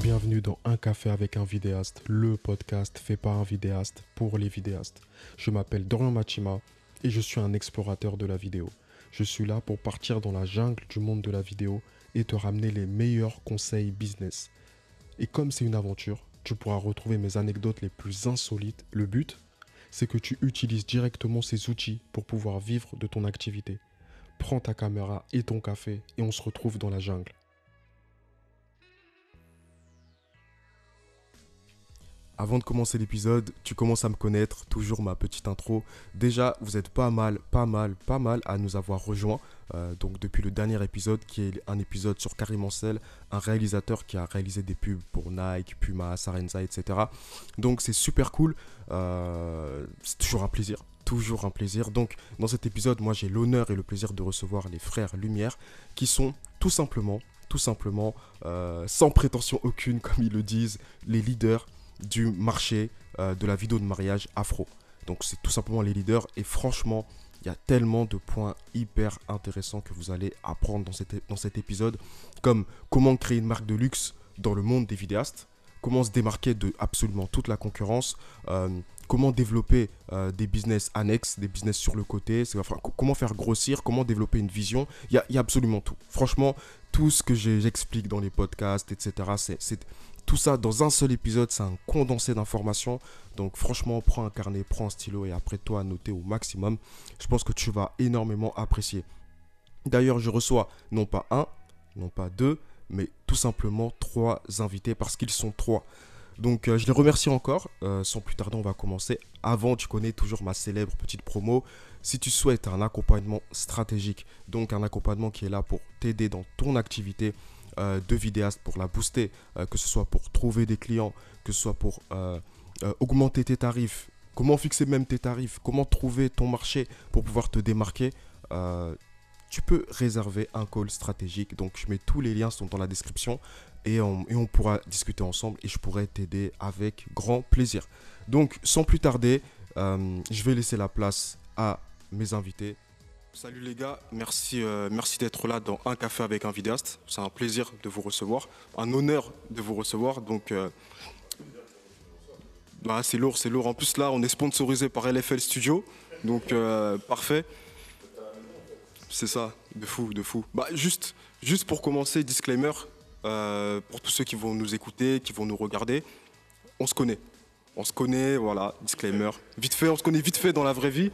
Bienvenue dans Un café avec un vidéaste, le podcast fait par un vidéaste pour les vidéastes. Je m'appelle Dorian Machima et je suis un explorateur de la vidéo. Je suis là pour partir dans la jungle du monde de la vidéo et te ramener les meilleurs conseils business. Et comme c'est une aventure, tu pourras retrouver mes anecdotes les plus insolites. Le but, c'est que tu utilises directement ces outils pour pouvoir vivre de ton activité. Prends ta caméra et ton café et on se retrouve dans la jungle. Avant de commencer l'épisode, tu commences à me connaître, toujours ma petite intro. Déjà, vous êtes pas mal, pas mal, pas mal à nous avoir rejoints. Euh, donc depuis le dernier épisode, qui est un épisode sur Karim Ancel, un réalisateur qui a réalisé des pubs pour Nike, Puma, Sarenza, etc. Donc c'est super cool. Euh, c'est toujours un plaisir. Toujours un plaisir. Donc dans cet épisode, moi j'ai l'honneur et le plaisir de recevoir les frères Lumière, qui sont tout simplement, tout simplement, euh, sans prétention aucune, comme ils le disent, les leaders du marché euh, de la vidéo de mariage afro. Donc c'est tout simplement les leaders et franchement, il y a tellement de points hyper intéressants que vous allez apprendre dans, cet, épisode, comme comment créer une marque de luxe dans le monde des vidéastes, comment se démarquer de absolument toute la concurrence, euh, comment développer euh, des business annexes, des business sur le côté, comment faire grossir, comment développer une vision. Il y a, y a, absolument tout. Franchement, tout ce que j'explique dans les podcasts, etc., c'est tout ça dans un seul épisode, c'est un condensé d'informations. Donc franchement, prends un carnet, prends un stylo et après toi à noter au maximum. Je pense que tu vas énormément apprécier. D'ailleurs, je reçois non pas un, non pas deux, mais tout simplement trois invités parce qu'ils sont trois. Donc euh, je les remercie encore. Euh, sans plus tarder, on va commencer. Avant, tu connais toujours ma célèbre petite promo. Si tu souhaites un accompagnement stratégique, donc un accompagnement qui est là pour t'aider dans ton activité, euh, de vidéastes pour la booster, euh, que ce soit pour trouver des clients, que ce soit pour euh, augmenter tes tarifs, comment fixer même tes tarifs, comment trouver ton marché pour pouvoir te démarquer, tu peux réserver un call stratégique. Donc je mets tous les liens sont dans la description et on, et on pourra discuter ensemble et je pourrai t'aider avec grand plaisir. Donc sans plus tarder, je vais laisser la place à mes invités. Salut les gars, merci, euh, merci d'être là dans Un café avec un vidéaste. C'est un plaisir de vous recevoir, un honneur de vous recevoir. Donc, euh, bah, c'est lourd, c'est lourd. En plus là, on est sponsorisé par LFL Studio, donc euh, parfait. C'est ça, de fou, de fou. Bah, juste, juste pour commencer, disclaimer, pour tous ceux qui vont nous écouter, qui vont nous regarder, on se connaît. On se connaît, voilà, disclaimer. Vite fait, on se connaît vite fait dans la vraie vie.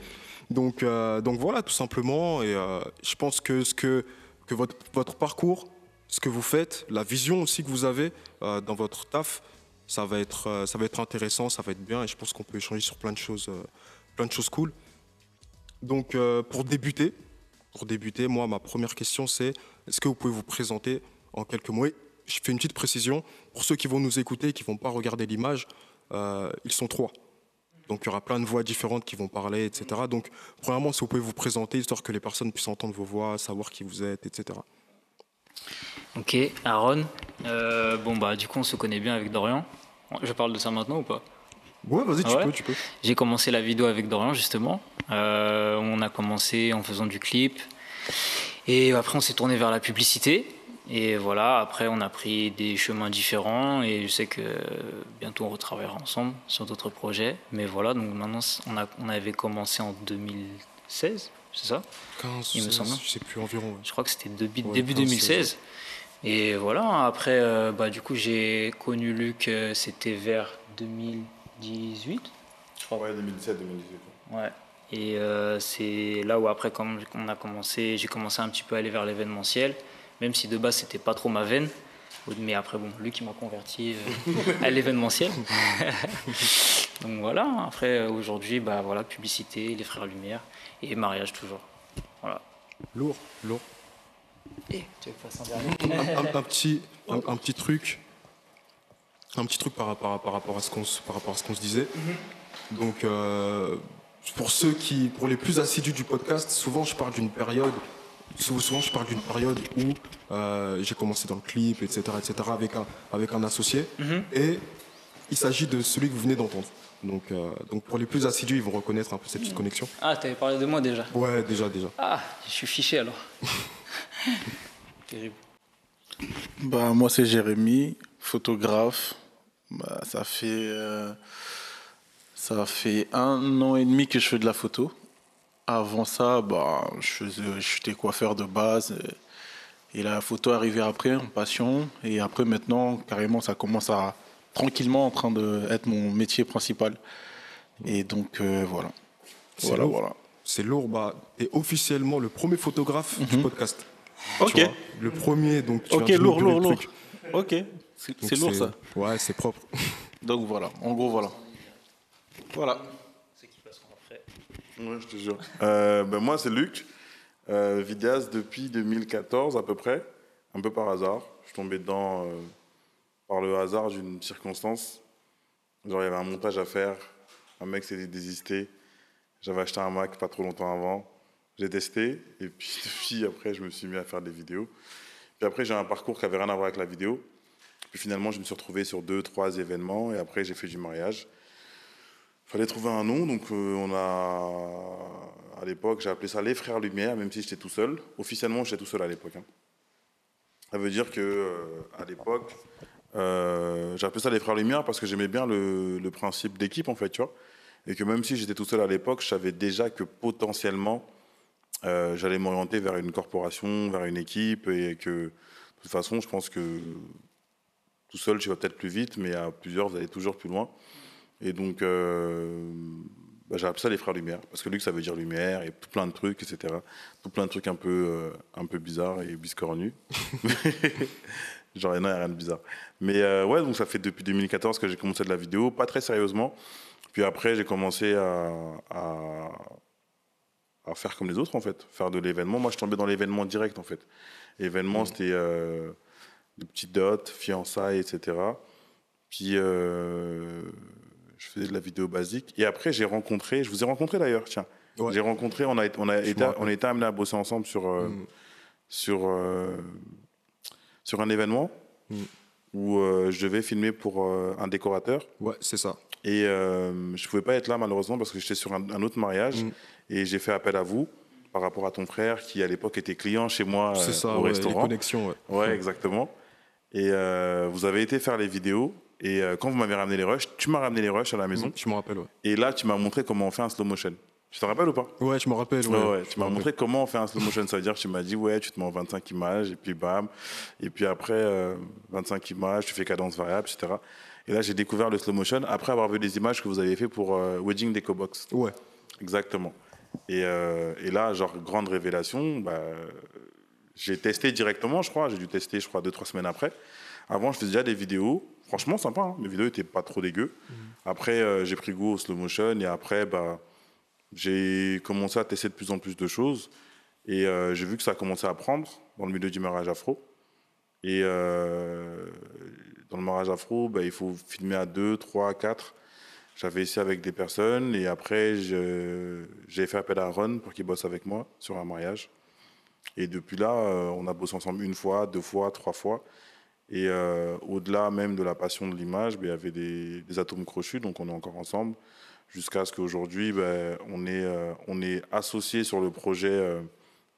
Donc, euh, donc voilà, tout simplement. Et euh, je pense que, ce que, que votre, parcours, ce que vous faites, la vision aussi que vous avez euh, dans votre taf, ça va, être, ça va être intéressant, ça va être bien. Et je pense qu'on peut échanger sur plein de choses, plein de choses cool. Donc pour débuter, pour débuter, moi, ma première question, c'est est-ce que vous pouvez vous présenter en quelques mots? Je fais une petite précision. Pour ceux qui vont nous écouter, qui ne vont pas regarder l'image, ils sont trois. Donc il y aura plein de voix différentes qui vont parler, etc. Donc premièrement, si vous pouvez vous présenter, histoire que les personnes puissent entendre vos voix, savoir qui vous êtes, etc. Ok, Aaron. Euh, bon bah du coup on se connaît bien avec Dorian. Je parle de ça maintenant ou pas? Ouais, vas-y, tu, peux, tu peux. J'ai commencé la vidéo avec Dorian justement. Euh, on a commencé en faisant du clip. Et après on s'est tourné vers la publicité. Et voilà, après on a pris des chemins différents et je sais que bientôt on retravaillera ensemble sur d'autres projets. Mais voilà, donc maintenant on, a, on avait commencé en 2016, c'est ça? 15, Il me semble. Je sais plus environ. Je crois que c'était début, début 2016. Et voilà, après, euh, bah, du coup j'ai connu Luc, euh, c'était vers 2018, je crois. Ouais, 2017-2018. Ouais. Et euh, c'est là où après, quand on a commencé, j'ai commencé un petit peu à aller vers l'événementiel même si de base c'était pas trop ma veine. Mais après, bon, lui qui m'a converti euh, à l'événementiel. Donc voilà, après aujourd'hui, bah voilà, publicité, les frères Lumière et mariage toujours. Voilà. Lourd, lourd. Et tu veux que je fasse un dernier un, petit, un, petit truc, un petit truc par, rapport, par rapport à ce qu'on par rapport à ce qu'on se disait. Mhm. Donc euh, pour ceux qui, pour les plus assidus du podcast, souvent je parle d'une période souvent je parle d'une période où euh, j'ai commencé dans le clip, etc., etc., avec un, avec un associé. Mhm. Et il s'agit de celui que vous venez d'entendre. Donc, euh, donc pour les plus assidus, ils vont reconnaître un peu cette petite connexion. Ah, tu avais parlé de moi déjà Ouais, déjà, déjà. Ah, je suis fiché alors. Terrible. Bah, moi, c'est Jérémy, Photographe, bah, ça fait euh, ça fait un an et demi que je fais de la photo. Avant ça, bah, j'étais coiffeur de base. Et la photo arrivait après, en passion. Et après, maintenant, carrément, ça commence à tranquillement en train d'être mon métier principal. Et donc, euh, voilà. Voilà, voilà. C'est lourd. Bah, et officiellement le premier photographe du mhm. podcast. Ok. le premier, donc tu Ok, lourd, lourd, lourd. Ok, c'est lourd ça. Ouais, c'est propre. Donc voilà, en gros, voilà. Voilà. Ouais, je te jure. Euh, ben moi, c'est Luc. Euh, Vidias depuis 2014 à peu près, un peu par hasard. Je suis tombé dedans euh, par le hasard d'une circonstance. Genre, il y avait un montage à faire. Un mec s'était désisté. J'avais acheté un Mac pas trop longtemps avant. J'ai testé. Et puis, depuis, après, je me suis mis à faire des vidéos. Puis après, j'ai un parcours qui avait rien à voir avec la vidéo. Puis finalement, je me suis retrouvé sur deux, trois événements. Et après, j'ai fait du mariage. Fallait trouver un nom. Donc, euh, on a. À l'époque, j'ai appelé ça Les Frères Lumière, même si j'étais tout seul. Officiellement, j'étais tout seul à l'époque. Hein. Ça veut dire que euh, à l'époque, euh, j'ai appelé ça Les Frères Lumière parce que j'aimais bien le, le principe d'équipe, en fait, tu vois. Et que même si j'étais tout seul à l'époque, je savais déjà que potentiellement, euh, j'allais m'orienter vers une corporation, vers une équipe, et que de toute façon, je pense que tout seul, tu vas peut-être plus vite, mais à plusieurs, vous allez toujours plus loin. Et donc, euh, bah, j'ai appelé ça les frères Lumière, parce que Luc, ça veut dire lumière, et tout plein de trucs, etc. Tout plein de trucs un peu, euh, un peu bizarres et biscornus. Genre, il n'y a rien de bizarre. Mais ouais, donc ça fait depuis 2014 que j'ai commencé de la vidéo, pas très sérieusement. Puis après, j'ai commencé à, à à faire comme les autres, en fait, faire de l'événement. Moi, je tombais dans l'événement direct, en fait. L'événement, mmh. c'était euh, de petites dots, fiançailles, etc. Puis, euh, je faisais de la vidéo basique. Et après, j'ai rencontré, je vous ai rencontré d'ailleurs, tiens. J'ai rencontré, on a, on, a été, on été amené à bosser ensemble sur, euh, mmh. sur, sur un événement mmh. où je devais filmer pour un décorateur. Ouais, c'est ça. Et je ne pouvais pas être là malheureusement parce que j'étais sur un, un, autre mariage. Et j'ai fait appel à vous par rapport à ton frère qui, à l'époque, était client chez moi euh, ça, au ouais, restaurant. Les connexions, ouais. Ouais, exactement. Et euh, vous avez été faire les vidéos. Et euh, quand vous m'avez ramené les rushs, tu m'as ramené les rushs à la maison. Je me rappelle, ouais. Et là, tu m'as montré comment on fait un slow motion. Tu te rappelles ou pas? Ouais, je me rappelle. Ouais. ouais, Tu m'as montré comment on fait un slow motion. Ça veut dire que tu m'as dit, ouais, tu te mets en 25 images, et puis bam. Et puis après, 25 images, tu fais cadence variable, etc. Et là, j'ai découvert le slow motion après avoir vu les images que vous avez fait pour Wedding Deco Box. Ouais. Exactement. Euh, et, là, genre, grande révélation, bah, j'ai testé directement, je crois. J'ai dû tester, je crois, deux, trois semaines après. Avant, je faisais déjà des vidéos. Franchement, sympa. Hein. Mes vidéos n'étaient pas trop dégueu. Mhm. Après, euh, j'ai pris goût au slow motion. Et après, bah, j'ai commencé à tester de plus en plus de choses. Et euh, j'ai vu que ça a commencé à prendre dans le milieu du mariage afro. Et dans le mariage afro, bah, il faut filmer à deux, trois, quatre. J'avais essayé avec des personnes et après, j'ai fait appel à Ron pour qu'il bosse avec moi sur un mariage. Et depuis là, euh, on a bossé ensemble une fois, deux fois, trois fois. Et euh, au-delà même de la passion de l'image, ben, il y avait des, atomes crochus, donc on est encore ensemble, jusqu'à ce qu'aujourd'hui, ben, on, est, euh, on est associé sur le projet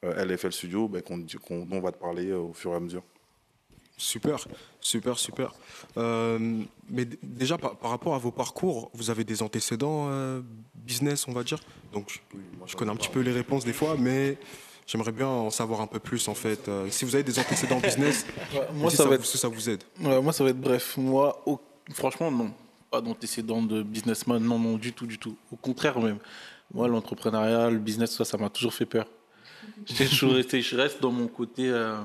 LFL Studio, ben, dont on va te parler au fur et à mesure. Super, super, super. Euh, mais déjà, par, rapport à vos parcours, vous avez des antécédents euh, business, on va dire? Donc, je connais un petit peu les réponses des fois, mais j'aimerais bien en savoir un peu plus, en fait. Euh, si vous avez des antécédents business, moi, ça, va être... ça vous aide. moi, ça va être bref. Moi, franchement, non. Pas d'antécédents de businessman, non, non, du tout, du tout. Au contraire, même. Moi, l'entrepreneuriat, le business, ça, ça m'a toujours fait peur. J'ai toujours été, je reste dans mon côté euh,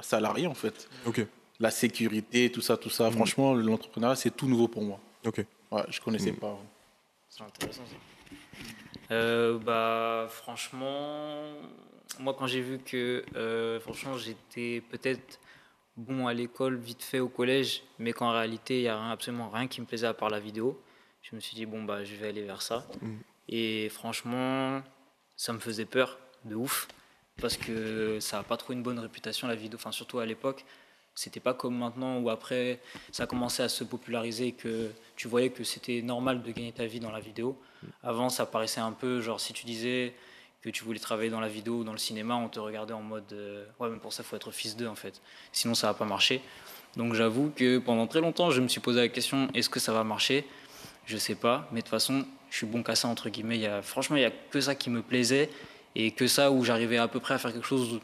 salarié en fait. Ok. La sécurité, tout ça, tout ça. Mm. Franchement, l'entrepreneuriat, c'est tout nouveau pour moi. Ok. Ouais, je connaissais mm. pas. C'est intéressant ça. Euh, bah, franchement, moi quand j'ai vu que, euh, franchement, j'étais peut-être bon à l'école, vite fait au collège, mais qu'en réalité, il n'y a absolument rien qui me plaisait à part la vidéo, je me suis dit, bon, bah, je vais aller vers ça. Mm. Et franchement, ça me faisait peur de ouf parce que ça n'a pas trop une bonne réputation la vidéo, enfin surtout à l'époque. C'était pas comme maintenant où après ça a commencé à se populariser et que tu voyais que c'était normal de gagner ta vie dans la vidéo. Avant ça paraissait un peu genre si tu disais que tu voulais travailler dans la vidéo ou dans le cinéma, on te regardait en mode euh, ouais, mais pour ça, faut être fils d'eux en fait. Sinon, ça va pas marcher. Donc, j'avoue que pendant très longtemps, je me suis posé la question est-ce que ça va marcher? Je sais pas, mais de toute façon, je suis bon qu'à ça, entre guillemets. Y franchement, il n'y a que ça qui me plaisait et que ça où j'arrivais à peu près à faire quelque chose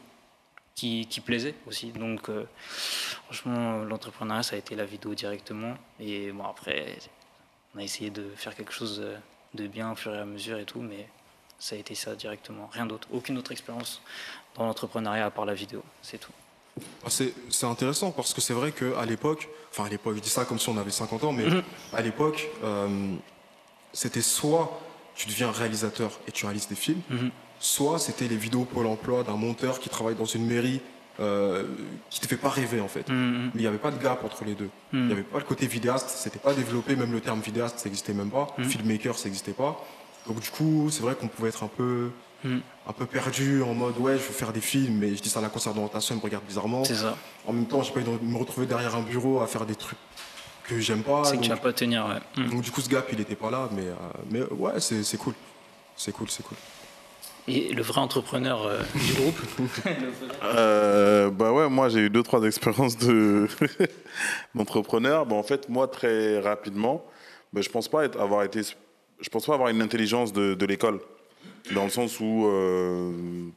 qui, qui plaisait aussi. Donc, euh, franchement, l'entrepreneuriat, ça a été la vidéo directement. Et bon, après, on a essayé de faire quelque chose de bien au fur et à mesure et tout, mais ça a été ça directement, rien d'autre, aucune autre expérience dans l'entrepreneuriat à part la vidéo, c'est tout. Ah, c'est intéressant parce que c'est vrai qu'à l'époque, enfin à l'époque, je dis ça comme si on avait 50 ans, mais mhm. à l'époque, euh, c'était soit tu deviens réalisateur et tu réalises des films, mhm. soit c'était les vidéos Pôle emploi d'un monteur qui travaille dans une mairie euh, qui te fait pas rêver en fait. Mhm. Il n'y avait pas de gap entre les deux. Il n'y avait pas le côté vidéaste, c'était pas développé, même le terme vidéaste, ça n'existait même pas. Filmmaker, ça n'existait pas. Donc du coup, c'est vrai qu'on pouvait être un peu, hmm. un peu perdu en mode ouais, je veux faire des films, mais je dis ça à la concert d'orientation, il me regarde bizarrement. C'est ça. En même temps, j'ai pas envie de me retrouver derrière un bureau à faire des trucs que j'aime pas. C'est que tu vas pas tenir, ouais. Hmm. Donc du coup, ce gap, il était pas là, mais, euh, mais ouais, c'est cool. C'est cool, c'est cool. Et le vrai entrepreneur euh, du groupe? Euh, Bah ouais, moi j'ai eu deux trois expériences de d'entrepreneur. Bah, en fait, moi très rapidement, bah, je pense pas être, avoir été je pense pas avoir une intelligence de, l'école, dans le sens où euh,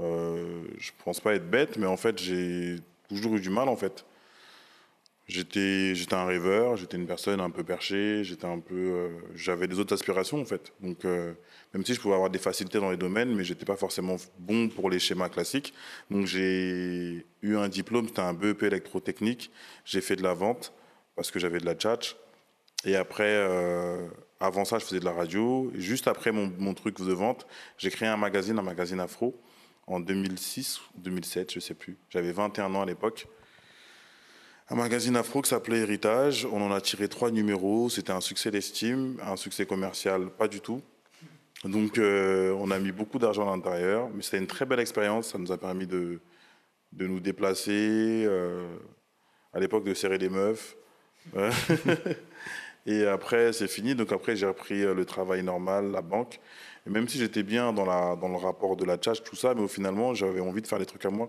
euh, je pense pas être bête, mais en fait j'ai toujours eu du mal en fait. J'étais j'étais un rêveur, j'étais une personne un peu perchée, j'étais un peu euh, j'avais des autres aspirations en fait. Donc euh, même si je pouvais avoir des facilités dans les domaines, mais j'étais pas forcément bon pour les schémas classiques. Donc j'ai eu un diplôme, c'était un BEP électrotechnique. J'ai fait de la vente parce que j'avais de la tchatch. Et après, euh, avant ça, je faisais de la radio. juste après mon, truc de vente, j'ai créé un magazine, un magazine afro, en 2006 ou 2007, je ne sais plus. J'avais 21 ans à l'époque. Un magazine afro qui s'appelait Héritage. On en a tiré trois numéros. C'était un succès d'estime, un succès commercial, pas du tout. Donc, euh, on a mis beaucoup d'argent à l'intérieur. Mais c'était une très belle expérience. Ça nous a permis de, de nous déplacer. Euh, à l'époque, de serrer des meufs. Et après, c'est fini. Donc après, j'ai repris euh, le travail normal, la banque. Et même si j'étais bien dans, le rapport de la tchatch, tout ça, mais au finalement, j'avais envie de faire des trucs à moi.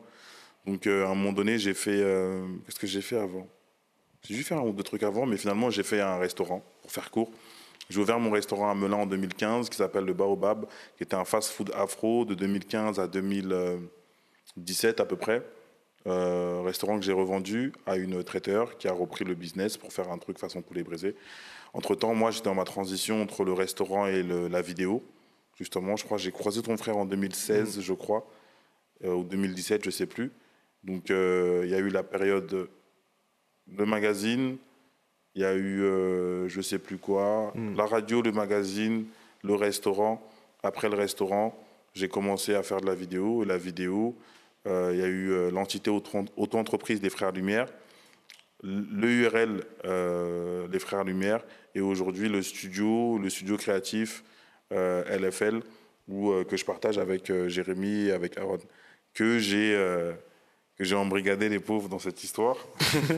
Donc euh, à un moment donné, j'ai fait... Euh, qu'est-ce que j'ai fait avant? J'ai dû faire un ou deux trucs avant, mais finalement, j'ai fait un restaurant, pour faire court. J'ai ouvert mon restaurant à Melun en 2015, qui s'appelle le Baobab, qui était un fast-food afro de 2015 à 2017 à peu près. Euh, restaurant que j'ai revendu à une traiteur qui a repris le business pour faire un truc façon poulet brisé. Entre-temps, moi, j'étais dans ma transition entre le restaurant et la vidéo. Justement, je crois j'ai croisé ton frère en 2016, mm. je crois, euh, ou 2017, je sais plus. Donc, euh, il y a eu la période le magazine, il y a eu je sais plus quoi, mm. la radio, le magazine, le restaurant. Après le restaurant, j'ai commencé à faire de la vidéo. Et la vidéo, euh, il y a eu euh, l'entité auto-entreprise des Frères Lumière, l'EURL euh, des Frères Lumière, et aujourd'hui le studio, le studio créatif LFL, où, que je partage avec Jérémy et avec Aaron, que j'ai que j'ai embrigadé les pauvres dans cette histoire.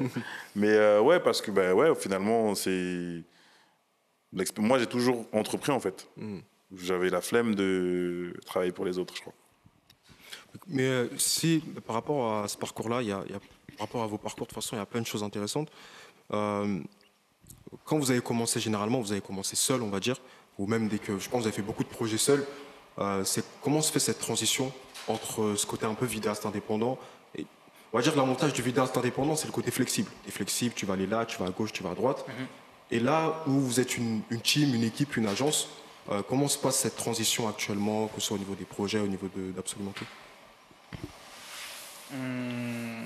Mais ouais, parce que ben ouais, finalement, c'est. Moi, j'ai toujours entrepris en fait. Mm. J'avais la flemme de travailler pour les autres, je crois. Mais euh, si, par rapport à ce parcours-là, il y, a, par rapport à vos parcours, de toute façon, il y a plein de choses intéressantes. Euh, quand vous avez commencé, généralement, vous avez commencé seul, on va dire, ou même dès que, je pense, vous avez fait beaucoup de projets seul. Euh, comment se fait cette transition entre ce côté un peu vidéaste indépendant et, on va dire l'avantage du vidéaste indépendant, c'est le côté flexible. Tu es flexible, tu vas aller là, tu vas à gauche, tu vas à droite. Mhm. Et là où vous êtes une, team, une équipe, une agence, comment se passe cette transition actuellement, que ce soit au niveau des projets, au niveau d'absolument tout? Hmm.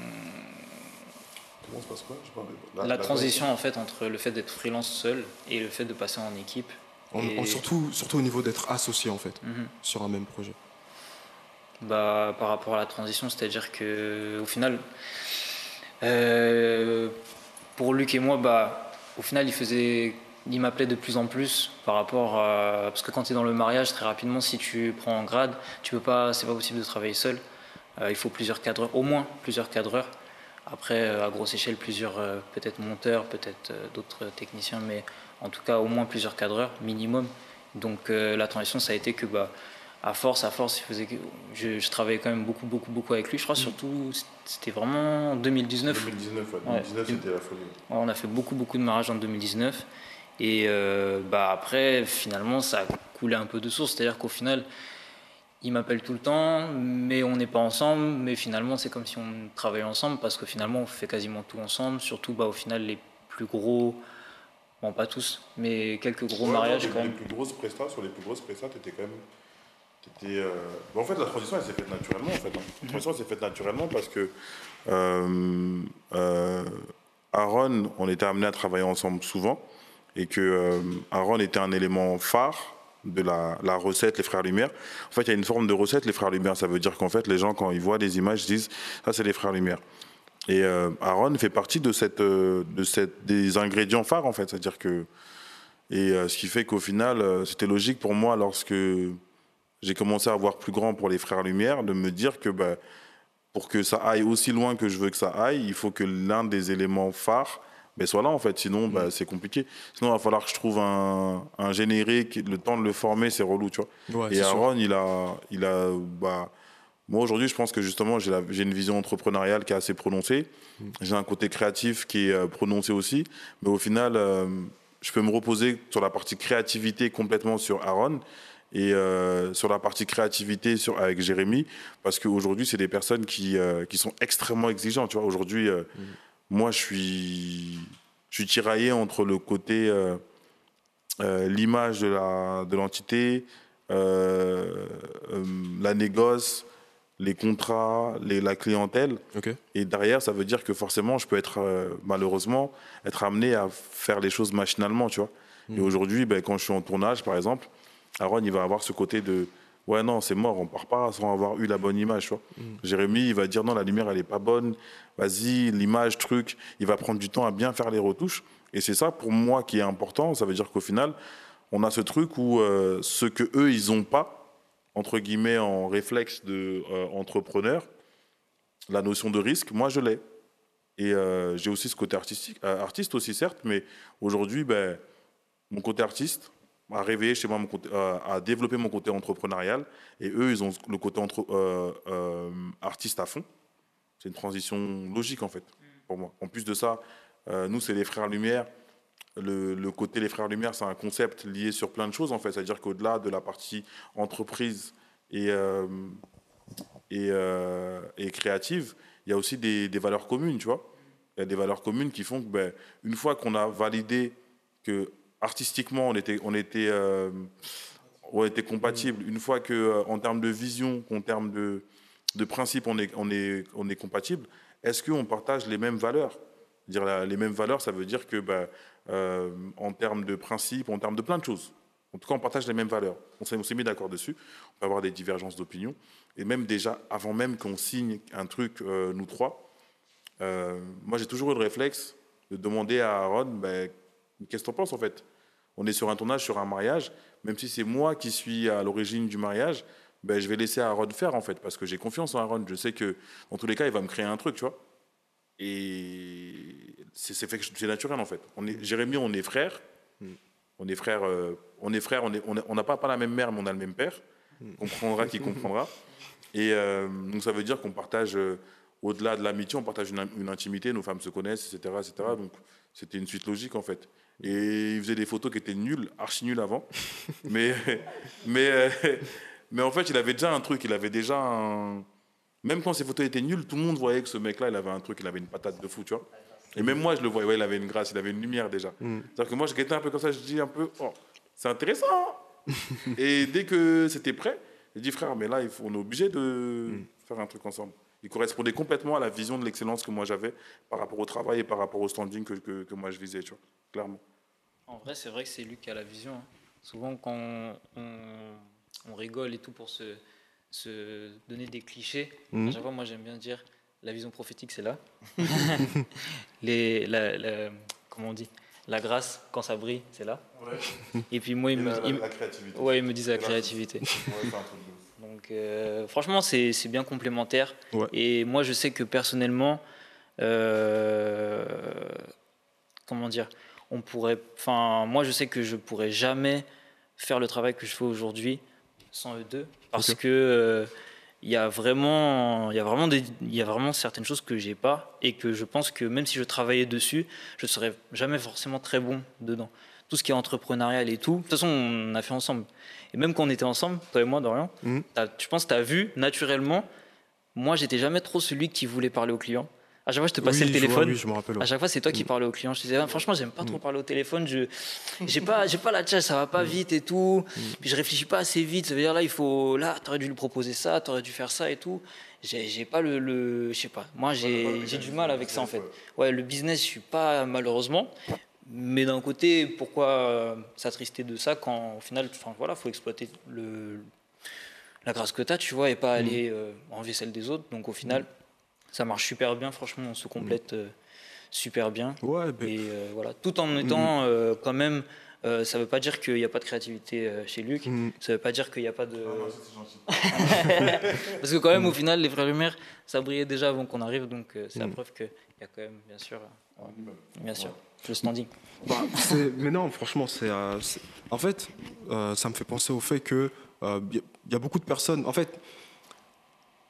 la, transition en fait entre le fait d'être freelance seul et le fait de passer en équipe. surtout, surtout au niveau d'être associé en fait mhm. sur un même projet. Bah, par rapport à la transition, c'est-à-dire que au final, euh, pour Luc et moi, bah, au final, il faisait, il m'appelait de plus en plus par rapport à parce que quand tu es dans le mariage, très rapidement, si tu prends en grade, tu peux pas, c'est pas possible de travailler seul. Euh, il faut plusieurs cadreurs, au moins plusieurs cadreurs. Après, euh, à grosse échelle, plusieurs euh, peut-être monteurs, peut-être d'autres techniciens, mais en tout cas au moins plusieurs cadreurs minimum. Donc la transition, ça a été que bah, à force, à force, il faisait que je, je, travaillais quand même beaucoup, beaucoup, beaucoup avec lui. Je crois surtout, c'était vraiment en 2019. 2019, ouais. 2019 c'était la folie. on a fait beaucoup, beaucoup de mariages en 2019. Et euh, bah après, finalement, ça a coulé un peu de source. C'est-à-dire qu'au final, il m'appelle tout le temps, mais on n'est pas ensemble. Mais finalement, c'est comme si on travaillait ensemble parce que finalement, on fait quasiment tout ensemble. Surtout, bah, au final, les plus gros, bon, pas tous, mais quelques gros mariages quand même. Les plus grosses prestats, sur les plus grosses prestats, tu étais quand même euh, en fait, la transition, elle s'est faite naturellement. En fait, hein. La transition s'est faite naturellement parce que euh, euh, Aaron, on était amené à travailler ensemble souvent et que Aaron était un élément phare de la, recette Les Frères Lumière. En fait, il y a une forme de recette Les Frères Lumière. Ça veut dire qu'en fait, les gens, quand ils voient des images, disent ça, c'est Les Frères Lumière. Et Aaron fait partie de cette, de cette, des ingrédients phares, en fait. C'est-à-dire que. Et ce qui fait qu'au final, c'était logique pour moi lorsque j'ai commencé à voir plus grand pour les Frères Lumière, de me dire que bah, pour que ça aille aussi loin que je veux que ça aille, il faut que l'un des éléments phares ben, soit là en fait, sinon bah, mm. c'est compliqué. Sinon il va falloir que je trouve un, un, générique, le temps de le former c'est relou, tu vois. Et Aaron, il a, il a bah, moi aujourd'hui je pense que justement j'ai une vision entrepreneuriale qui est assez prononcée, mm. j'ai un côté créatif qui est euh, prononcé aussi, mais au final euh, je peux me reposer sur la partie créativité complètement sur Aaron et euh, sur la partie créativité sur, avec Jérémy, parce qu'aujourd'hui, c'est des personnes qui, euh, qui sont extrêmement exigeantes. Aujourd'hui, mm. Moi, je suis, je suis tiraillé entre le côté, l'image de l'entité, de la négoce, les contrats, les, la clientèle. Et derrière, ça veut dire que forcément, je peux être, malheureusement, être amené à faire les choses machinalement, tu vois. Et mm. aujourd'hui, ben, quand je suis en tournage, par exemple, Aaron, il va avoir ce côté de ouais non c'est mort on part pas sans avoir eu la bonne image mm. Jérémy il va dire non la lumière elle est pas bonne. Vas-y l'image truc il va prendre du temps à bien faire les retouches. Et c'est ça pour moi qui est important. Ça veut dire qu'au final on a ce truc où euh, ce que eux ils ont pas entre guillemets en réflexe de euh, entrepreneur la notion de risque moi je l'ai. Et euh, j'ai aussi ce côté artistique artiste aussi certes mais aujourd'hui ben mon côté artiste à réveiller chez moi, mon euh, à développer mon côté entrepreneurial. Et eux, ils ont le côté entre, euh, euh, artiste à fond. C'est une transition logique, en fait, pour moi. En plus de ça, nous, c'est les Frères Lumière. Le, le, côté les Frères Lumière, c'est un concept lié sur plein de choses, en fait. C'est-à-dire qu'au-delà de la partie entreprise et, et, et, créative, il y a aussi des, des, valeurs communes, tu vois. Il y a des valeurs communes qui font que, ben, une fois qu'on a validé que artistiquement, on était, on était, euh, on était compatibles. Une fois que, euh, en termes de vision, en termes de, de principe, on est, on est, on est compatible. Est-ce qu'on partage les mêmes valeurs? Dire les mêmes valeurs, ça veut dire que, bah, euh, en termes de principe, en termes de plein de choses. En tout cas, on partage les mêmes valeurs. On s'est mis d'accord dessus. On peut avoir des divergences d'opinion. Et même déjà, avant même qu'on signe un truc, nous trois, moi j'ai toujours eu le réflexe de demander à Aaron, ben, qu'est-ce que tu en penses en fait? On est sur un tournage, sur un mariage, même si c'est moi qui suis à l'origine du mariage, ben, je vais laisser Aaron faire en fait, parce que j'ai confiance en Aaron. Je sais que dans tous les cas, il va me créer un truc, tu vois. Et c'est c'est naturel en fait. On est, Jérémy, on est frères. Hmm. On est frères, euh, on est frères, on n'a pas, pas la même mère, mais on a le même père. Hmm. Comprendra qui comprendra. Et euh, donc ça veut dire qu'on partage, euh, au-delà de l'amitié, on partage une, une, intimité, nos femmes se connaissent, etc. etc. Donc c'était une suite logique en fait. Et il faisait des photos qui étaient nulles, archi nulles avant. mais, mais, mais en fait, il avait déjà un truc, il avait déjà un... Même quand ses photos étaient nulles, tout le monde voyait que ce mec-là, il avait un truc, il avait une patate de fou, tu vois. Et même moi, je le voyais, ouais, il avait une grâce, il avait une lumière déjà. Mm. C'est-à-dire que moi, j'étais un peu comme ça, je dis un peu, oh, c'est intéressant. Hein. et dès que c'était prêt, j'ai dit, frère, mais là, on est obligé de mm. faire un truc ensemble. Il correspondait complètement à la vision de l'excellence que moi j'avais par rapport au travail et par rapport au standing que, que, que moi je visais, tu vois, clairement. En vrai, c'est vrai que c'est lui qui a la vision. Hein. Souvent, quand on, rigole et tout pour se, se donner des clichés, mmh. à chaque fois, moi, j'aime bien dire la vision prophétique, c'est là. Les, la, comment on dit La grâce, quand ça brille, c'est là. Et puis moi, il me, la, créativité. Ouais, il me disent la créativité. Donc, euh, franchement, c'est bien complémentaire. Et moi, je sais que personnellement, euh, comment dire on pourrait, enfin, moi je sais que je pourrais jamais faire le travail que je fais aujourd'hui sans E2 parce que il y a vraiment, il y a vraiment des, il y a vraiment certaines choses que j'ai pas et que je pense que même si je travaillais dessus, je serais jamais forcément très bon dedans. Tout ce qui est entrepreneurial et tout. De toute façon, on a fait ensemble. Et même quand on était ensemble, toi et moi, Dorian, t'as- je pense que tu as vu naturellement. Moi, j'étais jamais trop celui qui voulait parler au client. À chaque fois, je te passais Oui, le je vois, téléphone. oui, je me rappelle. À chaque fois, c'est toi qui Mm. parlais au client. Je te disais, ah, franchement, j'aime pas trop parler au téléphone. Je, j'ai pas, j'ai pas la tchatche, ça va pas vite et tout. Puis je réfléchis pas assez vite. Ça veut dire là, il faut, là, t'aurais dû lui proposer ça, t'aurais dû faire ça et tout. J'ai, j'ai pas le, le- je sais pas. Moi, j'ai, j'ai du mal avec ça en fait. Ouais, le business, je suis pas malheureusement. Mais d'un côté, pourquoi euh, s'attrister de ça quand au final, enfin voilà, faut exploiter le, la grâce que tu as, tu vois, et pas aller euh, enlever celle des autres. Donc au final, ça marche super bien. Franchement, on se complète euh, super bien. Ouais, ben, Et euh, voilà, tout en étant euh, quand même, euh, ça veut pas dire qu'il n'y a pas de créativité euh, chez Luc. mm, Ça veut pas dire qu'il n'y a pas de. Parce que quand même, au final, les frères Lumière, ça brillait déjà avant qu'on arrive, donc euh, c'est la preuve qu'il y a quand même, bien sûr, euh, bien sûr, le standing. Bah, mais non, franchement, c'est. euh, en fait, euh, ça me fait penser au fait que euh, il y a beaucoup de personnes. En fait,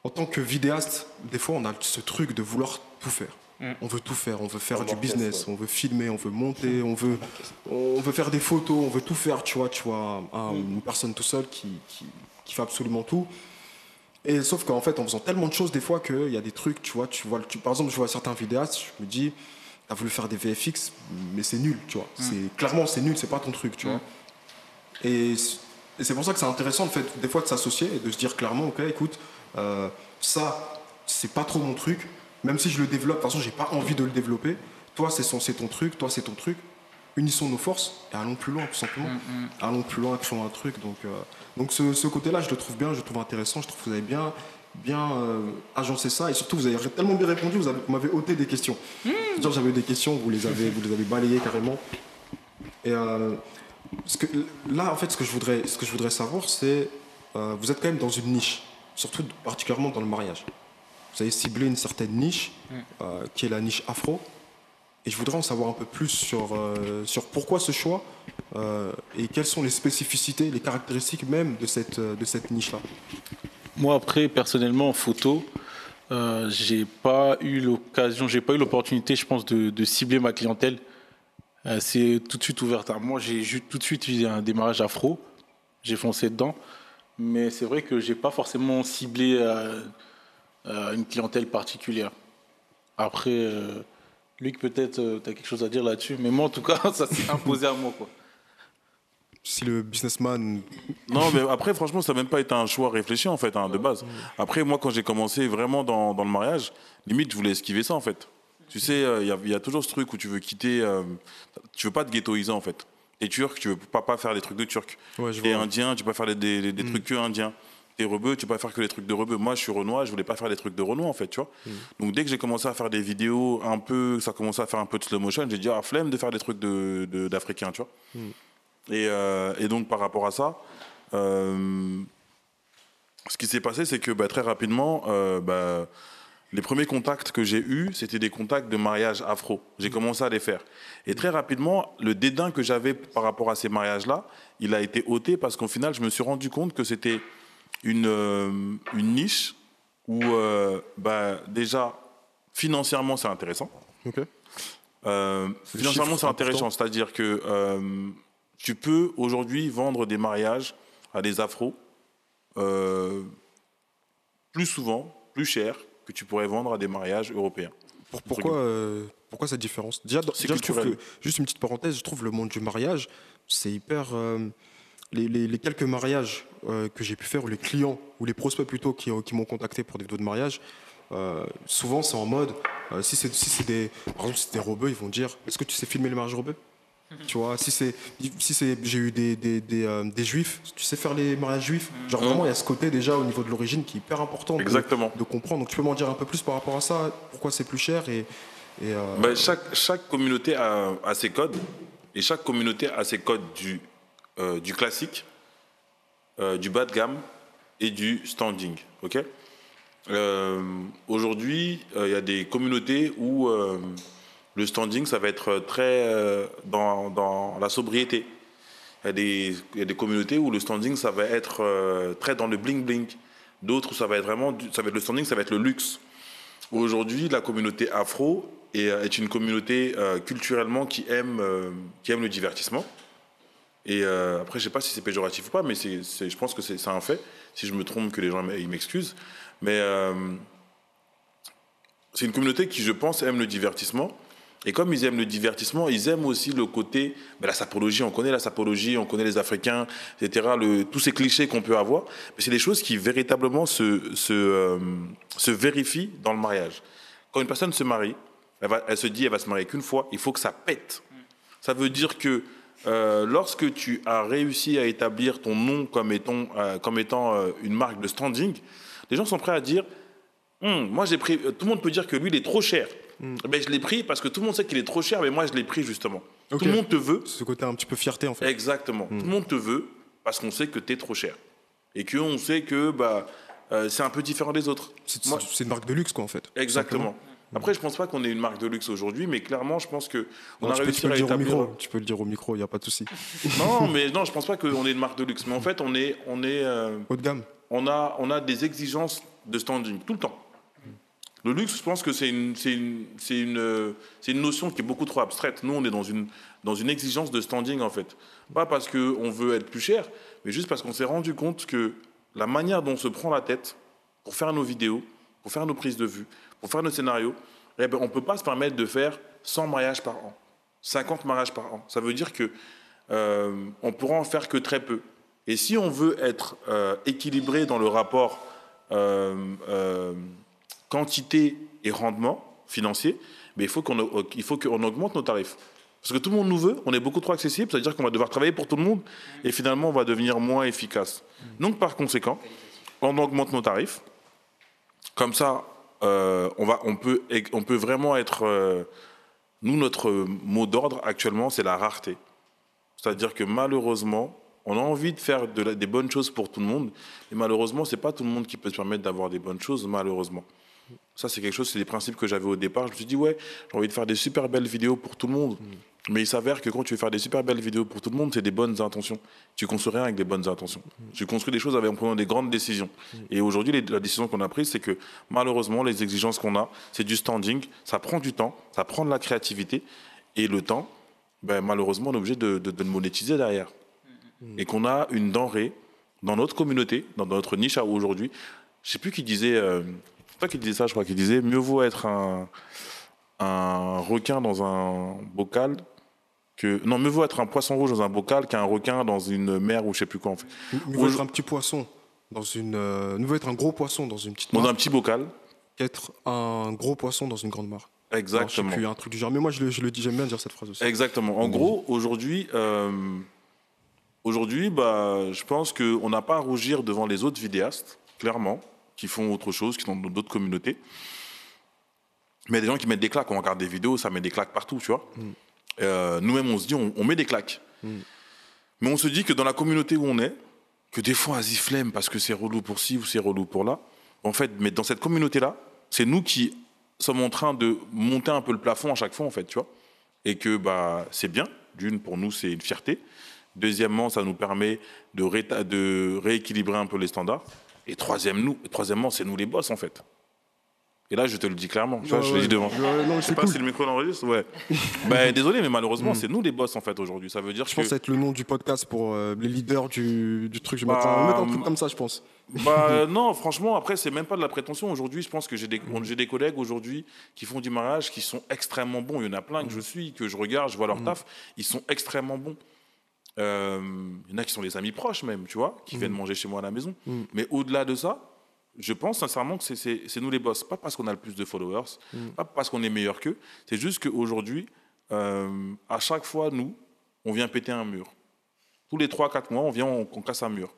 en tant que vidéaste, des fois, on a ce truc de vouloir tout faire. Mm. On veut tout faire. On veut faire du business. ouais. On veut filmer. On veut monter. On veut, on veut faire des photos. On veut tout faire. Tu vois, tu vois, un- une personne tout seul qui, qui, qui fait absolument tout. Et sauf qu'en fait, en faisant tellement de choses, des fois, qu'il y a des trucs, tu vois, tu vois, tu- par exemple, je vois certains vidéastes, je me dis, t'as voulu faire des VFX, mais c'est nul, tu vois. C'est clairement, c'est nul, c'est pas ton truc, tu vois. Et c'est pour ça que c'est intéressant, le fait, des fois, de s'associer et de se dire clairement, ok, écoute, euh, ça, c'est pas trop mon truc, même si je le développe, de toute façon, j'ai pas envie de le développer. Toi, c'est son- c'est ton truc, toi, c'est ton truc. Unissons nos forces et allons plus loin, tout simplement. Allons plus loin, créons un truc. Donc, euh, donc ce, ce côté-là, je le trouve bien, je le trouve intéressant. Je trouve que vous avez bien, bien euh, agencé ça et surtout, vous avez tellement bien répondu. Vous avez- vous m'avez ôté des questions. C'est-à-dire, J'avais des questions, vous les avez, vous les avez balayées carrément. Et euh, ce que, là, en fait, ce que je voudrais, ce que je voudrais savoir, c'est euh, vous êtes quand même dans une niche, surtout particulièrement dans le mariage. Vous avez ciblé une certaine niche, euh, qui est la niche afro. Et je voudrais en savoir un peu plus sur, sur pourquoi ce choix et quelles sont les spécificités, les caractéristiques même de cette, de cette niche-là. Moi, après, personnellement, en photo, euh, j'ai pas eu l'occasion, j'ai pas eu l'opportunité, je pense, de, cibler ma clientèle. Euh, c'est tout de suite ouverte à moi. J'ai tout de suite eu un démarrage afro. J'ai foncé dedans. Mais c'est vrai que j'ai pas forcément ciblé euh, euh, une clientèle particulière. Après, euh, Luc, peut-être, tu as quelque chose à dire là-dessus. Mais moi, en tout cas, ça s'est imposé à moi. Quoi. Si le businessman. Non, mais après, franchement, ça n'a même pas été un choix réfléchi, en fait, hein, de base. Après, moi, quand j'ai commencé vraiment dans, dans le mariage, limite, je voulais esquiver ça, en fait. Tu sais, euh, il y a- il y, a toujours ce truc où tu veux quitter. euh, tu veux pas te ghettoiser, en fait. T'es turc, tu veux pas, pas faire des trucs de turc. Ouais, je T'es indien, tu peux pas faire des, des- des trucs que indiens. T'es rebeu, tu peux pas faire que les trucs de rebeu. Moi, je suis renois, je voulais pas faire les trucs de renois, en fait, tu vois. Donc, dès que j'ai commencé à faire des vidéos un peu, ça commençait à faire un peu de slow motion, j'ai dit, ah, flemme de faire des trucs de- de- d'Africains, tu vois. Et, euh, et donc, par rapport à ça, euh, ce qui s'est passé, c'est que bah, très rapidement, euh, bah, les premiers contacts que j'ai eus, c'était des contacts de mariage afro. J'ai commencé à les faire. Et très rapidement, le dédain que j'avais par rapport à ces mariages-là, il a été ôté parce qu'au final, je me suis rendu compte que c'était une, une niche où, bah, déjà, financièrement, c'est intéressant. Ok. Le financièrement, c'est intéressant. C'est-à-dire que tu peux aujourd'hui vendre des mariages à des afros euh, plus souvent, plus cher que tu pourrais vendre à des mariages européens. Pour- pourquoi, euh, pourquoi cette différence? Déjà, dans- C'est déjà, je trouve culturel. que, juste une petite parenthèse, je trouve le monde du mariage, c'est hyper. euh, les, les- les quelques mariages que j'ai pu faire, ou les clients, ou les prospects plutôt, qui, ont- qui m'ont contacté pour des vidéos de mariage, euh, souvent c'est en mode. euh, si c'est si des. Par exemple, si c'est des rebeux, ils vont dire Est-ce que tu sais filmer les mariages rebeux tu vois, si c'est, si c'est, j'ai eu des, des, des, euh, des juifs, tu sais faire les mariages juifs. Genre vraiment, il y a ce côté déjà au niveau de l'origine qui est hyper important de- Exactement. de comprendre. Donc tu peux m'en dire un peu plus par rapport à ça, pourquoi c'est plus cher et, et, euh, Ben, chaque, chaque communauté a, a ses codes, et chaque communauté a ses codes du, euh, du classique, du bas de gamme et du standing. ok? Aujourd'hui, il y a des communautés où le standing, ça va être très euh, dans, la sobriété. Il y, a des, il y a des communautés où le standing, ça va être euh, très dans le bling-bling. D'autres, ça va être vraiment, ça va être le standing, ça va être le luxe. Aujourd'hui, la communauté afro est, euh, une communauté euh, culturellement qui aime, euh, qui aime le divertissement. Et euh, après, je sais pas si c'est péjoratif ou pas, mais c'est, je pense que c'est, c'est un fait. Si je me trompe, que les gens ils m'excusent. Mais euh, c'est une communauté qui, je pense, aime le divertissement. Et comme ils aiment le divertissement, ils aiment aussi le côté, ben, la sapologie, on connaît la sapologie, on connaît les Africains, etc., le, tous ces clichés qu'on peut avoir. Mais c'est des choses qui véritablement se, se, euh, se vérifient dans le mariage. Quand une personne se marie, elle, va- elle se dit, elle va se marier qu'une fois, il faut que ça pète. Ça veut dire que euh, lorsque tu as réussi à établir ton nom comme étant, euh, comme étant euh, une marque de standing, les gens sont prêts à dire Hum, moi j'ai pris. Tout le monde peut dire que lui il est trop cher. Ben, je l'ai pris parce que tout le monde sait qu'il est trop cher, mais moi je l'ai pris justement. Tout le monde te veut. Ce côté un petit peu fierté, en fait. Exactement. Tout le monde te veut parce qu'on sait que tu es trop cher. Et qu'on sait que bah, euh, c'est un peu différent des autres. C'est une marque de luxe, quoi, en fait. Exactement. Après, je pense pas qu'on ait une marque de luxe aujourd'hui, mais clairement, je pense que on Non, a tu, peux, réussi peux à le dire au établir. micro. Tu peux le dire au micro, il n'y a pas de souci. Non, mais non, je pense pas qu'on ait une marque de luxe. Mais en fait, on est, on est, euh, Haut de gamme. on a, on a des exigences de standing tout le temps. Le luxe, je pense que c'est une, une, une, une notion qui est beaucoup trop abstraite. Nous, on est dans une, exigence de standing, en fait. Pas parce qu'on veut être plus cher, mais juste parce qu'on s'est rendu compte que la manière dont on se prend la tête pour faire nos vidéos, pour faire nos prises de vue, pour faire nos scénarios, eh ben, on ne peut pas se permettre de faire 100 mariages par an, 50 mariages par an. Ça veut dire que euh, on pourra en faire que très peu. Et si on veut être euh, équilibré dans le rapport euh, quantité et rendement financier, mais il faut qu'on qu'on augmente nos tarifs. Parce que tout le monde nous veut, on est beaucoup trop accessible, c'est-à-dire qu'on va devoir travailler pour tout le monde et finalement on va devenir moins efficace. Donc par conséquent, on augmente nos tarifs. Comme ça, euh, on, va, on, peut, on peut vraiment être... euh, nous, notre mot d'ordre actuellement, c'est la rareté. C'est-à-dire que malheureusement, on a envie de faire des bonnes choses pour tout le monde, mais malheureusement, c'est pas tout le monde qui peut se permettre d'avoir des bonnes choses, malheureusement. Ça, c'est quelque chose, c'est des principes que j'avais au départ. Je me suis dit, ouais, j'ai envie de faire des super belles vidéos pour tout le monde. Mais il s'avère que quand tu veux faire des super belles vidéos pour tout le monde, c'est des bonnes intentions. Tu construis rien avec des bonnes intentions. Tu construis des choses avec, en prenant des grandes décisions. Et aujourd'hui, la décision qu'on a prise, c'est que malheureusement, les exigences qu'on a, c'est du standing. Ça prend du temps, ça prend de la créativité. Et le temps, ben, malheureusement, on est obligé de, de- de le monétiser derrière. Et qu'on a une denrée dans notre communauté, dans notre niche aujourd'hui. Je sais plus qui disait, euh, pas qui disait ça, je crois qu'il disait mieux vaut être un, un requin dans un bocal que non mieux vaut être un poisson rouge dans un bocal qu'un requin dans une mer ou je sais plus quoi en fait. Veut Aujourd- être un petit poisson dans une. euh, nous veut être un gros poisson dans une petite Dans mare. un petit bocal, Qu'être un gros poisson dans une grande mare. Alors, je sais exactement. plus, un truc du genre. Mais moi, je le, je le dis, j'aime bien dire cette phrase aussi. Exactement. En gros, aujourd'hui, euh, aujourd'hui, bah, je pense qu'on n'a pas à rougir devant les autres vidéastes, clairement, qui font autre chose, qui sont dans d'autres communautés. Mais il y a des gens qui mettent des claques. On regarde des vidéos, ça met des claques partout, tu vois. Euh, Nous-mêmes, on se dit, on, on met des claques. Mais on se dit que dans la communauté où on est, que des fois, vas-y, flemme parce que c'est relou pour ci ou c'est relou pour là. En fait, mais dans cette communauté-là, c'est nous qui sommes en train de monter un peu le plafond à chaque fois, en fait, tu vois. Et que bah, c'est bien. D'une, pour nous, c'est une fierté. Deuxièmement, ça nous permet de rééquilibrer un peu les standards. Et troisième, nous, troisièmement, c'est nous les boss, en fait. Et là, je te le dis clairement. Tu vois, Ouais, je le dis devant. Ouais, non, Je sais pas cool. Mm. si le micro l'enregistre. Ouais. bah, désolé, mais malheureusement, c'est nous les boss, en fait, aujourd'hui. Ça veut dire Je que. pense que ça va être le nom du podcast pour euh, les leaders du, du truc. Je Bah, mettre un, mettre un truc comme ça, je pense. Bah non, franchement, après, c'est même pas de la prétention. Aujourd'hui, je pense que j'ai des, Mm. j'ai des collègues aujourd'hui qui font du mariage qui sont extrêmement bons. Il y en a plein que Mm. je suis, que je regarde, je vois leur taf. Ils sont extrêmement bons. Euh, il y en a qui sont des amis proches même, tu vois, qui viennent manger chez moi à la maison. Mm. Mais au-delà de ça, je pense sincèrement que c'est- nous les boss. Pas parce qu'on a le plus de followers, Mm. pas parce qu'on est meilleur qu'eux. C'est juste qu'aujourd'hui, euh, à chaque fois, nous, on vient péter un mur. Tous les 3-4 mois, on vient, on, on casse un mur.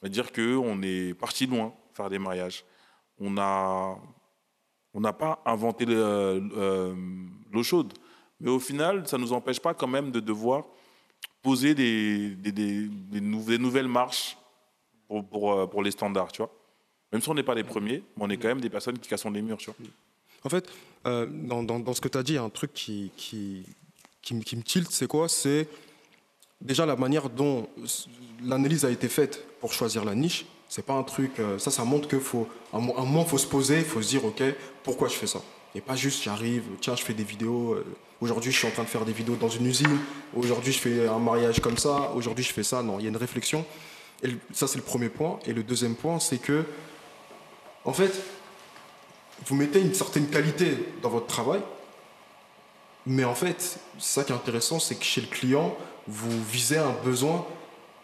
C'est-à-dire qu'on est parti loin faire des mariages. On a, on n'a pas inventé le- euh, l'eau chaude. Mais au final, ça ne nous empêche pas quand même de devoir poser des, des, des- des nou- des nouvelles marches euh, pour les standards, tu vois. Même si on n'est pas les premiers, on est quand même des personnes qui cassent les murs, tu vois. En fait, euh, dans, ce que tu as dit, il y a un truc qui, me- tilte, c'est quoi? C'est déjà la manière dont l'analyse a été faite pour choisir la niche, c'est pas un truc. euh, ça, ça montre qu'il faut. À un moment, faut se poser, faut se dire, ok, pourquoi je fais ça? Et pas juste, j'arrive, tiens, je fais des vidéos. euh, Aujourd'hui, je suis en train de faire des vidéos dans une usine. Aujourd'hui, je fais un mariage comme ça. Aujourd'hui, je fais ça. Non, il y a une réflexion. Et ça, c'est le premier point. Et le deuxième point, c'est que, en fait, vous mettez une certaine qualité dans votre travail, mais en fait, ça qui est intéressant, c'est que chez le client, vous visez un besoin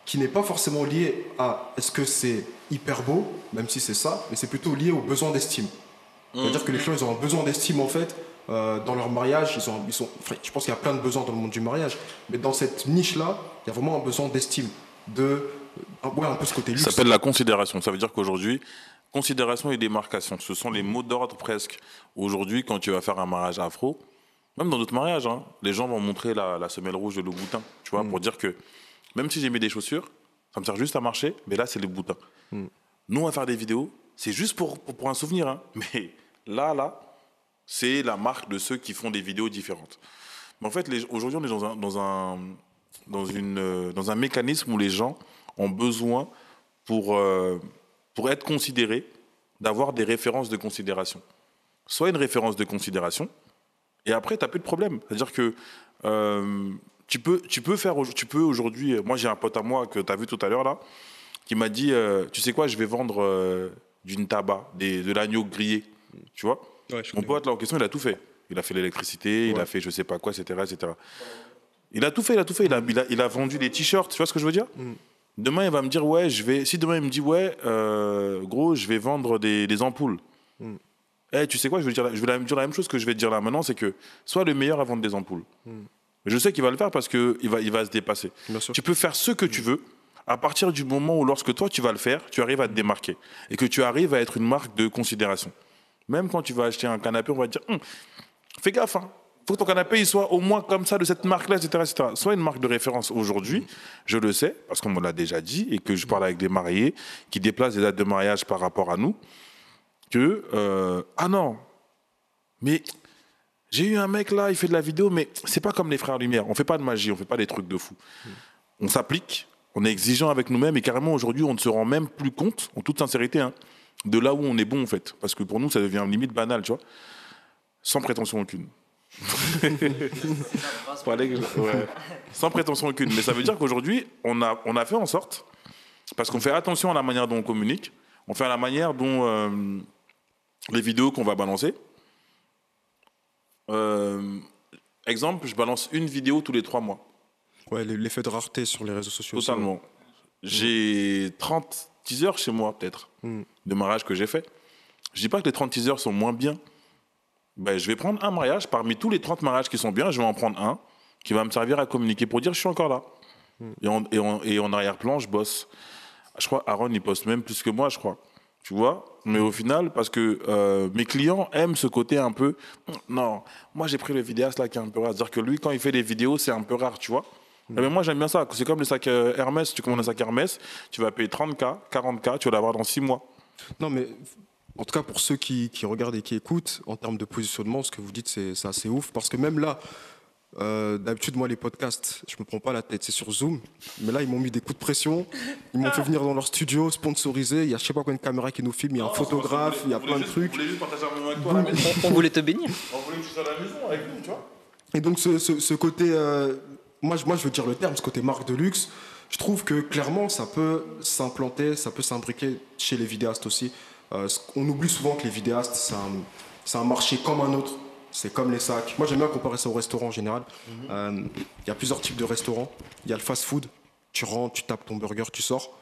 qui n'est pas forcément lié à est-ce que c'est hyper beau, même si c'est ça, mais c'est plutôt lié au besoin d'estime. C'est-à-dire que les clients, ils ont un besoin d'estime en fait euh, dans leur mariage. Ils ont, ils sont, enfin, je pense qu'il y a plein de besoins dans le monde du mariage, mais dans cette niche-là, il y a vraiment un besoin d'estime, de, euh, ouais, un peu ce côté luxe. Ça s'appelle la considération. Ça veut dire qu'aujourd'hui, considération et démarcation, ce sont les mots d'ordre presque. Aujourd'hui, quand tu vas faire un mariage afro, même dans d'autres mariages, hein, les gens vont montrer la, la semelle rouge de le boutin, tu vois, pour dire que même si j'ai mis des chaussures, ça me sert juste à marcher, mais là, c'est le boutin. Nous, on va faire des vidéos, c'est juste pour, pour, pour un souvenir, hein, mais là, là, c'est la marque de ceux qui font des vidéos différentes. Mais en fait, aujourd'hui, on est dans un, dans, un, dans, une, euh, dans un mécanisme où les gens ont besoin, pour, euh, pour être considérés, d'avoir des références de considération. Soit une référence de considération, et après, tu n'as plus de problème. C'est-à-dire que euh, tu, peux, tu peux faire, tu peux aujourd'hui, moi j'ai un pote à moi que tu as vu tout à l'heure là, qui m'a dit, tu sais quoi, je vais vendre d'une tabac, des, de l'agneau grillé, tu vois Ouais, mon pote, là, en question, il a tout fait. Il a fait l'électricité, il a fait je sais pas quoi, etc., etc. Il a tout fait, il a tout fait. Il a, il a, il a vendu des t-shirts, tu vois ce que je veux dire Mm. Demain, il va me dire, ouais, je vais. Si demain, il me dit, ouais, euh, gros, je vais vendre des, des ampoules. Mm. Eh, tu sais quoi, je vais, dire, je vais la- dire la même chose que je vais te dire là maintenant, c'est que sois le meilleur à vendre des ampoules. Mm. Je sais qu'il va le faire parce qu'il va, il va se dépasser. Tu peux faire ce que tu veux à partir du moment où, lorsque toi, tu vas le faire, tu arrives à te démarquer et que tu arrives à être une marque de considération. Même quand tu vas acheter un canapé, on va te dire Hum, fais gaffe, hein. faut que ton canapé il soit au moins comme ça, de cette marque-là, etc., etc. Sois une marque de référence. Aujourd'hui, je le sais, parce qu'on me l'a déjà dit, et que je parle avec des mariés qui déplacent des dates de mariage par rapport à nous, que, euh, ah non, mais j'ai eu un mec là, il fait de la vidéo, mais c'est pas comme les frères Lumière. On fait pas de magie, on fait pas des trucs de fou. On s'applique, on est exigeant avec nous-mêmes, et carrément aujourd'hui, on ne se rend même plus compte, en toute sincérité, hein, de là où on est bon en fait. Parce que pour nous, ça devient limite banal, tu vois. Sans prétention aucune. Ouais. Sans prétention aucune. Mais ça veut dire qu'aujourd'hui, on a, on a fait en sorte, parce qu'on fait attention à la manière dont on communique, on fait à la manière dont euh, les vidéos qu'on va balancer. Euh, exemple, je balance une vidéo tous les trois mois. Ouais, l'effet de rareté sur les réseaux sociaux. Totalement. J'ai 30 teasers chez moi, peut-être, Mm. de mariages que j'ai fait. Je dis pas que les 30 teasers sont moins bien. Ben, je vais prendre un mariage, parmi tous les 30 mariages qui sont bien, je vais en prendre un qui va me servir à communiquer pour dire je suis encore là. Et, en, et, en, et en arrière-plan, je bosse. Je crois Aaron, il poste même plus que moi, je crois. Tu vois? Mais au final, parce que euh, mes clients aiment ce côté un peu. Non, moi j'ai pris le vidéaste là qui est un peu rare. C'est-à-dire que lui, quand il fait des vidéos, c'est un peu rare, tu vois? Eh ben, moi j'aime bien ça. C'est comme le sac euh, Hermès. Tu commandes un sac Hermès, tu vas payer 30K, 40K, tu vas l'avoir dans 6 mois. Non, mais en tout cas, pour ceux qui, qui regardent et qui écoutent, en termes de positionnement, ce que vous dites, c'est c'est assez ouf. Parce que même là, euh, d'habitude, moi, les podcasts, je me prends pas la tête, c'est sur Zoom. Mais là, ils m'ont mis des coups de pression. Ils m'ont fait venir dans leur studio, sponsorisé. Il y a je sais pas combien de caméras qui nous filment. Il y a un photographe, il y a plein de trucs. juste partager un moment avec toi à la maison. On voulait te bénir. On voulait que tu sois à la maison avec nous, tu vois Et donc ce, ce- ce côté, euh, moi, je- moi je veux dire le terme, ce côté marque de luxe, je trouve que clairement ça peut s'implanter, ça peut s'imbriquer chez les vidéastes aussi. Euh, on oublie souvent que les vidéastes, c'est un, marché comme un autre. C'est comme les sacs. Moi j'aime bien comparer ça au restaurant en général. Euh, Il y a plusieurs types de restaurants. Il y a le fast-food. Tu rentres, tu tapes ton burger, tu sors.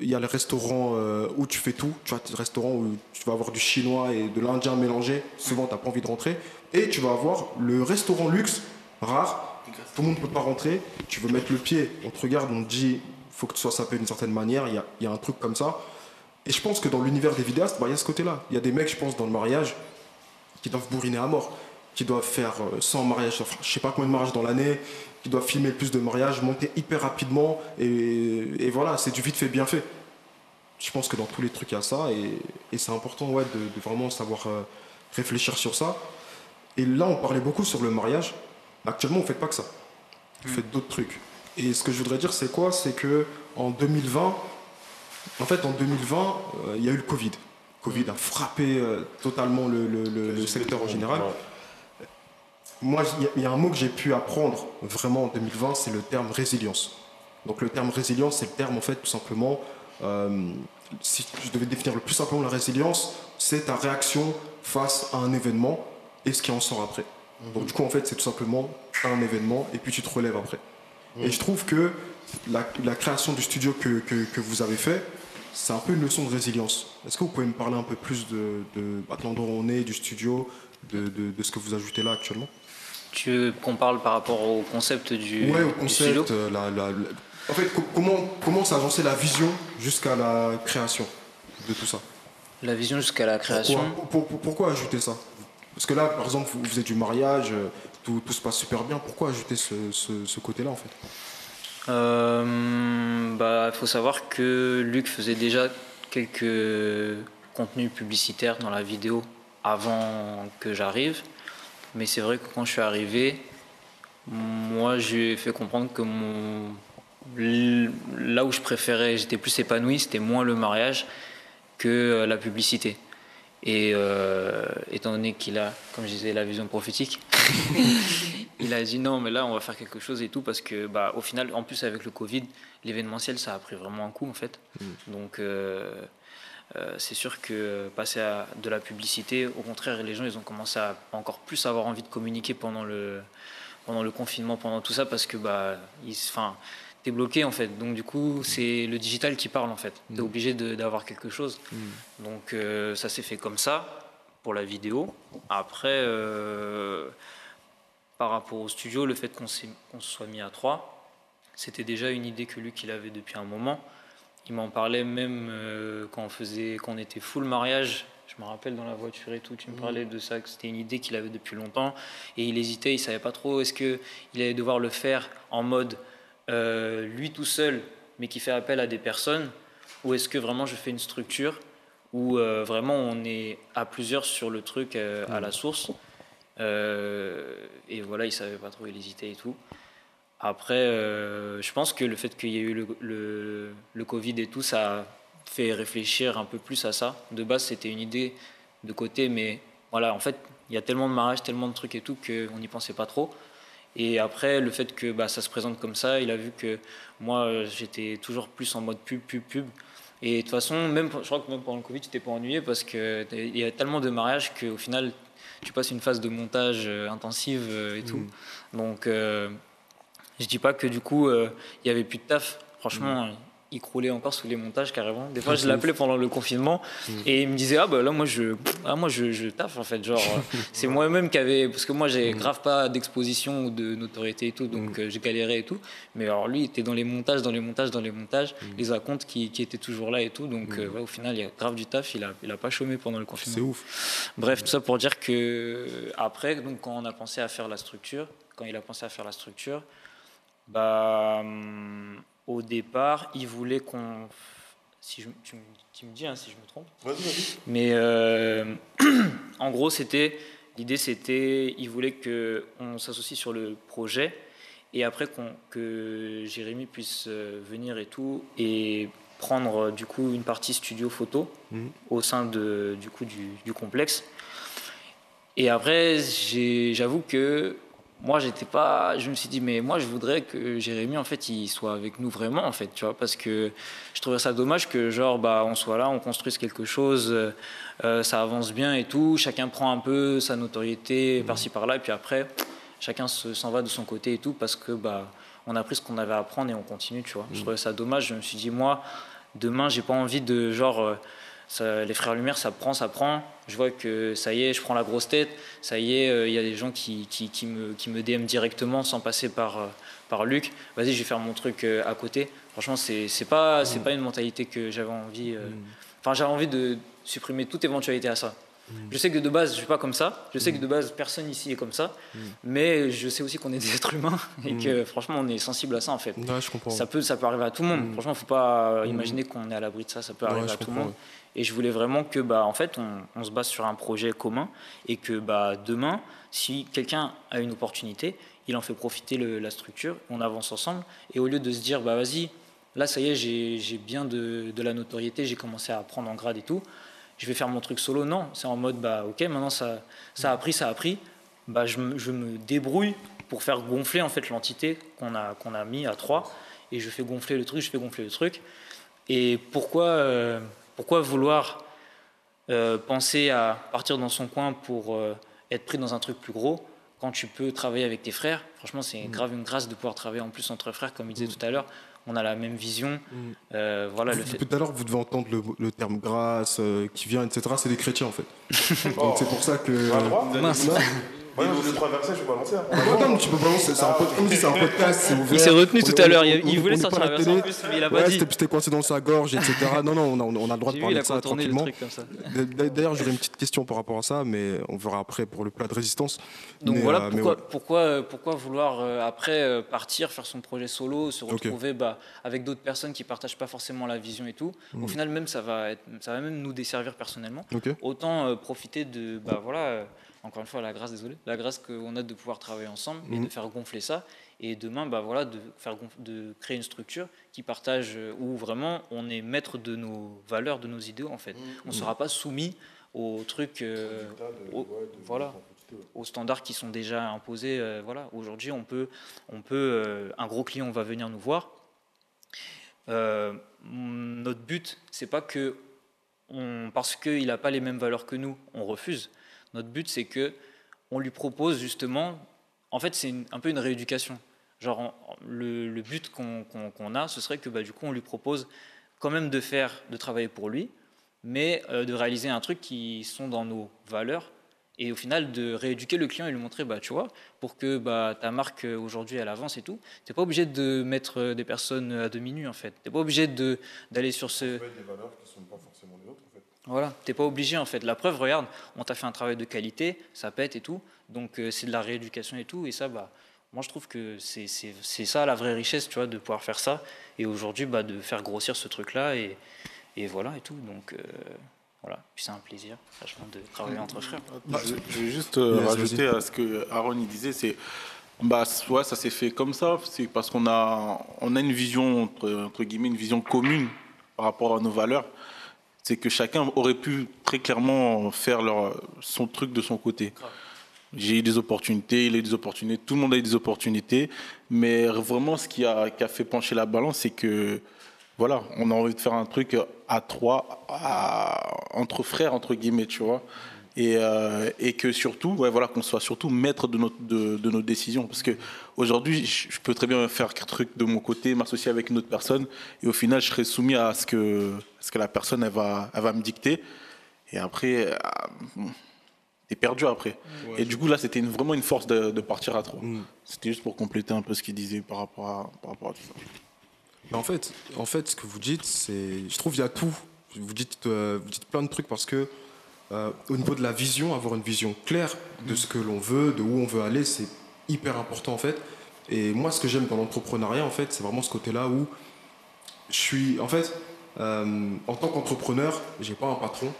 Il y a les restaurants euh, où tu fais tout. Tu vois, des restaurants où tu vas avoir du chinois et de l'indien mélangé. Souvent, tu n'as pas envie de rentrer. Et tu vas avoir le restaurant luxe, rare. Tout le monde ne peut pas rentrer. Tu veux mettre le pied. On te regarde, on te dit faut que tu sois sapé d'une certaine manière. Il y a, y a un truc comme ça. Et je pense que dans l'univers des vidéastes, bah, il y a ce côté-là. Il y a des mecs, je pense, dans le mariage, qui doivent bourriner à mort, qui doivent faire euh, 100 mariages, enfin, je sais pas combien de mariages dans l'année, qui doivent filmer le plus de mariages, monter hyper rapidement, et, voilà, c'est du vite fait, bien fait. Je pense que dans tous les trucs, il y a ça, et, c'est important ouais, de, de vraiment savoir euh, réfléchir sur ça. Et là, on parlait beaucoup sur le mariage. Actuellement, vous ne faites pas que ça. Vous faites d'autres trucs. Et ce que je voudrais dire, c'est quoi? C'est que en 2020, en fait, en 2020, euh, il y a eu le Covid. Covid a frappé euh, totalement le, le- le- le secteur en général. Moi, il y a- il y, a un mot que j'ai pu apprendre vraiment en 2020, c'est le terme résilience. Donc le terme résilience, c'est le terme en fait tout simplement, euh, si je devais définir le plus simplement la résilience, c'est ta réaction face à un événement et ce qui en sort après. Donc du coup en fait c'est tout simplement un événement et puis tu te relèves après. Et je trouve que la, la création du studio que, que- que vous avez fait, c'est un peu une leçon de résilience. Est-ce que vous pouvez me parler un peu plus de, de, bah, de l'endroit où on est, du studio, de, de- de ce que vous ajoutez là actuellement? Tu veux qu'on parle par rapport au concept du, Ouais, au du studio? concept, euh, la, la- la- en fait, co- comment, comment lancé la vision jusqu'à la création de tout ça? La vision jusqu'à la création? pourquoi, pour- pour- pourquoi ajouter ça? Parce que là, par exemple, vous, êtes du mariage, euh, tout, se passe super bien. Pourquoi ajouter ce, côté-là, en fait Euh, bah, faut savoir que Luc faisait déjà quelques contenus publicitaires dans la vidéo avant que j'arrive. Mais c'est vrai que quand je suis arrivé, moi j'ai fait comprendre que là où je préférais, j'étais plus épanoui, c'était moins le mariage que euh, la publicité. Et euh, étant donné qu'il a, comme je disais, la vision prophétique, il a dit non, mais là on va faire quelque chose et tout parce que, bah, au final, en plus avec le Covid, l'événementiel ça a pris vraiment un coup en fait. Donc euh, euh, c'est sûr que passer à de la publicité, au contraire, les gens ils ont commencé à encore plus avoir envie de communiquer pendant le pendant le confinement, pendant tout ça parce que bah, ils, enfin, t'es bloqué en fait. Donc du coup, c'est le digital qui parle en fait. T'es obligé de- d'avoir quelque chose. Donc euh, ça s'est fait comme ça pour la vidéo. Après, euh, par rapport au studio, le fait qu'on se soit mis à trois, c'était déjà une idée que Luc il avait depuis un moment. Il m'en parlait même euh, quand on faisait, quand on était full mariage. Je me rappelle dans la voiture et tout, tu me parlais de ça, que c'était une idée qu'il avait depuis longtemps. Et il hésitait, il savait pas trop est-ce qu'il allait devoir le faire en mode euh, lui tout seul, mais qui fait appel à des personnes, ou est-ce que vraiment je fais une structure où euh, vraiment on est à plusieurs sur le truc euh, à la source. Euh, et voilà, il savait pas trop, il hésitait et tout. Après, je pense que le fait qu'il y ait eu le, le, le Covid et tout, ça a fait réfléchir un peu plus à ça. De base, c'était une idée de côté, mais voilà, en fait, il y a tellement de mariages, tellement de trucs et tout qu'on n'y pensait pas trop. Et après, le fait que bah, ça se présente comme ça, il a vu que moi, euh, j'étais toujours plus en mode pub, pub, pub. Et de toute façon, même, je crois que même pendant le Covid, tu t'es pas ennuyé parce qu'il y a tellement de mariages qu'au final, tu passes une phase de montage euh, intensive euh, et tout. Donc, euh, je dis pas que du coup, euh, il y avait plus de taf. Franchement, il croulait encore sous les montages carrément. Des fois, je l'appelais pendant le confinement et il me disait ah bah là moi je ah moi je, je taffe en fait genre euh, c'est moi-même qui avait parce que moi j'ai grave pas d'exposition ou de notoriété et tout donc euh, j'ai galéré et tout. Mais alors lui il était dans les montages dans les montages dans les montages les acomptes qui, qui étaient toujours là et tout donc euh, ouais, au final il y a grave du taf il a il a pas chômé pendant le confinement. C'est ouf. Bref, tout ça pour dire que après, donc, quand on a pensé à faire la structure, quand il a pensé à faire la structure, bah, hum, au départ, il voulait qu'on. Si je, tu, me- tu me dis hein, si je me trompe. Vas-y, vas-y. Mais euh, en gros, c'était l'idée, c'était, il voulait que on s'associe sur le projet et après qu'on, que Jérémy puisse euh, venir et tout et prendre euh, du coup une partie studio photo Mhm. au sein de, du coup du, du complexe. Et après, j'ai- j'avoue que moi, j'étais pas. Je me suis dit, mais moi, je voudrais que Jérémy, en fait, il soit avec nous vraiment, en fait, tu vois, parce que je trouvais ça dommage que, genre, bah, on soit là, on construise quelque chose, euh, euh, ça avance bien et tout, chacun prend un peu sa notoriété par-ci par-là, et puis après, chacun se- s'en va de son côté et tout, parce que, bah, on a pris ce qu'on avait à apprendre et on continue, tu vois. Je trouvais ça dommage. Je me suis dit, moi, demain, j'ai pas envie de, genre. Ça- les frères Lumière, ça prend, ça prend. Je vois que ça y est, je prends la grosse tête. Ça y est, euh, il y a des gens qui, qui, qui me, qui me DM directement sans passer par, euh, par Luc. Vas-y, je vais faire mon truc euh, à côté. Franchement, c'est c'est pas, c'est pas une mentalité que j'avais envie. euh, Enfin, j'avais envie de supprimer toute éventualité à ça. Je sais que de base, je suis pas comme ça. Je sais que de base, personne ici est comme ça. Mais je sais aussi qu'on est des êtres humains et que franchement, on est sensible à ça en fait. Ouais, je comprends. Ça peut, ça peut arriver à tout le monde. Franchement, faut pas imaginer qu'on est à l'abri de ça. Ça peut arriver à tout le monde. Et je voulais vraiment que, bah, en fait, on, se base sur un projet commun et que, bah, demain, si quelqu'un a une opportunité, il en fait profiter la structure, on avance ensemble. Et au lieu de se dire, bah, vas-y, là, ça y est, j'ai bien de, la notoriété, j'ai commencé à prendre en grade et tout, je vais faire mon truc solo. Non, c'est en mode, ok, maintenant ça, a pris, ça a pris. Je, me, je me débrouille pour faire gonfler en fait l'entité qu'on a, qu'on a mis à 3 et je fais gonfler le truc, je fais gonfler le truc. Et pourquoi, euh, pourquoi vouloir euh, penser à partir dans son coin pour euh, être pris dans un truc plus gros quand tu peux travailler avec tes frères? Franchement, c'est grave une grâce de pouvoir travailler en plus entre frères, comme il disait tout à l'heure. On a la même vision. Euh, voilà, le fait. Tout à l'heure, vous devez entendre le, le terme grâce euh, qui vient, etc. C'est des chrétiens en fait. Donc c'est pour ça que. Non, Ouais, non, je vais traverser, je vais balancer. hein. non, non, tu peux balancer. C'est un, pod- comme c'est un podcast, c'est ouvert. Il s'est retenu tout à l'heure. Il, voulait sortir à la la version en télé. plus, mais il a pas Ouais, dit. c'était coincé dans sa gorge, etc. Non, non, on a, le droit de parler de ça tranquillement. D'ailleurs, j'aurais une petite question par rapport à ça, mais on verra après pour le plat de résistance. Donc Mais, voilà euh, mais pourquoi, ouais. pourquoi, euh, pourquoi vouloir euh, après partir, faire son projet solo, se retrouver bah, avec d'autres personnes qui partagent pas forcément la vision et tout? Au final, même ça va, être, ça va même nous desservir personnellement. Autant profiter de, bah voilà, euh, encore une fois, la grâce, désolé, la grâce qu'on a de pouvoir travailler ensemble et de faire gonfler ça. Et demain, bah voilà, de, faire de créer une structure qui partage, euh, où vraiment on est maître de nos valeurs, de nos idéaux en fait. On ne sera pas soumis aux trucs, euh, au- voilà, aux standards qui sont déjà imposés. euh, voilà, aujourd'hui, on peut, on peut, euh, un gros client va venir nous voir. Euh, notre but, c'est pas que on, parce qu'il n'a pas les mêmes valeurs que nous, on refuse. Notre but, c'est que on lui propose justement. En fait, c'est un peu une rééducation. Genre, en- le, but qu'on a, ce serait que bah, du coup, on lui propose quand même de faire, de travailler pour lui, mais euh, de réaliser un truc qui sont dans nos valeurs et au final de rééduquer le client et lui montrer bah tu vois pour que bah ta marque euh, aujourd'hui elle avance et tout t'es pas obligé de mettre euh, des personnes à demi nues en fait t'es pas obligé d'aller sur ce les autres, en fait. Voilà t'es pas obligé en fait. La preuve regarde on t'a fait un travail de qualité ça pète et tout. Donc euh, c'est de la rééducation et tout. Et ça bah moi je trouve que c'est ça la vraie richesse tu vois de pouvoir faire ça. Et aujourd'hui bah de faire grossir ce truc là et et voilà et tout. Donc euh, voilà. Puis c'est un plaisir franchement de travailler entre frères. Je, je vais juste euh, rajouter à ce que Aaron il disait, c'est bah ouais, ça s'est fait comme ça, c'est parce qu'on a on a une vision entre, entre guillemets une vision commune par rapport à nos valeurs. C'est que chacun aurait pu très clairement faire son truc de son côté. J'ai eu des opportunités, il a eu des opportunités, tout le monde a eu des opportunités, mais vraiment ce qui a, fait pencher la balance, c'est que voilà, on a envie de faire un truc à trois, entre frères, entre guillemets, tu vois. Et, euh, et que surtout, ouais, voilà, qu'on soit surtout maître de, notre, de, de nos décisions. Parce que aujourd'hui, je peux très bien faire un truc de mon côté, m'associer avec une autre personne, et au final, je serai soumis à ce que, ce que la personne elle va, elle va me dicter. Et après, euh, t'es perdu après. et du coup, là, c'était une- vraiment une force de, de partir à trois. Mm. C'était juste pour compléter un peu ce qu'il disait par rapport à, par rapport à tout ça. Mais en fait, en fait, ce que vous dites, c'est, je trouve, il y a tout. Vous dites, euh, vous dites plein de trucs parce que euh, au niveau de la vision, avoir une vision claire de ce que l'on veut, de où on veut aller, c'est hyper important en fait. Et moi, ce que j'aime dans l'entrepreneuriat, en fait, c'est vraiment ce côté-là où je suis, en fait, euh, en tant qu'entrepreneur, j'ai pas un patron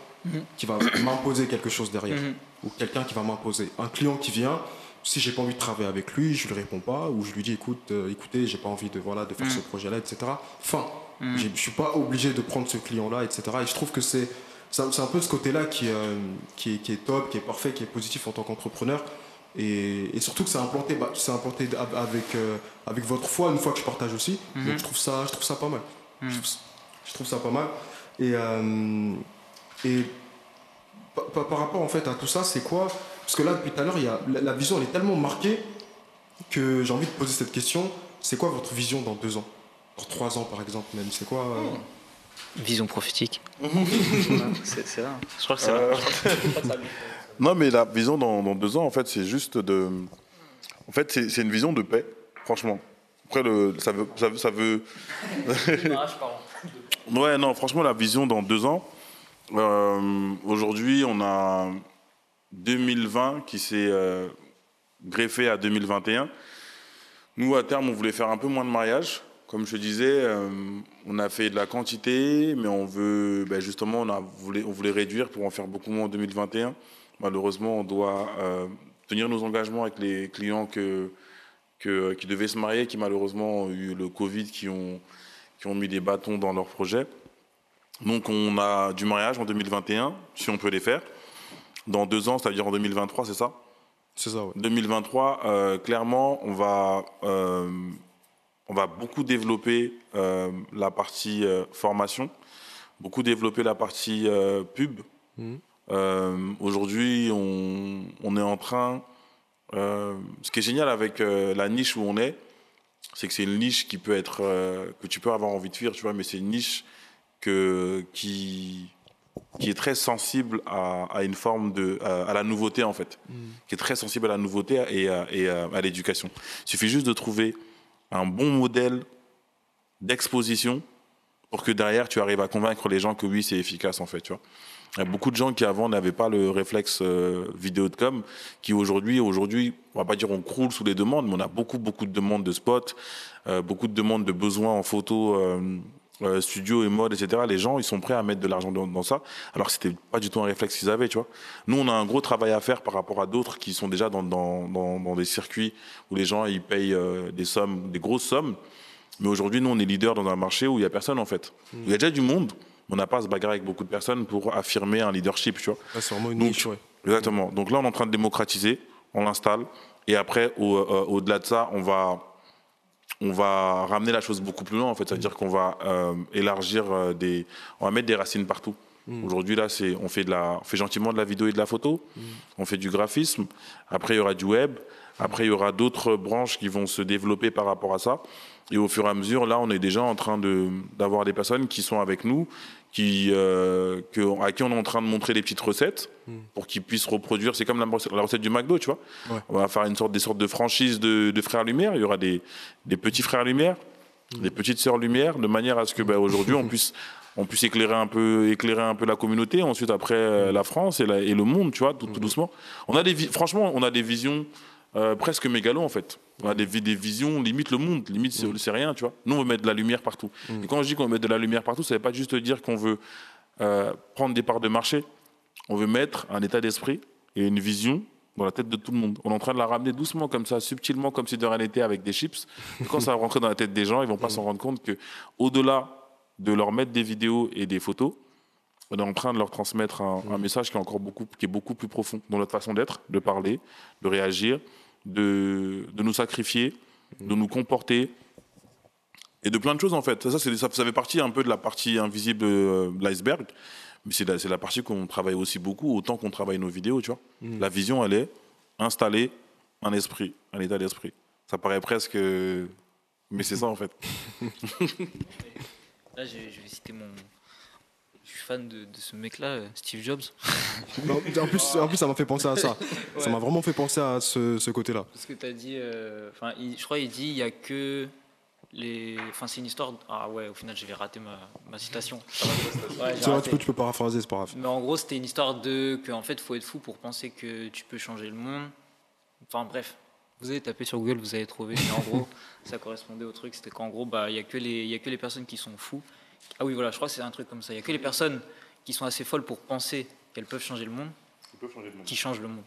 qui va m'imposer quelque chose derrière Mhm. ou quelqu'un qui va m'imposer. Un client qui vient, si j'ai pas envie de travailler avec lui, je lui réponds pas ou je lui dis écoute, euh, écoutez, j'ai pas envie de voilà de faire Mhm. ce projet-là, etc. Fin. Mhm. Je suis pas obligé de prendre ce client-là, etc. Et je trouve que c'est c'est un, peu ce côté-là qui, euh, qui, est, qui est top, qui est parfait, qui est positif en tant qu'entrepreneur. Et, et surtout que c'est implanté, bah, c'est implanté avec, euh, avec votre foi, une fois que je partage aussi. Mhm. Donc je trouve ça, je trouve ça pas mal. Mhm. Je, trouve, je trouve ça pas mal. Et, euh, et par, rapport en fait à tout ça, c'est quoi? Parce que là, depuis tout à l'heure, la, la vision elle est tellement marquée que j'ai envie de poser cette question. C'est quoi votre vision dans deux ans? Dans trois ans, par exemple, même C'est quoi euh, Vision prophétique. c'est. Je crois que c'est là. Non, mais la vision dans, dans deux ans, en fait, c'est juste de. En fait, c'est une vision de paix, franchement. Après, le, ça veut. Ça veut, ça veut... Ouais, non, franchement, la vision dans deux ans, Euh, Aujourd'hui, on a 2020 qui s'est euh, greffé à 2021. Nous, à terme, on voulait faire un peu moins de mariages. Comme je te disais, euh, on a fait de la quantité, mais on veut, ben, justement, on, a voulu, on voulait réduire pour en faire beaucoup moins en 2021. Malheureusement, on doit euh, tenir nos engagements avec les clients que, que- qui devaient se marier, qui malheureusement ont eu le Covid, qui ont, qui ont mis des bâtons dans leurs projets. Donc, on a du mariage en 2021, si on peut les faire. Dans deux ans, c'est-à-dire en 2023, c'est ça? C'est ça, ouais. 2023, euh, clairement, on va, euh, on va beaucoup développer euh, la partie euh, formation, beaucoup développer la partie euh, pub. Mhm. Euh, Aujourd'hui, on, on est en train. euh, ce qui est génial avec euh, la niche où on est, c'est que c'est une niche qui peut être euh, que tu peux avoir envie de fuir, tu vois, mais c'est une niche que qui qui est très sensible à, à une forme de à, à la nouveauté en fait, qui est très sensible à la nouveauté et à, et à l'éducation. Il suffit juste de trouver un bon modèle d'exposition pour que derrière tu arrives à convaincre les gens que oui c'est efficace en fait, tu vois. Il y a beaucoup de gens qui avant n'avaient pas le réflexe euh, vidéo de com, qui aujourd'hui, aujourd'hui, on va pas dire on croule sous les demandes, mais on a beaucoup, beaucoup de demandes de spots, euh, beaucoup de demandes de besoins en photo, euh, studio et mode, etc. Les gens, ils sont prêts à mettre de l'argent dans, ça, alors que c'était pas du tout un réflexe qu'ils avaient, tu vois. Nous, on a un gros travail à faire par rapport à d'autres qui sont déjà dans, dans, dans, dans des circuits où les gens, ils payent des sommes, des grosses sommes. Mais aujourd'hui, nous, on est leader dans un marché où il y a personne, en fait. Où Il y a déjà du monde, on n'a pas à se bagarrer avec beaucoup de personnes pour affirmer un leadership, tu vois. Là, c'est vraiment une Donc, niche, ouais. Exactement. Donc là, on est en train de démocratiser, on l'installe, et après, au, euh, au-delà de ça, on va, on va ramener la chose beaucoup plus loin, en fait. C'est-à-dire qu'on va euh, élargir euh, des, on va mettre des racines partout. Aujourd'hui, là, c'est, on fait de la, on fait gentiment de la vidéo et de la photo. On fait du graphisme. Après, il y aura du web. Après, il y aura d'autres branches qui vont se développer par rapport à ça. Et au fur et à mesure, là, on est déjà en train de, d'avoir des personnes qui sont avec nous, qui, euh, que, à qui on est en train de montrer des petites recettes pour qu'ils puissent reproduire. C'est comme la recette, la recette du McDo, tu vois. Ouais. On va faire une sorte, des sortes de franchises de, de frères Lumière. Il y aura des, des petits frères Lumière, des petites sœurs Lumière, de manière à ce que bah, aujourd'hui on puisse, on puisse éclairer un peu, éclairer un peu la communauté. Ensuite, après euh, la France et, la- et le monde, tu vois, tout, tout doucement. On a des, franchement, on a des visions euh, presque mégalo en fait. On a des, des visions limite le monde, limite c'est c'est rien, tu vois. Nous on veut mettre de la lumière partout. Et quand je dis qu'on veut mettre de la lumière partout, ça veut pas juste dire qu'on veut euh, prendre des parts de marché. On veut mettre un état d'esprit et une vision dans la tête de tout le monde. On est en train de la ramener doucement comme ça, subtilement, comme si de rien n'était avec des chips. Et quand ça va rentrer dans la tête des gens, ils vont pas s'en rendre compte que, au-delà de leur mettre des vidéos et des photos, on est en train de leur transmettre un, un message qui est encore beaucoup, qui est beaucoup plus profond dans notre façon d'être, de parler, de réagir, de, de nous sacrifier, de nous comporter et de plein de choses en fait. Ça, ça, ça fait partie un peu de la partie invisible euh, de l'iceberg, mais c'est la, c'est la partie qu'on travaille aussi beaucoup, autant qu'on travaille nos vidéos, tu vois. La vision, elle est installer un esprit, un état d'esprit. Ça paraît presque... Mais c'est ça en fait. Là, je, je vais citer mon. Je suis fan de, de ce mec-là, euh, Steve Jobs. Non, en, plus, en plus, ça m'a fait penser à ça. Ça m'a vraiment fait penser à ce, ce côté-là. Parce que tu as dit. euh, Enfin, il- je crois qu'il dit il n'y a que. Les... Enfin, c'est une histoire. Ah ouais, au final, je vais rater ma, ma citation. Ouais, j'ai C'est vrai, raté. tu peux, tu peux paraphraser, c'est pas grave. Mais en gros, c'était une histoire de qu'en fait, faut être fou pour penser que tu peux changer le monde. Enfin bref, vous avez tapé sur Google, vous allez trouver. Mais en gros, ça correspondait au truc. C'était qu'en gros, bah, il y a que les, il y a que les personnes qui sont fous. Ah oui, voilà, je crois que c'est un truc comme ça. Il y a que les personnes qui sont assez folles pour penser qu'elles peuvent changer le monde, qui changent le monde.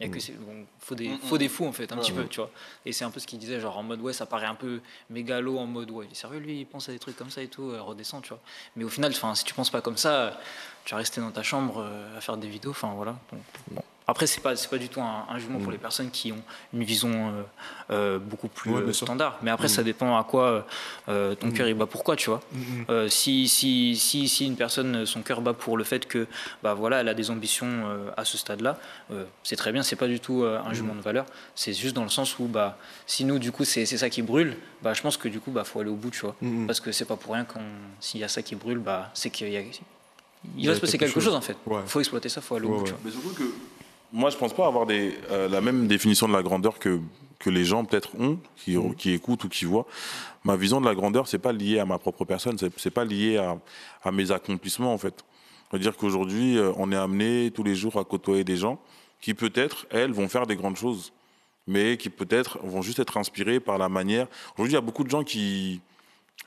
Il y a que ces- bon, faut des, faut des fous en fait, un petit peu, tu vois. Et c'est un peu ce qu'il disait, genre en mode ouais, ça paraît un peu mégalo, en mode ouais, il est sérieux lui, il pense à des trucs comme ça et tout, euh, redescend, tu vois. Mais au final, enfin, si tu penses pas comme ça, tu vas rester dans ta chambre euh, à faire des vidéos, enfin voilà. Donc, bon. Après, c'est pas, c'est pas du tout un, un jugement pour les personnes qui ont une vision euh, euh, beaucoup plus Ouais, euh, standard. Mais après, ça dépend à quoi euh, ton cœur il bat pourquoi, tu vois. Euh, si, si, si, si une personne, son cœur bat pour le fait que, bah voilà, elle a des ambitions euh, à ce stade-là, euh, c'est très bien, c'est pas du tout euh, un jugement de valeur. C'est juste dans le sens où, bah, si nous, du coup, c'est c'est ça qui brûle, bah, je pense que du coup, bah, faut aller au bout, tu vois. Parce que c'est pas pour rien qu'on, s'il y a ça qui brûle, bah, c'est qu'il y a, il va se passer quelque quelque chose, chose. en fait. Ouais. Faut exploiter ça, faut aller au Ouais, bout, ouais. tu vois. Mais surtout que moi, je pense pas avoir des, euh, la même définition de la grandeur que, que les gens peut-être ont, qui, qui écoutent ou qui voient. Ma vision de la grandeur, c'est pas lié à ma propre personne, c'est pas lié à, à mes accomplissements en fait. C'est-à-dire qu'aujourd'hui, euh, on est amené tous les jours à côtoyer des gens qui peut-être, elles, vont faire des grandes choses, mais qui peut-être vont juste être inspirés par la manière. Aujourd'hui, il y a beaucoup de gens qui,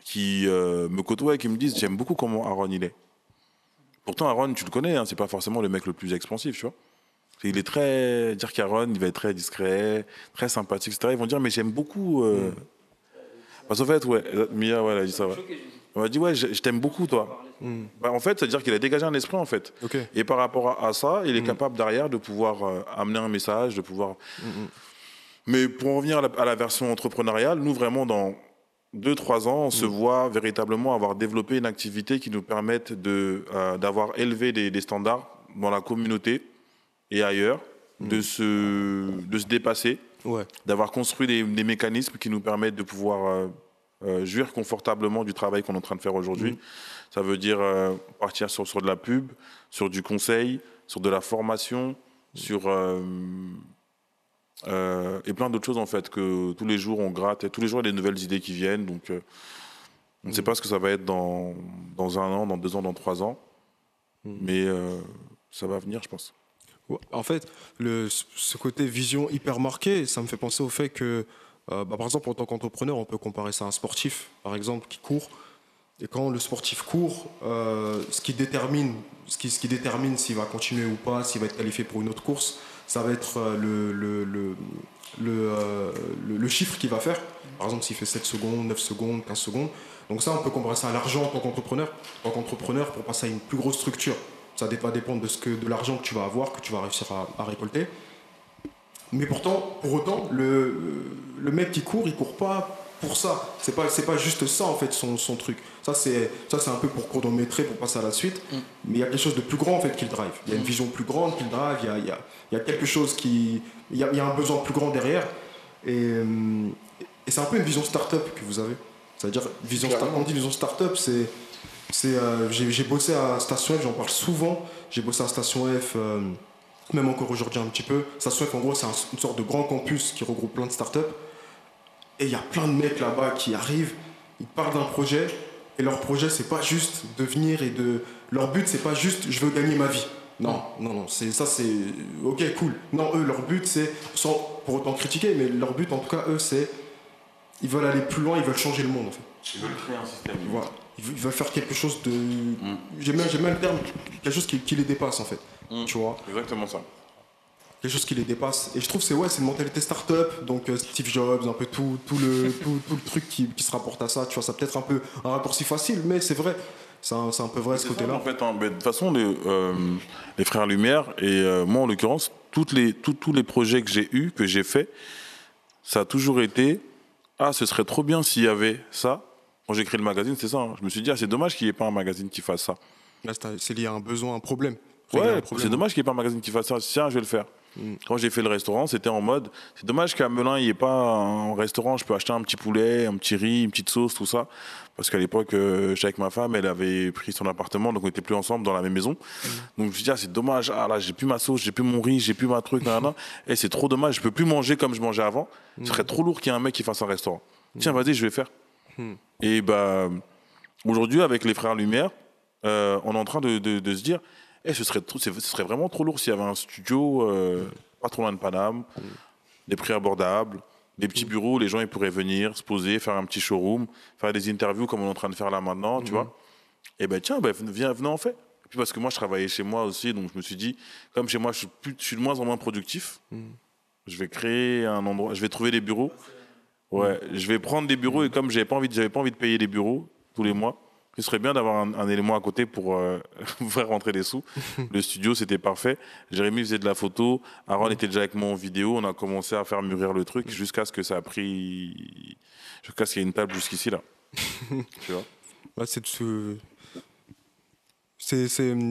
qui euh, me côtoient et qui me disent j'aime beaucoup comment Aaron il est. Pourtant, Aaron, tu le connais, hein, c'est pas forcément le mec le plus expansif, tu vois. Il est très. Dire qu'Aaron, il va être très discret, très sympathique, etc. Ils vont dire, mais j'aime beaucoup. euh, Parce qu'en fait, ouais, Mia, ouais, elle a dit ça, ouais. Elle m'a dit, ouais, je, je t'aime beaucoup, toi. Bah, en fait, c'est-à-dire qu'il a dégagé un esprit, en fait. Et par rapport à, à ça, il est capable derrière de pouvoir euh, amener un message, de pouvoir. Mais pour en revenir à la, à la version entrepreneuriale, nous vraiment dans deux trois ans, on se voit véritablement avoir développé une activité qui nous permette de euh, d'avoir élevé des, des standards dans la communauté et ailleurs, de se de se dépasser, Ouais. d'avoir construit des, des mécanismes qui nous permettent de pouvoir euh, euh, jouir confortablement du travail qu'on est en train de faire aujourd'hui. Ça veut dire euh, partir sur, sur de la pub, sur du conseil, sur de la formation, sur euh, euh, et plein d'autres choses en fait que tous les jours on gratte et tous les jours il y a des nouvelles idées qui viennent. Donc euh, on ne sait pas ce que ça va être dans, dans un an, dans deux ans, dans trois ans, mais euh, ça va venir, je pense. En fait, ce côté vision hyper marqué, ça me fait penser au fait que, euh, bah, par exemple, en tant qu'entrepreneur, on peut comparer ça à un sportif, par exemple, qui court. Et quand le sportif court, euh, ce qui détermine, ce qui, détermine s'il va continuer ou pas, s'il va être qualifié pour une autre course, ça va être euh, le- le chiffre qu'il va faire. Par exemple, s'il fait 7 secondes, 9 secondes, 15 secondes. Donc ça, on peut comparer ça à l'argent en tant qu'entrepreneur. En tant qu'entrepreneur, pour passer à une plus grosse structure, ça va dépendre de, ce que, de l'argent que tu vas avoir, que tu vas réussir à, à récolter. Mais pourtant, pour autant, le, le mec qui court, il court pas pour ça. C'est pas, c'est pas juste ça en fait son, son truc. Ça c'est, ça c'est un peu pour chronométrer, pour passer à la suite. Mais il y a quelque chose de plus grand en fait qui le drive. Il y a une vision plus grande qui le drive. Il y a, y a, y a quelque chose qui, il y a, il y a un besoin plus grand derrière. Et, et c'est un peu une vision start-up que vous avez. C'est-à-dire vision start on dit vision start-up, c'est c'est, euh, j'ai, bossé à Station F, j'en parle souvent. J'ai bossé à Station F, euh, même encore aujourd'hui un petit peu. Station F, en gros, c'est un- une sorte de grand campus qui regroupe plein de startups. Et il y a plein de mecs là-bas qui arrivent, ils parlent d'un projet, et leur projet, c'est pas juste de venir et de. Leur but, c'est pas juste je veux gagner ma vie. Non, non, non, c'est, ça c'est. Ok, cool. Non, eux, leur but, c'est, sans pour autant critiquer, mais leur but, en tout cas, eux, c'est. Ils veulent aller plus loin, ils veulent changer le monde, en fait. Ils veulent créer un système. Voilà. Ils veulent, faire quelque chose de. J'aime bien, j'aime bien le terme, quelque chose qui, qui les dépasse, en fait. Tu vois Exactement ça. quelque chose qui les dépasse. Et je trouve que c'est ouais, c'est une mentalité start-up, donc euh, Steve Jobs, un peu tout, tout, le, tout, tout le truc qui, qui se rapporte à ça. Tu vois, ça peut être un peu un raccourci facile, mais c'est vrai. C'est un, peu vrai ce côté-là. En fait, hein, de toute façon, les, euh, les frères Lumière, et euh, moi en l'occurrence, les, tous- tous les projets que j'ai eus, que j'ai faits, ça a toujours été Ah, ce serait trop bien s'il y avait ça. Quand j'ai créé le magazine, c'est ça. hein. Je me suis dit, ah, c'est dommage qu'il n'y ait pas un magazine qui fasse ça. Là, c'est lié à un besoin, un problème. Ouais, c'est dommage qu'il n'y ait pas un magazine qui fasse ça. Tiens, je vais le faire. Quand j'ai fait le restaurant, c'était en mode c'est dommage qu'à Melun, il n'y ait pas un restaurant, je peux acheter un petit poulet, un petit riz, une petite sauce, tout ça. Parce qu'à l'époque, euh, j'étais avec ma femme, elle avait pris son appartement, donc on n'était plus ensemble dans la même maison. Donc je me suis dit, ah, c'est dommage, ah là, j'ai plus ma sauce, j'ai plus mon riz, j'ai plus ma truc, nan. Et c'est trop dommage, je peux plus manger comme je mangeais avant. Ce serait trop lourd qu'il y ait un mec qui fasse un restaurant. Tiens, vas-y, je vais faire. Et bah, aujourd'hui, avec les frères Lumière, euh, on est en train de, de- de se dire, eh, ce, serait trop- c'est- ce serait vraiment trop lourd s'il y avait un studio euh, pas trop loin de Paname, des prix abordables, des petits bureaux où les gens ils pourraient venir, se poser, faire un petit showroom, faire des interviews comme on est en train de faire là maintenant, tu vois. Et ben tiens, ben, viens, venez en fait. Et puis parce que moi, je travaillais chez moi aussi, donc je me suis dit, comme chez moi, je suis, plus, je suis de moins en moins productif, je vais créer un endroit, je vais trouver des bureaux. Ouais, je vais prendre des bureaux et comme j'avais pas envie, j'avais pas envie de payer des bureaux tous les mois, ce serait bien d'avoir un, un élément à côté pour euh, faire rentrer des sous. Le studio, c'était parfait. Jérémy faisait de la photo. Aaron était déjà avec moi en vidéo. On a commencé à faire mûrir le truc jusqu'à ce que ça a pris, jusqu'à ce qu'il y ait une table jusqu'ici là. tu vois? Ouais, c'est ce-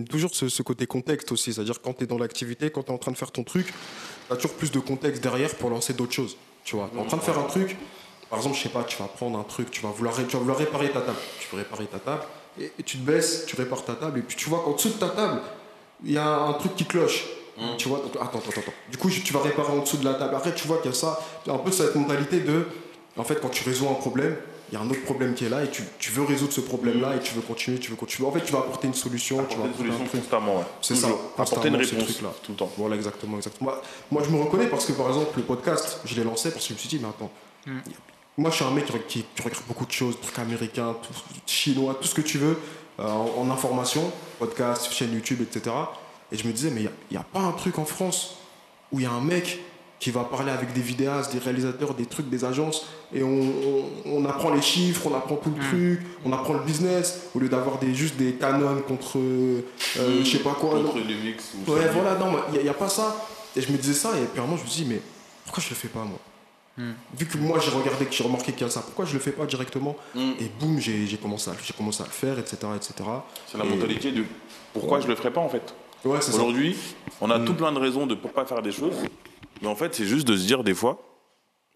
toujours ce, ce côté contexte aussi. C'est-à-dire quand tu es dans l'activité, quand tu es en train de faire ton truc, tu as toujours plus de contexte derrière pour lancer d'autres choses. Tu vois, tu es en train de faire un truc, par exemple, je sais pas, tu vas prendre un truc, tu vas vouloir, tu vas vouloir réparer ta table. Tu veux réparer ta table, et, et tu te baisses, tu répares ta table, et puis tu vois qu'en dessous de ta table, il y a un truc qui cloche. Tu vois, donc, attends, attends, attends. Du coup, tu vas réparer en dessous de la table. Après, tu vois qu'il y a ça, un peu cette mentalité de, en fait, quand tu résous un problème, il y a un autre problème qui est là et tu, tu veux résoudre ce problème-là et tu veux continuer, tu veux continuer. En fait, tu vas apporter une solution. tu vas Apporter une solution truc. constamment. ouais. C'est ça. Apporter une réponse truc-là. tout le temps. Voilà, exactement, exactement. Moi, moi, je me reconnais parce que, par exemple, le podcast, je l'ai lancé parce que je me suis dit, mais attends, moi, je suis un mec qui, qui- qui regarde beaucoup de choses, trucs américains, tout- chinois, tout ce que tu veux, euh, en, en information, podcast, chaîne YouTube, etc. Et je me disais, mais il n'y a, pas un truc en France où il y a un mec qui va parler avec des vidéastes, des réalisateurs, des trucs, des agences, et on, on- on apprend les chiffres, on apprend tout le truc, on apprend le business, au lieu d'avoir des, juste des canons contre euh, je sais pas quoi. Contre non. Lumix ou Ouais, voilà, non, il n'y a, pas ça. Et je me disais ça, et puis à un moment, je me dis, mais pourquoi je le fais pas, moi Vu que moi, j'ai regardé, que j'ai remarqué qu'il y a ça, pourquoi je le fais pas directement Mm. Et boum, j'ai commencé, à- j'ai commencé à le faire, etc. etc. C'est la Et- mentalité de pourquoi je le ferais pas en fait. Ouais, c'est ça. Aujourd'hui, on a Mm. tout plein de raisons de pourquoi faire des choses, mais en fait, c'est juste de se dire des fois,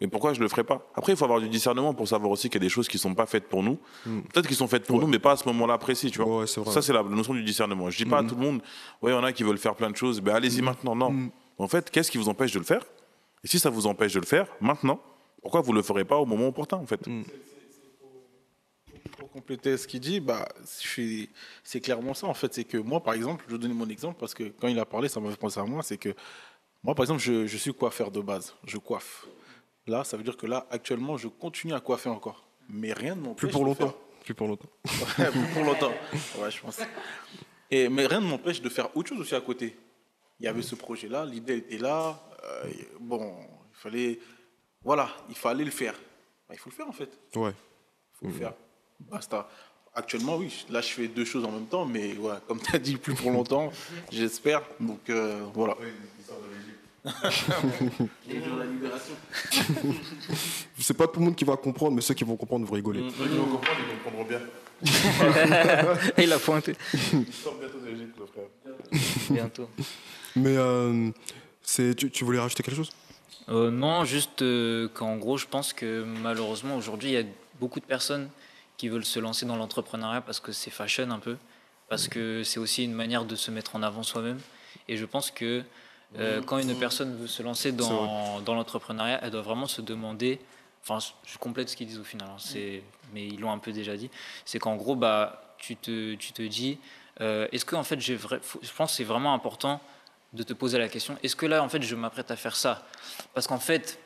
mais pourquoi je le ferais pas? Après, il faut avoir du discernement pour savoir aussi qu'il y a des choses qui sont pas faites pour nous. Peut-être qu'ils sont faites pour. Ouais. nous, mais pas à ce moment-là précis, tu vois. Ouais. Ça, c'est la notion du discernement. Je dis pas à tout le monde, ouais, il y en a qui veulent faire plein de choses, ben allez-y maintenant. Non. En fait, qu'est-ce qui vous empêche de le faire? Et si ça vous empêche de le faire maintenant, pourquoi vous le ferez pas au moment opportun, en fait? Pour compléter ce qu'il dit, bah, c'est clairement ça en fait. C'est que moi, par exemple, je vais donner mon exemple parce que quand il a parlé, ça m'a fait penser à moi. C'est que moi, par exemple, je, je suis coiffeur de base. Je coiffe. Là, ça veut dire que là, actuellement, je continue à coiffer encore. Mais rien ne m'empêche. Plus pour de longtemps. Plus pour longtemps. faire- Plus pour longtemps. Ouais, je pense. Et, mais rien ne m'empêche de faire autre chose aussi à côté. Il y avait ce projet-là, l'idée était là. euh, bon, il fallait. Voilà, il fallait le faire. Bah, il faut le faire en fait Ouais. faut le faire. Basta. Actuellement, oui, là, je fais deux choses en même temps, mais voilà, comme tu as dit, plus pour longtemps, j'espère. Donc, euh, voilà. Les jours de la libération. C'est pas tout le monde qui va comprendre, mais ceux qui vont comprendre vont rigoler. Ceux qui vont comprendre, ils comprendront bien. Et il a pointé. Il sort bientôt d'Égypte, le frère. Bientôt. Mais euh, c'est, tu, tu voulais rajouter quelque chose? Euh, non, juste euh, qu'en gros, je pense que malheureusement, aujourd'hui, il y a beaucoup de personnes qui veulent se lancer dans l'entrepreneuriat parce que c'est fashion un peu, parce que c'est aussi une manière de se mettre en avant soi-même. Et je pense que euh, quand une personne veut se lancer dans, dans l'entrepreneuriat, elle doit vraiment se demander, enfin, je complète ce qu'ils disent au final, hein, mais ils l'ont un peu déjà dit, c'est qu'en gros, bah, tu, te, tu te dis, euh, est-ce que en fait, j'ai vrai, faut- je pense que c'est vraiment important de te poser la question, est-ce que là, en fait, je m'apprête à faire ça? Parce qu'en fait,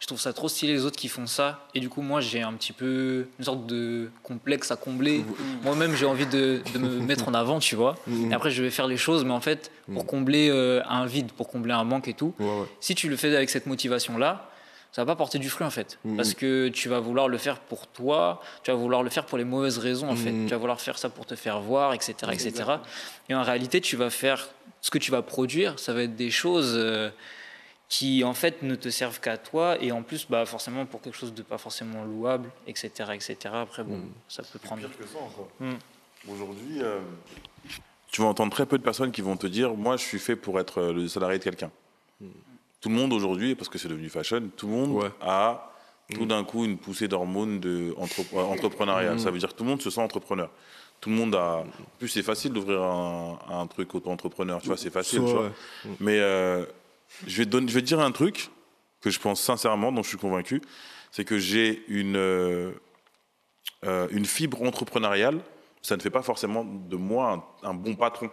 je trouve ça trop stylé les autres qui font ça. Et du coup, moi, j'ai un petit peu une sorte de complexe à combler. Moi-même, j'ai envie de, de me mettre en avant, tu vois. Et après, je vais faire les choses, mais en fait, pour combler euh, un vide, pour combler un manque et tout. Ouais, ouais. Si tu le fais avec cette motivation-là, ça va pas porter du fruit en fait. Parce que tu vas vouloir le faire pour toi, tu vas vouloir le faire pour les mauvaises raisons en fait. Tu vas vouloir faire ça pour te faire voir, etc. etc. Et en réalité, tu vas faire ce que tu vas produire, ça va être des choses euh, qui en fait ne te servent qu'à toi et en plus bah, forcément pour quelque chose de pas forcément louable, etc. etc. Après, bon, ça peut prendre. Pire que ça encore. Mm. Aujourd'hui, euh, tu vas entendre très peu de personnes qui vont te dire Moi, je suis fait pour être euh, le salarié de quelqu'un. Tout le monde aujourd'hui, parce que c'est devenu fashion, tout le monde Ouais. a tout d'un coup une poussée d'hormones de entrep- euh, entrepreneuriat. Ça veut dire que tout le monde se sent entrepreneur. Tout le monde a. En plus, c'est facile d'ouvrir un, un truc auto-entrepreneur. Tu vois, c'est facile. Ouais, tu vois. ouais. Mais euh, je, vais te donner- je vais te dire un truc que je pense sincèrement, dont je suis convaincu c'est que j'ai une, euh, euh, une fibre entrepreneuriale. Ça ne fait pas forcément de moi un, un bon patron,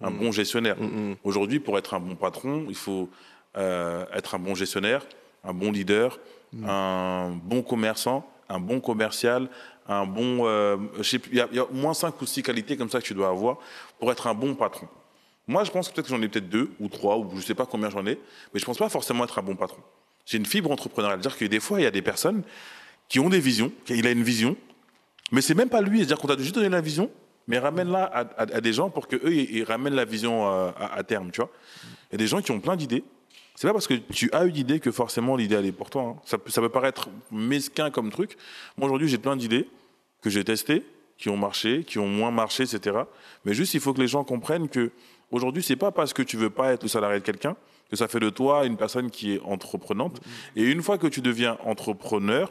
un bon gestionnaire. Aujourd'hui, pour être un bon patron, il faut euh, être un bon gestionnaire, un bon leader, un bon commerçant, un bon commercial, un bon. euh, y, il y a au moins cinq ou six qualités comme ça que tu dois avoir pour être un bon patron. Moi, je pense que peut-être que j'en ai peut-être deux ou trois, ou je ne sais pas combien j'en ai, mais je pense pas forcément être un bon patron. J'ai une fibre entrepreneuriale. C'est-à-dire que des fois, il y a des personnes qui ont des visions, il a une vision, mais c'est même pas lui. C'est-à-dire qu'on t'a juste donné la vision, mais ramène-la à, des gens pour qu'eux, ils, ramènent la vision euh, à, terme, tu vois. Il y a des gens qui ont plein d'idées. C'est pas parce que tu as une idée que forcément l'idée, elle est pour toi. hein. Ça, ça peut paraître mesquin comme truc. Moi, aujourd'hui, j'ai plein d'idées que j'ai testées, qui ont marché, qui ont moins marché, etc. Mais juste, il faut que les gens comprennent que aujourd'hui, c'est pas parce que tu veux pas être le salarié de quelqu'un que ça fait de toi une personne qui est entreprenante. Et une fois que tu deviens entrepreneur,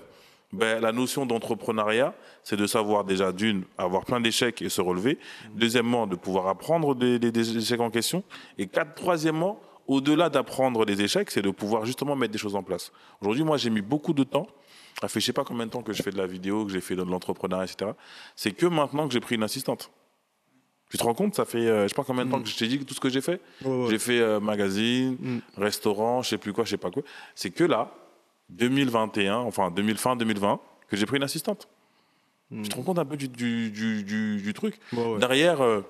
ben, la notion d'entrepreneuriat, c'est de savoir déjà d'une, avoir plein d'échecs et se relever. Deuxièmement, de pouvoir apprendre des, échecs en question. Et troisièmement, au-delà d'apprendre des échecs, c'est de pouvoir justement mettre des choses en place. Aujourd'hui, moi, j'ai mis beaucoup de temps. Ça fait je sais pas combien de temps que je fais de la vidéo, que j'ai fait de l'entrepreneuriat, etc. C'est que maintenant que j'ai pris une assistante. Tu te rends compte, ça fait euh, je sais pas combien de temps Mm. que je t'ai dit tout ce que j'ai fait. Ouais, ouais. J'ai fait euh, magazine, Mm. restaurant, je sais plus quoi, je sais pas quoi. C'est que là, 2021, enfin 2000, fin 2020, que j'ai pris une assistante. Mm. Tu te rends compte un peu du, du, du, du- du truc Ouais. Derrière, euh,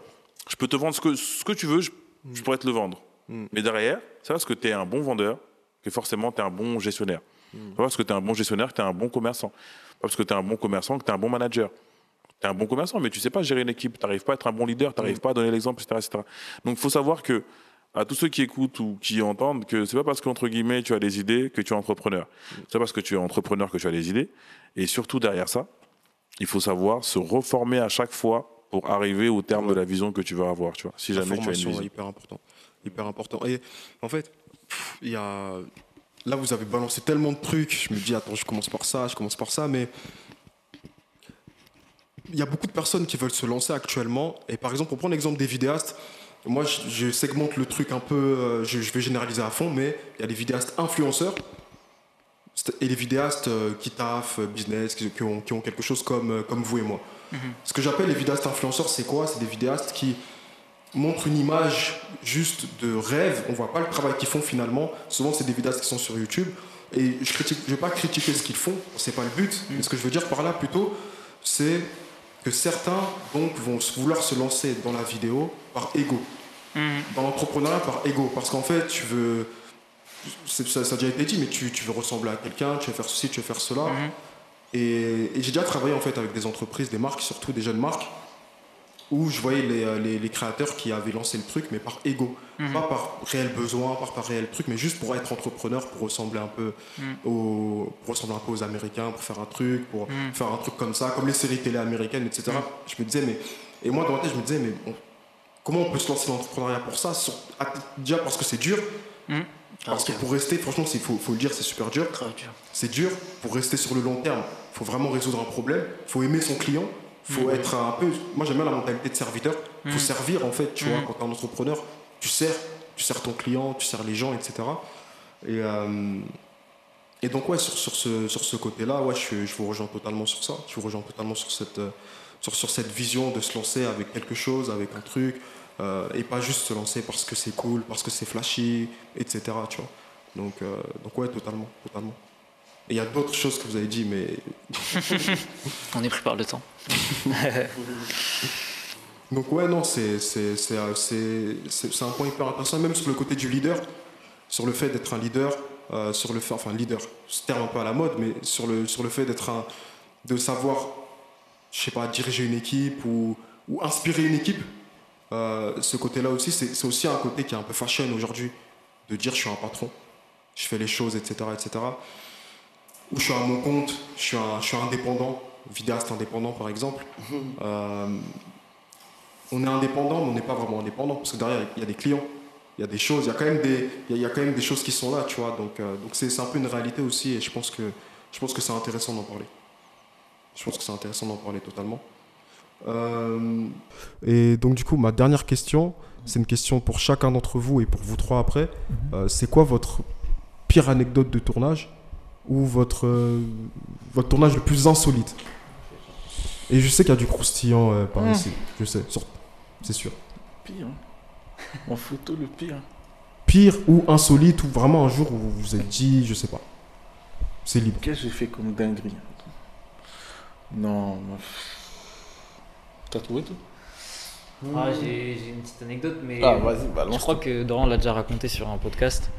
je peux te vendre ce que, ce que tu veux, je, je pourrais te le vendre. Mm. Mais derrière, c'est parce que tu es un bon vendeur que forcément tu es un bon gestionnaire. Mm. C'est pas parce que tu es un bon gestionnaire que tu es un bon commerçant. Pas parce que tu es un bon commerçant que tu es un bon manager. Tu es un bon commerçant, mais tu sais pas gérer une équipe, tu n'arrives pas à être un bon leader, tu n'arrives Mm. pas à donner l'exemple, etc., etc. Donc il faut savoir que, à tous ceux qui écoutent ou qui entendent, que c'est pas parce qu'entre guillemets tu as des idées que tu es entrepreneur. Mm. C'est pas parce que tu es entrepreneur que tu as des idées. Et surtout derrière ça, il faut savoir se reformer à chaque fois pour arriver au terme Ouais. de la vision que tu veux avoir, tu vois. Si La jamais tu as une vision. hyper important. Hyper important. Et en fait, il y a. Là, vous avez balancé tellement de trucs. Je me dis, attends, je commence par ça, je commence par ça, mais. Il y a beaucoup de personnes qui veulent se lancer actuellement. Et par exemple, pour prendre l'exemple des vidéastes, moi, je, je segmente le truc un peu. euh, je, je vais généraliser à fond, mais il y a les vidéastes influenceurs et les vidéastes euh, qui taffent, euh, business, qui, ont, qui ont quelque chose comme, comme vous et moi. Ce que j'appelle les vidéastes influenceurs, c'est quoi? C'est des vidéastes qui montrent une image juste de rêve. On voit pas le travail qu'ils font finalement. Souvent, c'est des vidéastes qui sont sur YouTube. Et je je vais pas critiquer ce qu'ils font, c'est pas le but. Mais ce que je veux dire par là plutôt, c'est que certains donc vont vouloir se lancer dans la vidéo par ego, Mhm. dans l'entrepreneuriat par ego, parce qu'en fait, tu veux, c'est- ça, ça a déjà été dit, mais tu, tu veux ressembler à quelqu'un, tu veux faire ceci, tu veux faire cela. Mhm. Et, et j'ai déjà travaillé en fait avec des entreprises, des marques, surtout des jeunes marques, où je voyais les, euh, les- les créateurs qui avaient lancé le truc, mais par ego. Mhm. Pas par réel besoin, pas par réel truc, mais juste pour être entrepreneur, pour ressembler un peu, Mhm. aux, pour ressembler un peu aux Américains, pour faire un truc, pour Mhm. faire un truc comme ça, comme les séries télé américaines, etc. Je me disais, mais. Et moi, dans ma tête, je me disais, mais on- comment on peut se lancer dans l'entrepreneuriat pour ça Sur- Déjà parce que c'est dur. Parce que pour rester, franchement, il faut, faut le dire, c'est super dur. c'est dur pour rester sur le long terme. Il faut vraiment résoudre un problème. Il faut aimer son client. Il faut Mhm. être un peu. Moi, j'aime bien la mentalité de serviteur. Il faut Mhm. servir, en fait, tu vois, quand tu es un entrepreneur, tu sers. Tu sers ton client, tu sers les gens, etc. Et, euh, et donc, ouais, sur, sur ce, sur ce côté-là, ouais, je, je vous rejoins totalement sur ça. Je vous rejoins totalement sur cette, euh, sur, sur cette vision de se lancer avec quelque chose, avec un truc, euh, et pas juste se lancer parce que c'est cool, parce que c'est flashy, etc. Tu vois. Donc, euh, donc ouais, totalement, totalement. Et il y a d'autres choses que vous avez dit, mais On est pris par le temps. donc ouais, non, c'est un point hyper intéressant, même sur le côté du leader, sur le fait d'être un leader, euh, sur le fait, enfin leader, ce terme un peu à la mode, mais sur le sur le fait d'être un, de savoir, je sais pas, diriger une équipe ou ou inspirer une équipe. Euh, ce côté-là aussi, c'est c'est aussi un côté qui est un peu fashion aujourd'hui, de dire je suis un patron, je fais les choses, etc., etc. Ou je suis à mon compte, je suis un, je suis indépendant, vidéaste indépendant par exemple. Euh, on est indépendant, mais on n'est pas vraiment indépendant parce que derrière il y a des clients, il y a des choses, il y a quand même des, il y a- il y a quand même des choses qui sont là, tu vois. Donc, euh, donc c'est un peu une réalité aussi, et je pense que je pense que c'est intéressant d'en parler. Je pense que c'est intéressant d'en parler totalement. Euh, et donc du coup, ma dernière question, c'est une question pour chacun d'entre vous et pour vous trois après. Euh, c'est quoi votre pire anecdote de tournage ou votre euh, votre tournage le plus insolite? Et je sais qu'il y a du croustillant euh, par Mm. ici, je sais, c'est sûr. Pire. En photo, le pire. Pire ou insolite ou vraiment un jour où vous vous êtes dit, je sais pas. C'est libre. Qu'est-ce que j'ai fait comme dinguerie? Non. T'as trouvé tout Ah, j'ai une petite anecdote, mais Ah, vas-y, balance. je crois que Doran l'a déjà raconté sur un podcast.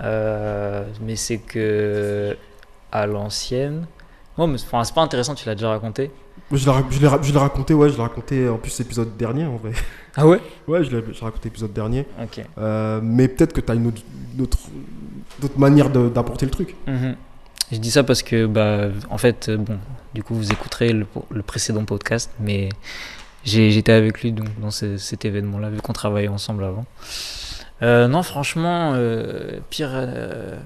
Euh, mais c'est que à l'ancienne, moi, mais- enfin, c'est pas intéressant, tu l'as déjà raconté. Je l'ai, je l'ai ra- je l'ai raconté, ouais, je l'ai raconté en plus l'épisode dernier en vrai. Ah ouais? Ouais, je l'ai, je l'ai raconté l'épisode dernier. Ok. Euh, mais peut-être que tu as une autre, une autre, d'autres manières de- d'apporter le truc. Mhm. Je dis ça parce que, bah, en fait, euh, bon, du coup, vous écouterez le, le précédent podcast, mais j'ai- j'étais avec lui donc, dans ce- cet événement-là, vu qu'on travaillait ensemble avant. Euh, non, franchement, euh, pire, euh,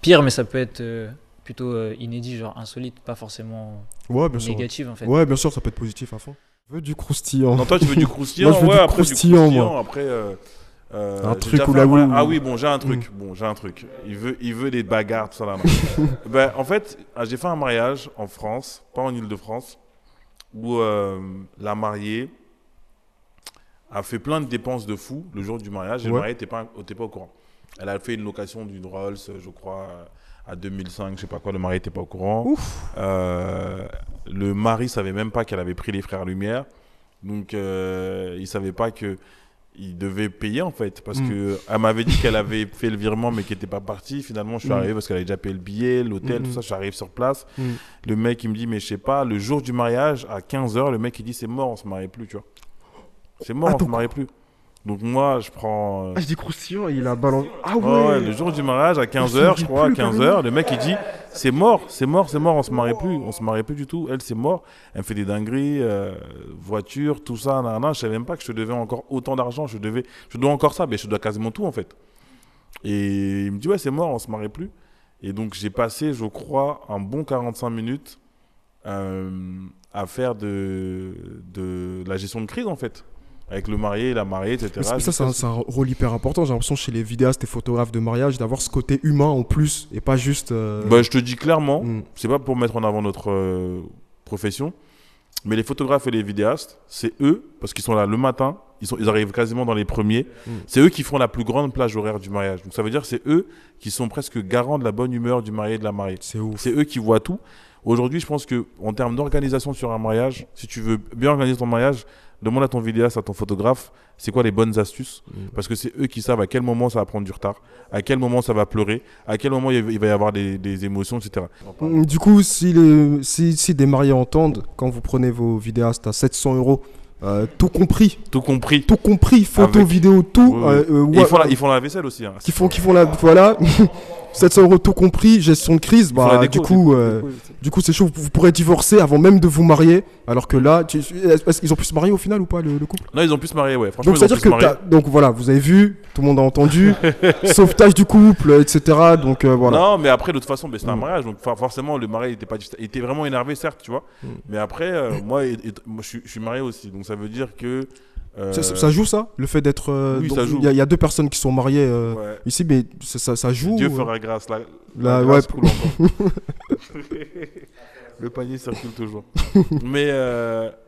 pire, mais ça peut être euh, plutôt euh, inédit, genre insolite, pas forcément Ouais, bien sûr. négatif en fait. Ouais, bien sûr, ça peut être positif à fond. Je veux du croustillant. Non, toi, tu veux du croustillant Moi, je veux Ouais, du après, croustillant, moi. Après, euh, Euh, Un truc fait là un Ah oui, bon, j'ai un truc. Bon, j'ai un truc. Il veut, il veut des bagarres, tout ça là. ben, en fait, ah, j'ai fait un mariage en France, pas en Ile-de-France, où euh, la mariée a fait plein de dépenses de fou le jour du mariage et le Ouais. marié n'était pas, était pas au courant. Elle a fait une location d'une Rolls, je crois, à 2005, je sais pas quoi, le mari n'était pas au courant. Euh, le mari savait même pas qu'elle avait pris les frères Lumière. Donc, euh, il savait pas que il devait payer en fait parce Mm. que elle m'avait dit qu'elle avait fait le virement mais qu'elle n'était pas partie finalement je suis Mm. arrivé parce qu'elle avait déjà payé le billet l'hôtel Mm, tout ça j'arrive sur place le mec il me dit mais je sais pas le jour du mariage à 15h le mec il dit c'est mort on se marie plus tu vois c'est mort Ah, on se marie plus donc moi je prends euh, Ah, je dis croustillant, il a balancé. Ah Ouais, ouais, ouais, le jour du mariage à se 15h, marie je crois, à plus, 15h, le mec il dit c'est mort, c'est mort, c'est mort, on se marie plus, on se marie plus du tout. Elle c'est mort, elle me fait des dingueries, euh, voiture, tout ça, nan, nan. je savais même pas que je devais encore autant d'argent, je devais, je dois encore ça, mais je dois quasiment tout en fait. Et il me dit ouais c'est mort, on se marie plus. Et donc j'ai passé, je crois, un bon 45 minutes euh, à faire de, de la gestion de crise en fait. Avec le marié, la mariée, etc. Mais ça, c'est un, rôle hyper important. J'ai l'impression chez les vidéastes et photographes de mariage d'avoir ce côté humain en plus et pas juste. euh, Bah, je te dis clairement, mm. c'est pas pour mettre en avant notre euh, profession, mais les photographes et les vidéastes, c'est eux, parce qu'ils sont là le matin, ils, sont, ils arrivent quasiment dans les premiers, Mm. c'est eux qui font la plus grande plage horaire du mariage. Donc ça veut dire que c'est eux qui sont presque garants de la bonne humeur du marié et de la mariée. C'est. C'est eux qui voient tout. Aujourd'hui, je pense que en termes d'organisation sur un mariage, si tu veux bien organiser ton mariage, demande à ton vidéaste, à ton photographe, c'est quoi les bonnes astuces Mm. Parce que c'est eux qui savent à quel moment ça va prendre du retard, à quel moment ça va pleurer, à quel moment il va y avoir des, des émotions, etc. Mm, Du coup, si, les, si, si des mariés entendent, quand vous prenez vos vidéastes à 700 euros, euh, tout compris, Tout compris. tout compris, photo, Avec- vidéo, tout. Oui, oui. euh, euh, ouais, ils, font la, ils font la vaisselle aussi. Hein. qui font, qui font la, voilà, 700 euros tout compris, gestion de crise, bah, déco, du coup, euh, déco, du coup, c'est chaud. Vous, vous pourrez divorcer avant même de vous marier, alors que là, est-ce qu'ils ont pu se marier au final ou pas le, le couple? Non, ils ont pu se marier, ouais. Franchement, Donc ils ont c'est à dire pu se que donc voilà, vous avez vu, tout le monde a entendu, sauvetage du couple, etc. Donc euh, voilà. Non, mais après, de toute façon, ben, c'était un Mm. mariage. Donc, for- forcément, le marié était, pas, il était vraiment énervé, certes, tu vois. Mm. Mais après, euh, moi, et- et- moi je, suis, je suis marié aussi. Donc, ça veut dire que. Euh, Ça, joue ça, le fait d'être. euh, Oui, donc, ça joue. Il y, a- il y a deux personnes qui sont mariées euh, ouais. ici, mais ça, joue. Dieu euh, fera grâce. La, La- la grâce ouais. coule encore. le panier circule toujours. mais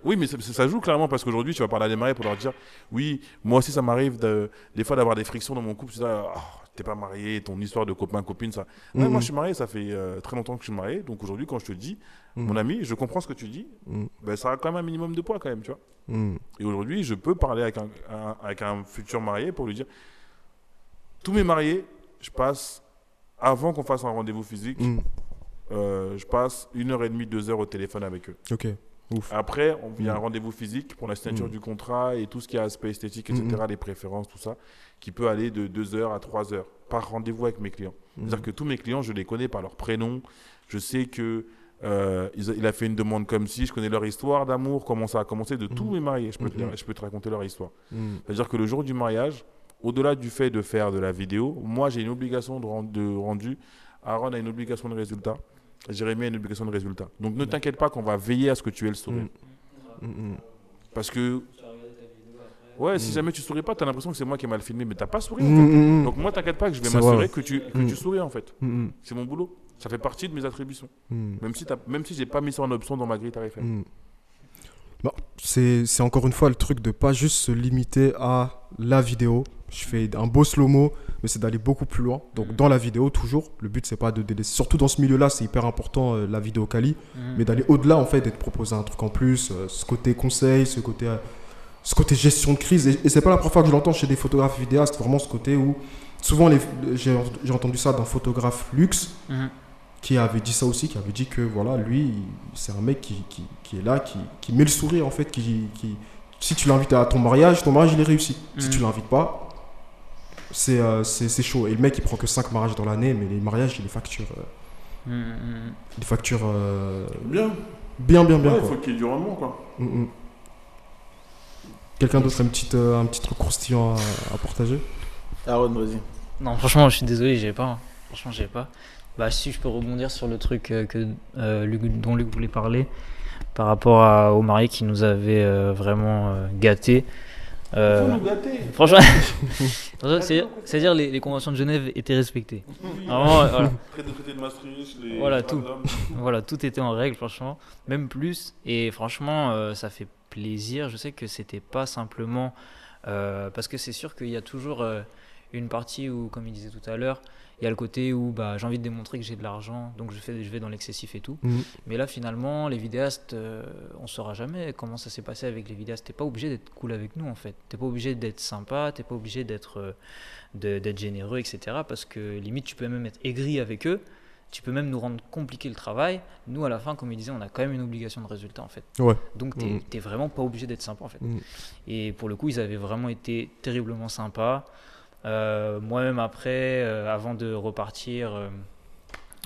oui, mais ça, ça joue clairement parce qu'aujourd'hui, tu vas parler à des mariés pour leur dire Oui, moi aussi, ça m'arrive de- des fois d'avoir des frictions dans mon couple. Tu dis Ah, T'es pas marié, ton histoire de copain-copine, ça. Ouais, moi, je suis marié, ça fait très longtemps que je suis marié. Donc aujourd'hui, quand je te dis. Mon ami, je comprends ce que tu dis, Mm. ben, ça a quand même un minimum de poids, quand même, tu vois. Mm. Et aujourd'hui, je peux parler avec un, un- avec un futur marié pour lui dire tous mes mariés, je passe, avant qu'on fasse un rendez-vous physique, Mm. euh, je passe une heure et demie, deux heures au téléphone avec eux. Ok. Ouf. Après, on- il y a un Mm. rendez-vous physique pour la signature Mm. du contrat et tout ce qui est aspect esthétique, etc., Mm, les préférences, tout ça, qui peut aller de deux heures à trois heures par rendez-vous avec mes clients. Mm. C'est-à-dire que tous mes clients, je les connais par leur prénom. Je sais que euh, il a fait une demande comme si, je connais leur histoire d'amour, comment ça a commencé de tous Mhm. mes mariés. Je peux, te, Mhm. je peux te raconter leur histoire. Mm. C'est-à-dire que le jour du mariage, au-delà du fait de faire de la vidéo, moi j'ai une obligation de, rend- de rendu. Aaron a une obligation de résultat. Jérémy a une obligation de résultat. Donc ne t'inquiète pas qu'on va veiller à ce que tu aies le sourire. Parce que. Ouais, si jamais tu souris pas, t'as l'impression que c'est moi qui ai mal filmé, mais t'as pas souri. En fait. Donc moi, t'inquiète pas que je vais m'assurer que, tu, que tu souris en fait. C'est mon boulot. Ça fait partie de mes attributions. Mm. Même si, t'as- même si j'ai pas mis ça en option dans ma grille tarifaire. Mm. Bon, c'est c'est encore une fois le truc de pas juste se limiter à la vidéo. Je fais un beau slow-mo, mais c'est d'aller beaucoup plus loin. Donc dans la vidéo, toujours, le but c'est pas de délaisser. Surtout dans ce milieu-là, c'est hyper important euh, la vidéo quali, mais d'aller au-delà en fait, et de proposer un truc en plus, euh, ce côté conseil, ce côté, euh, ce côté gestion de crise. Et, et c'est pas la première fois que je l'entends chez des photographes vidéastes, vraiment ce côté où souvent les- j'ai j'ai entendu ça d'un photographe luxe. Qui avait dit ça aussi, qui avait dit que voilà, lui, c'est un mec qui, qui, qui est là, qui, qui met le sourire en fait, qui, qui si tu l'invites à ton mariage, ton mariage il est réussi. Si tu l'invites pas, c'est euh, c'est chaud. Et le mec il prend que 5 mariages dans l'année, mais les mariages il les facture, euh, Mm, mm, il les facture euh, Bien. bien, bien, bien. Ouais, il quoi. faut qu'il y ait du rendement, quoi. Mm, mm. Quelqu'un d'autre a une petite, euh, un petit truc croustillant à, à partager? Aaron, vas-y. Non, franchement, je suis désolé, j'ai pas. hein. Franchement, j'ai pas. Bah, si je peux rebondir sur le truc euh, que, euh, Luc- dont Luc voulait parler par rapport à, au marié qui nous avait euh, vraiment euh, gâté. Euh, franchement, franchement, c'est- c'est-à-dire les, les conventions de Genève étaient respectées. Vraiment, euh, voilà. Traité de traité de Maastricht, les Voilà, tout. Voilà, tout était en règle, franchement, même plus. Et franchement, euh, ça fait plaisir. Je sais que c'était pas simplement euh, parce que c'est sûr qu'il y a toujours une partie où, comme il disait tout à l'heure, il y a le côté où bah, j'ai envie de démontrer que j'ai de l'argent, donc je, fais, je vais dans l'excessif et tout. Mhm. Mais là, finalement, les vidéastes, euh, on saura jamais comment ça s'est passé avec les vidéastes. T'es pas obligé d'être cool avec nous, en fait. T'es pas obligé d'être sympa, t'es pas obligé d'être euh, d'être généreux, etc. Parce que limite, tu peux même être aigri avec eux. Tu peux même nous rendre compliqué le travail. Nous, à la fin, comme il disait, on a quand même une obligation de résultat, en fait. Ouais. Donc, t'es Mhm. t'es vraiment pas obligé d'être sympa, en fait. Mhm. Et pour le coup, ils avaient vraiment été terriblement sympas. Euh, Moi-même, après, euh, avant de repartir, euh,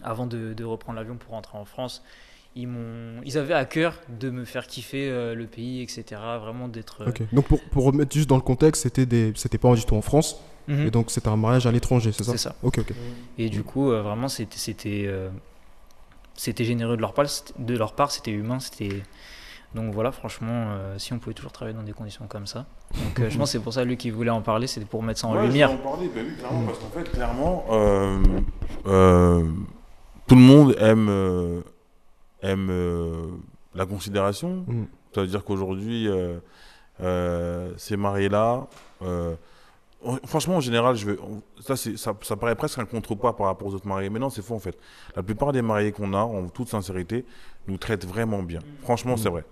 avant de, de reprendre l'avion pour rentrer en France, ils, ils avaient à cœur de me faire kiffer euh, le pays, etc. Vraiment d'être. euh. Donc pour, pour remettre juste dans le contexte, c'était des, c'était pas du tout en France, mhm, et donc c'était un mariage à l'étranger, c'est ça c'est ça. Ok, ok. Et du coup, euh, vraiment, c'était, c'était, c'était généreux de leur part, de leur part, c'était humain, c'était. Donc voilà, franchement, euh, si on pouvait toujours travailler dans des conditions comme ça. Donc euh, je pense que c'est pour ça lui qui voulait en parler, c'était pour mettre ça en Ouais, lumière. en parler, bah oui, clairement, parce qu'en fait, clairement, euh, euh, tout le monde aime, euh, aime euh, la considération. Mm. Ça veut dire qu'aujourd'hui, euh, euh, ces mariés-là, euh, en- franchement, en général, je on- ça, ça, ça paraît presque un contrepoids par rapport aux autres mariés, mais non, c'est faux en fait. La plupart des mariés qu'on a, en toute sincérité, nous traitent vraiment bien. Franchement, c'est vrai.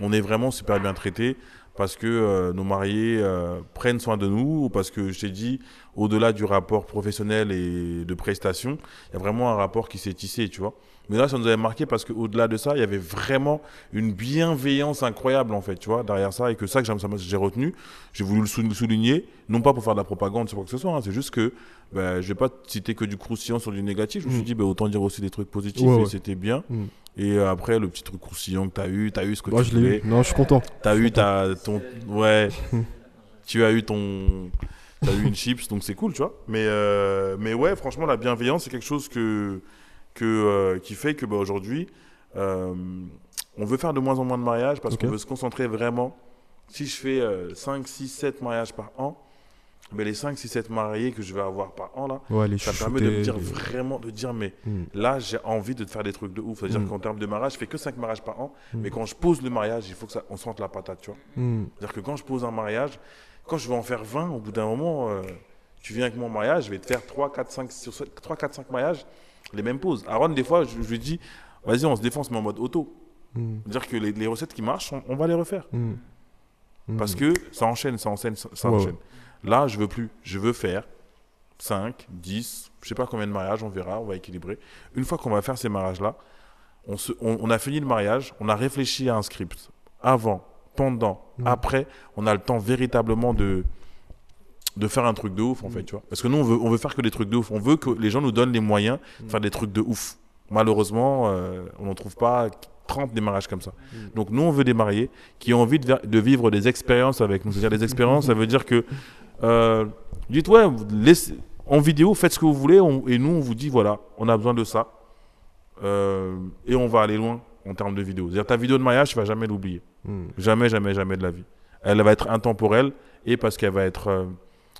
On est vraiment super bien traités parce que euh, nos mariés euh, prennent soin de nous, ou parce que je t'ai dit, au-delà du rapport professionnel et de prestation, il y a vraiment un rapport qui s'est tissé, tu vois. Mais là, ça nous avait marqué parce qu'au-delà de ça, il y avait vraiment une bienveillance incroyable, en fait, tu vois, derrière ça, et que ça, que j'ai retenu, j'ai voulu le sou- le souligner, non pas pour faire de la propagande sur quoi que ce soit, hein, c'est juste que ben, je vais pas citer que du croustillant sur du négatif, je me suis Mm. dit, ben, autant dire aussi des trucs positifs, Ouais, et ouais. c'était bien. Mm. Et euh, après, le petit truc croustillant que tu as eu, tu as eu ce que Moi, tu je l'ai eu. Non, je suis content. T'as eu ta, ton. Ouais. tu as eu ton. T'as eu une chips, donc c'est cool, tu vois. Mais, euh, mais ouais, franchement, la bienveillance, c'est quelque chose que, que, euh, qui fait que bah, aujourd'hui, euh, on veut faire de moins en moins de mariages parce qu'on veut se concentrer vraiment. Si je fais euh, 5, 6, 7 mariages par an, mais les 5, 6, 7 mariés que je vais avoir par an, là, Ouais, ça me permet de me dire les- vraiment, de dire, mais Mm. là, j'ai envie de te faire des trucs de ouf. C'est-à-dire Mm. qu'en termes de mariage, je fais que 5 mariages par an, Mm. mais quand je pose le mariage, il faut que ça, on sente la patate, tu vois. C'est-à-dire que quand je pose un mariage, quand je vais en faire 20, au bout d'un moment, euh, tu viens avec mon mariage, je vais te faire 3, 4, 5, sur 3, 4, 5 mariages, les mêmes poses. Aaron, des fois, je, je lui dis, vas-y, on se défonce, mais en mode auto. C'est-à-dire que les, les recettes qui marchent, on, on va les refaire. Parce que ça enchaîne, ça enchaîne, ça, enchaîne. Là, je veux plus. Je veux faire 5, 10, je sais pas combien de mariages, on verra, on va équilibrer. Une fois qu'on va faire ces mariages-là, on, se- on- on a fini le mariage, on a réfléchi à un script. Avant, pendant, Mm. après, on a le temps véritablement de de faire un truc de ouf en fait tu vois parce que nous on veut on veut faire que des trucs de ouf on veut que les gens nous donnent les moyens de faire des trucs de ouf malheureusement euh, on n'en trouve pas 30 démarrages comme ça donc nous on veut des mariés qui ont envie de vivre des expériences avec nous c'est-à-dire des expériences ça veut dire que euh, dites ouais laissez- en vidéo faites ce que vous voulez on- et nous on vous dit voilà on a besoin de ça Euh, et on va aller loin en termes de vidéo c'est-à-dire ta vidéo de mariage tu vas jamais l'oublier Mm. Jamais, jamais, jamais de la vie. Elle va être intemporelle et parce qu'elle va être euh,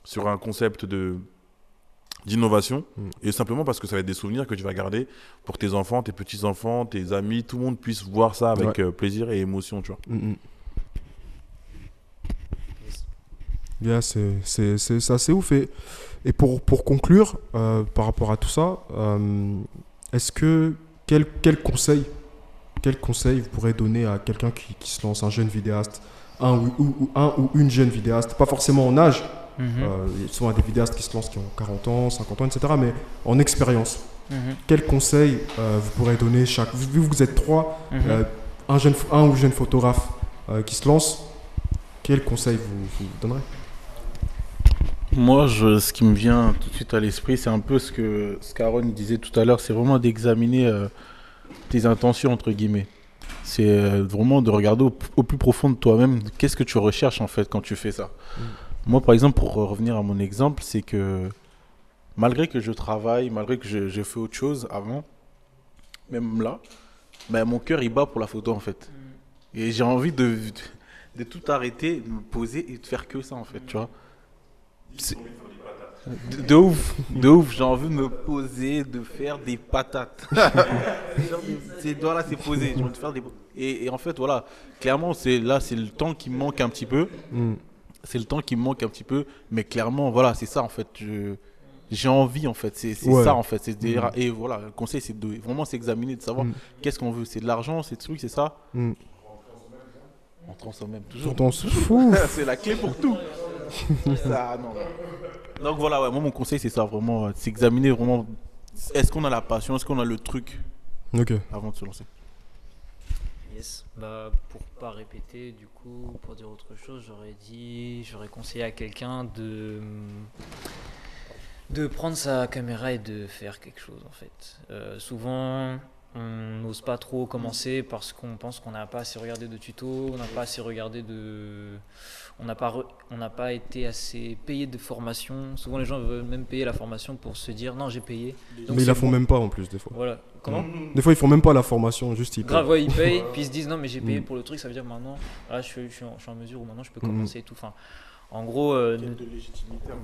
sur un concept de d'innovation Mm. et simplement parce que ça va être des souvenirs que tu vas garder pour tes enfants, tes petits-enfants, tes amis, tout le monde puisse voir ça avec Ouais. plaisir et émotion, tu vois. Mm, mm. Yeah, c'est assez ouf. Et, et pour, pour conclure, euh, par rapport à tout ça, euh, est-ce que, quel, quel conseil quel conseil vous pourrez donner à quelqu'un qui, qui se lance, un jeune vidéaste, un ou, ou- ou- un ou une jeune vidéaste, pas forcément en âge, Mhm, euh, il y a souvent des vidéastes qui se lancent qui ont 40 ans, 50 ans, etc., mais en expérience. mhm, Quel conseil euh, vous pourrez donner chaque... Vu que vous êtes trois, mhm. euh, un, jeune, un ou jeune photographe qui se lance, quel conseil vous, vous donnerez? Moi, je, ce qui me vient tout de suite à l'esprit, c'est un peu ce que ce qu'Aaron disait tout à l'heure, c'est vraiment d'examiner euh, tes intentions, entre guillemets. C'est euh, vraiment de regarder au, au plus profond de toi-même, qu'est-ce que tu recherches en fait quand tu fais ça. Moi, par exemple, pour revenir à mon exemple, c'est que malgré que je travaille, malgré que je, je fais autre chose avant, même là, ben, mon cœur il bat pour la photo en fait. Et j'ai envie de, de tout arrêter, de me poser et de faire que ça en fait, tu vois. De, de ouf, de ouf, j'ai envie de me poser, de faire des patates. C'est voilà, c'est posé, j'ai envie de faire des et, et en fait voilà, clairement c'est là c'est le temps qui me manque un petit peu. Mm. C'est le temps qui me manque un petit peu, mais clairement voilà, c'est ça en fait, j'ai envie en fait, c'est Ouais. ça en fait, c'est des- et voilà, le conseil c'est de vraiment s'examiner, de savoir Mm. qu'est-ce qu'on veut, c'est de l'argent, c'est des trucs, c'est ça Mm. On transforme même toujours. Pourtant, c'est fou. c'est la clé pour tout. Ça, non, non. Donc voilà, ouais, moi mon conseil c'est ça, vraiment, euh, s'examiner vraiment. Est-ce qu'on a la passion, est-ce qu'on a le truc? Avant de se lancer Yes. Bah, pour pas répéter, du coup, pour dire autre chose, j'aurais dit, j'aurais conseillé à quelqu'un de de prendre sa caméra et de faire quelque chose en fait. Euh, souvent, on n'ose pas trop commencer parce qu'on pense qu'on n'a pas assez regardé de tutos, on n'a pas assez regardé de, on n'a pas, re- on n'a pas été assez payé de formation. Souvent, les gens veulent même payer la formation pour se dire non, j'ai payé. Donc Mais ils la font bon. même pas en plus, des fois. Voilà. Comment Des fois, ils font même pas la formation, juste ils Grave, ouais, ils payent, puis ils se disent non, mais j'ai payé Mm. pour le truc, ça veut dire maintenant, là, je, suis- je suis en, je suis en mesure ou maintenant je peux Mm. commencer et tout. Enfin, en gros, euh, ne-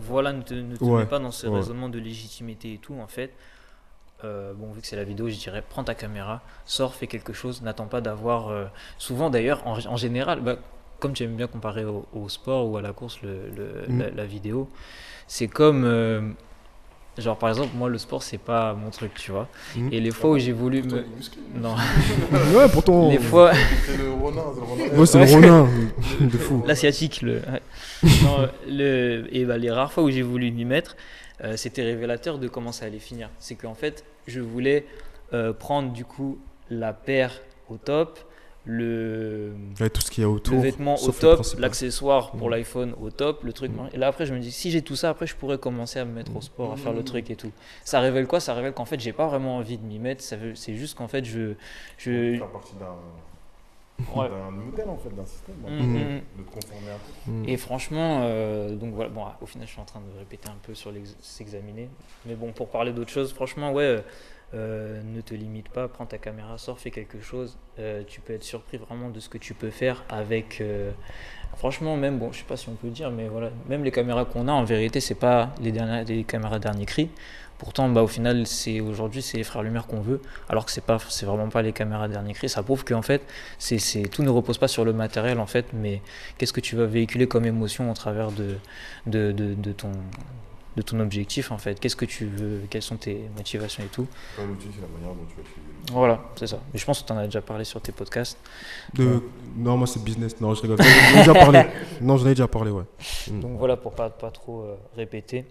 voilà, ne te, ne te Ouais, mets pas dans ce ouais. raisonnement de légitimité et tout, en fait. Euh, bon, vu que c'est la vidéo, je dirais prends ta caméra, sors, fais quelque chose, n'attends pas d'avoir. euh, souvent d'ailleurs, en, en général, bah, comme tu aimes bien comparer au, au sport ou à la course, le, le- Mm. la, la vidéo, c'est comme. euh, genre, par exemple, moi, le sport, c'est pas mon truc, tu vois. Mm. Et les fois où j'ai voulu me. Non, Ouais, pourtant. les fois. C'est le Ronin, c'est le Ronin. Ouais, c'est le Ronin. de fou. L'asiatique, le. ouais. Non, le... Et bah, les rares fois où j'ai voulu m'y mettre, euh, c'était révélateur de comment ça allait finir. C'est qu'en fait, je voulais euh, prendre du coup la paire au top, le, Ouais, tout ce qu'il y a autour. le vêtement au top, l'accessoire pour Mm. l'iPhone au top, le truc. Et là après, je me dis, si j'ai tout ça, après, je pourrais commencer à me mettre au sport, à faire le truc et tout. Ça révèle quoi? Ça révèle qu'en fait, j'ai pas vraiment envie de m'y mettre. C'est juste qu'en fait, je. je... faire partie d'un Ouais. d'un modèle en fait, d'un système. Mm, hein, mm, mm. De te conformer. Mm. Et franchement, euh, donc voilà, bon, au final, je suis en train de répéter un peu sur s'examiner. Mais bon, pour parler d'autre chose, franchement, ouais, euh, ne te limite pas, prends ta caméra, sors, fais quelque chose. Euh, tu peux être surpris vraiment de ce que tu peux faire avec. euh, franchement, même, bon, je sais pas si on peut le dire, mais voilà, même les caméras qu'on a, en vérité, c'est pas les, dernières, les caméras dernier cri. Pourtant, bah, au final, c'est aujourd'hui, c'est les frères Lumière qu'on veut, alors que c'est pas, c'est vraiment pas les caméras dernier cri. Ça prouve qu'en fait, c'est, tout ne repose pas sur le matériel, en fait, mais qu'est-ce que tu vas véhiculer comme émotion au travers de, de, de ton, de ton objectif, en fait. Qu'est-ce que tu veux, quelles sont tes motivations et tout? Pas l'outil, c'est la manière dont tu vas utiliser l'outil. Voilà, c'est ça. Mais je pense que tu en as déjà parlé sur tes podcasts. De... Non, moi, c'est business. Non, je rigole. J'en ai déjà parlé. Non, j'en ai déjà parlé, ouais. Mm. Donc voilà, pour pas, pas trop euh, répéter.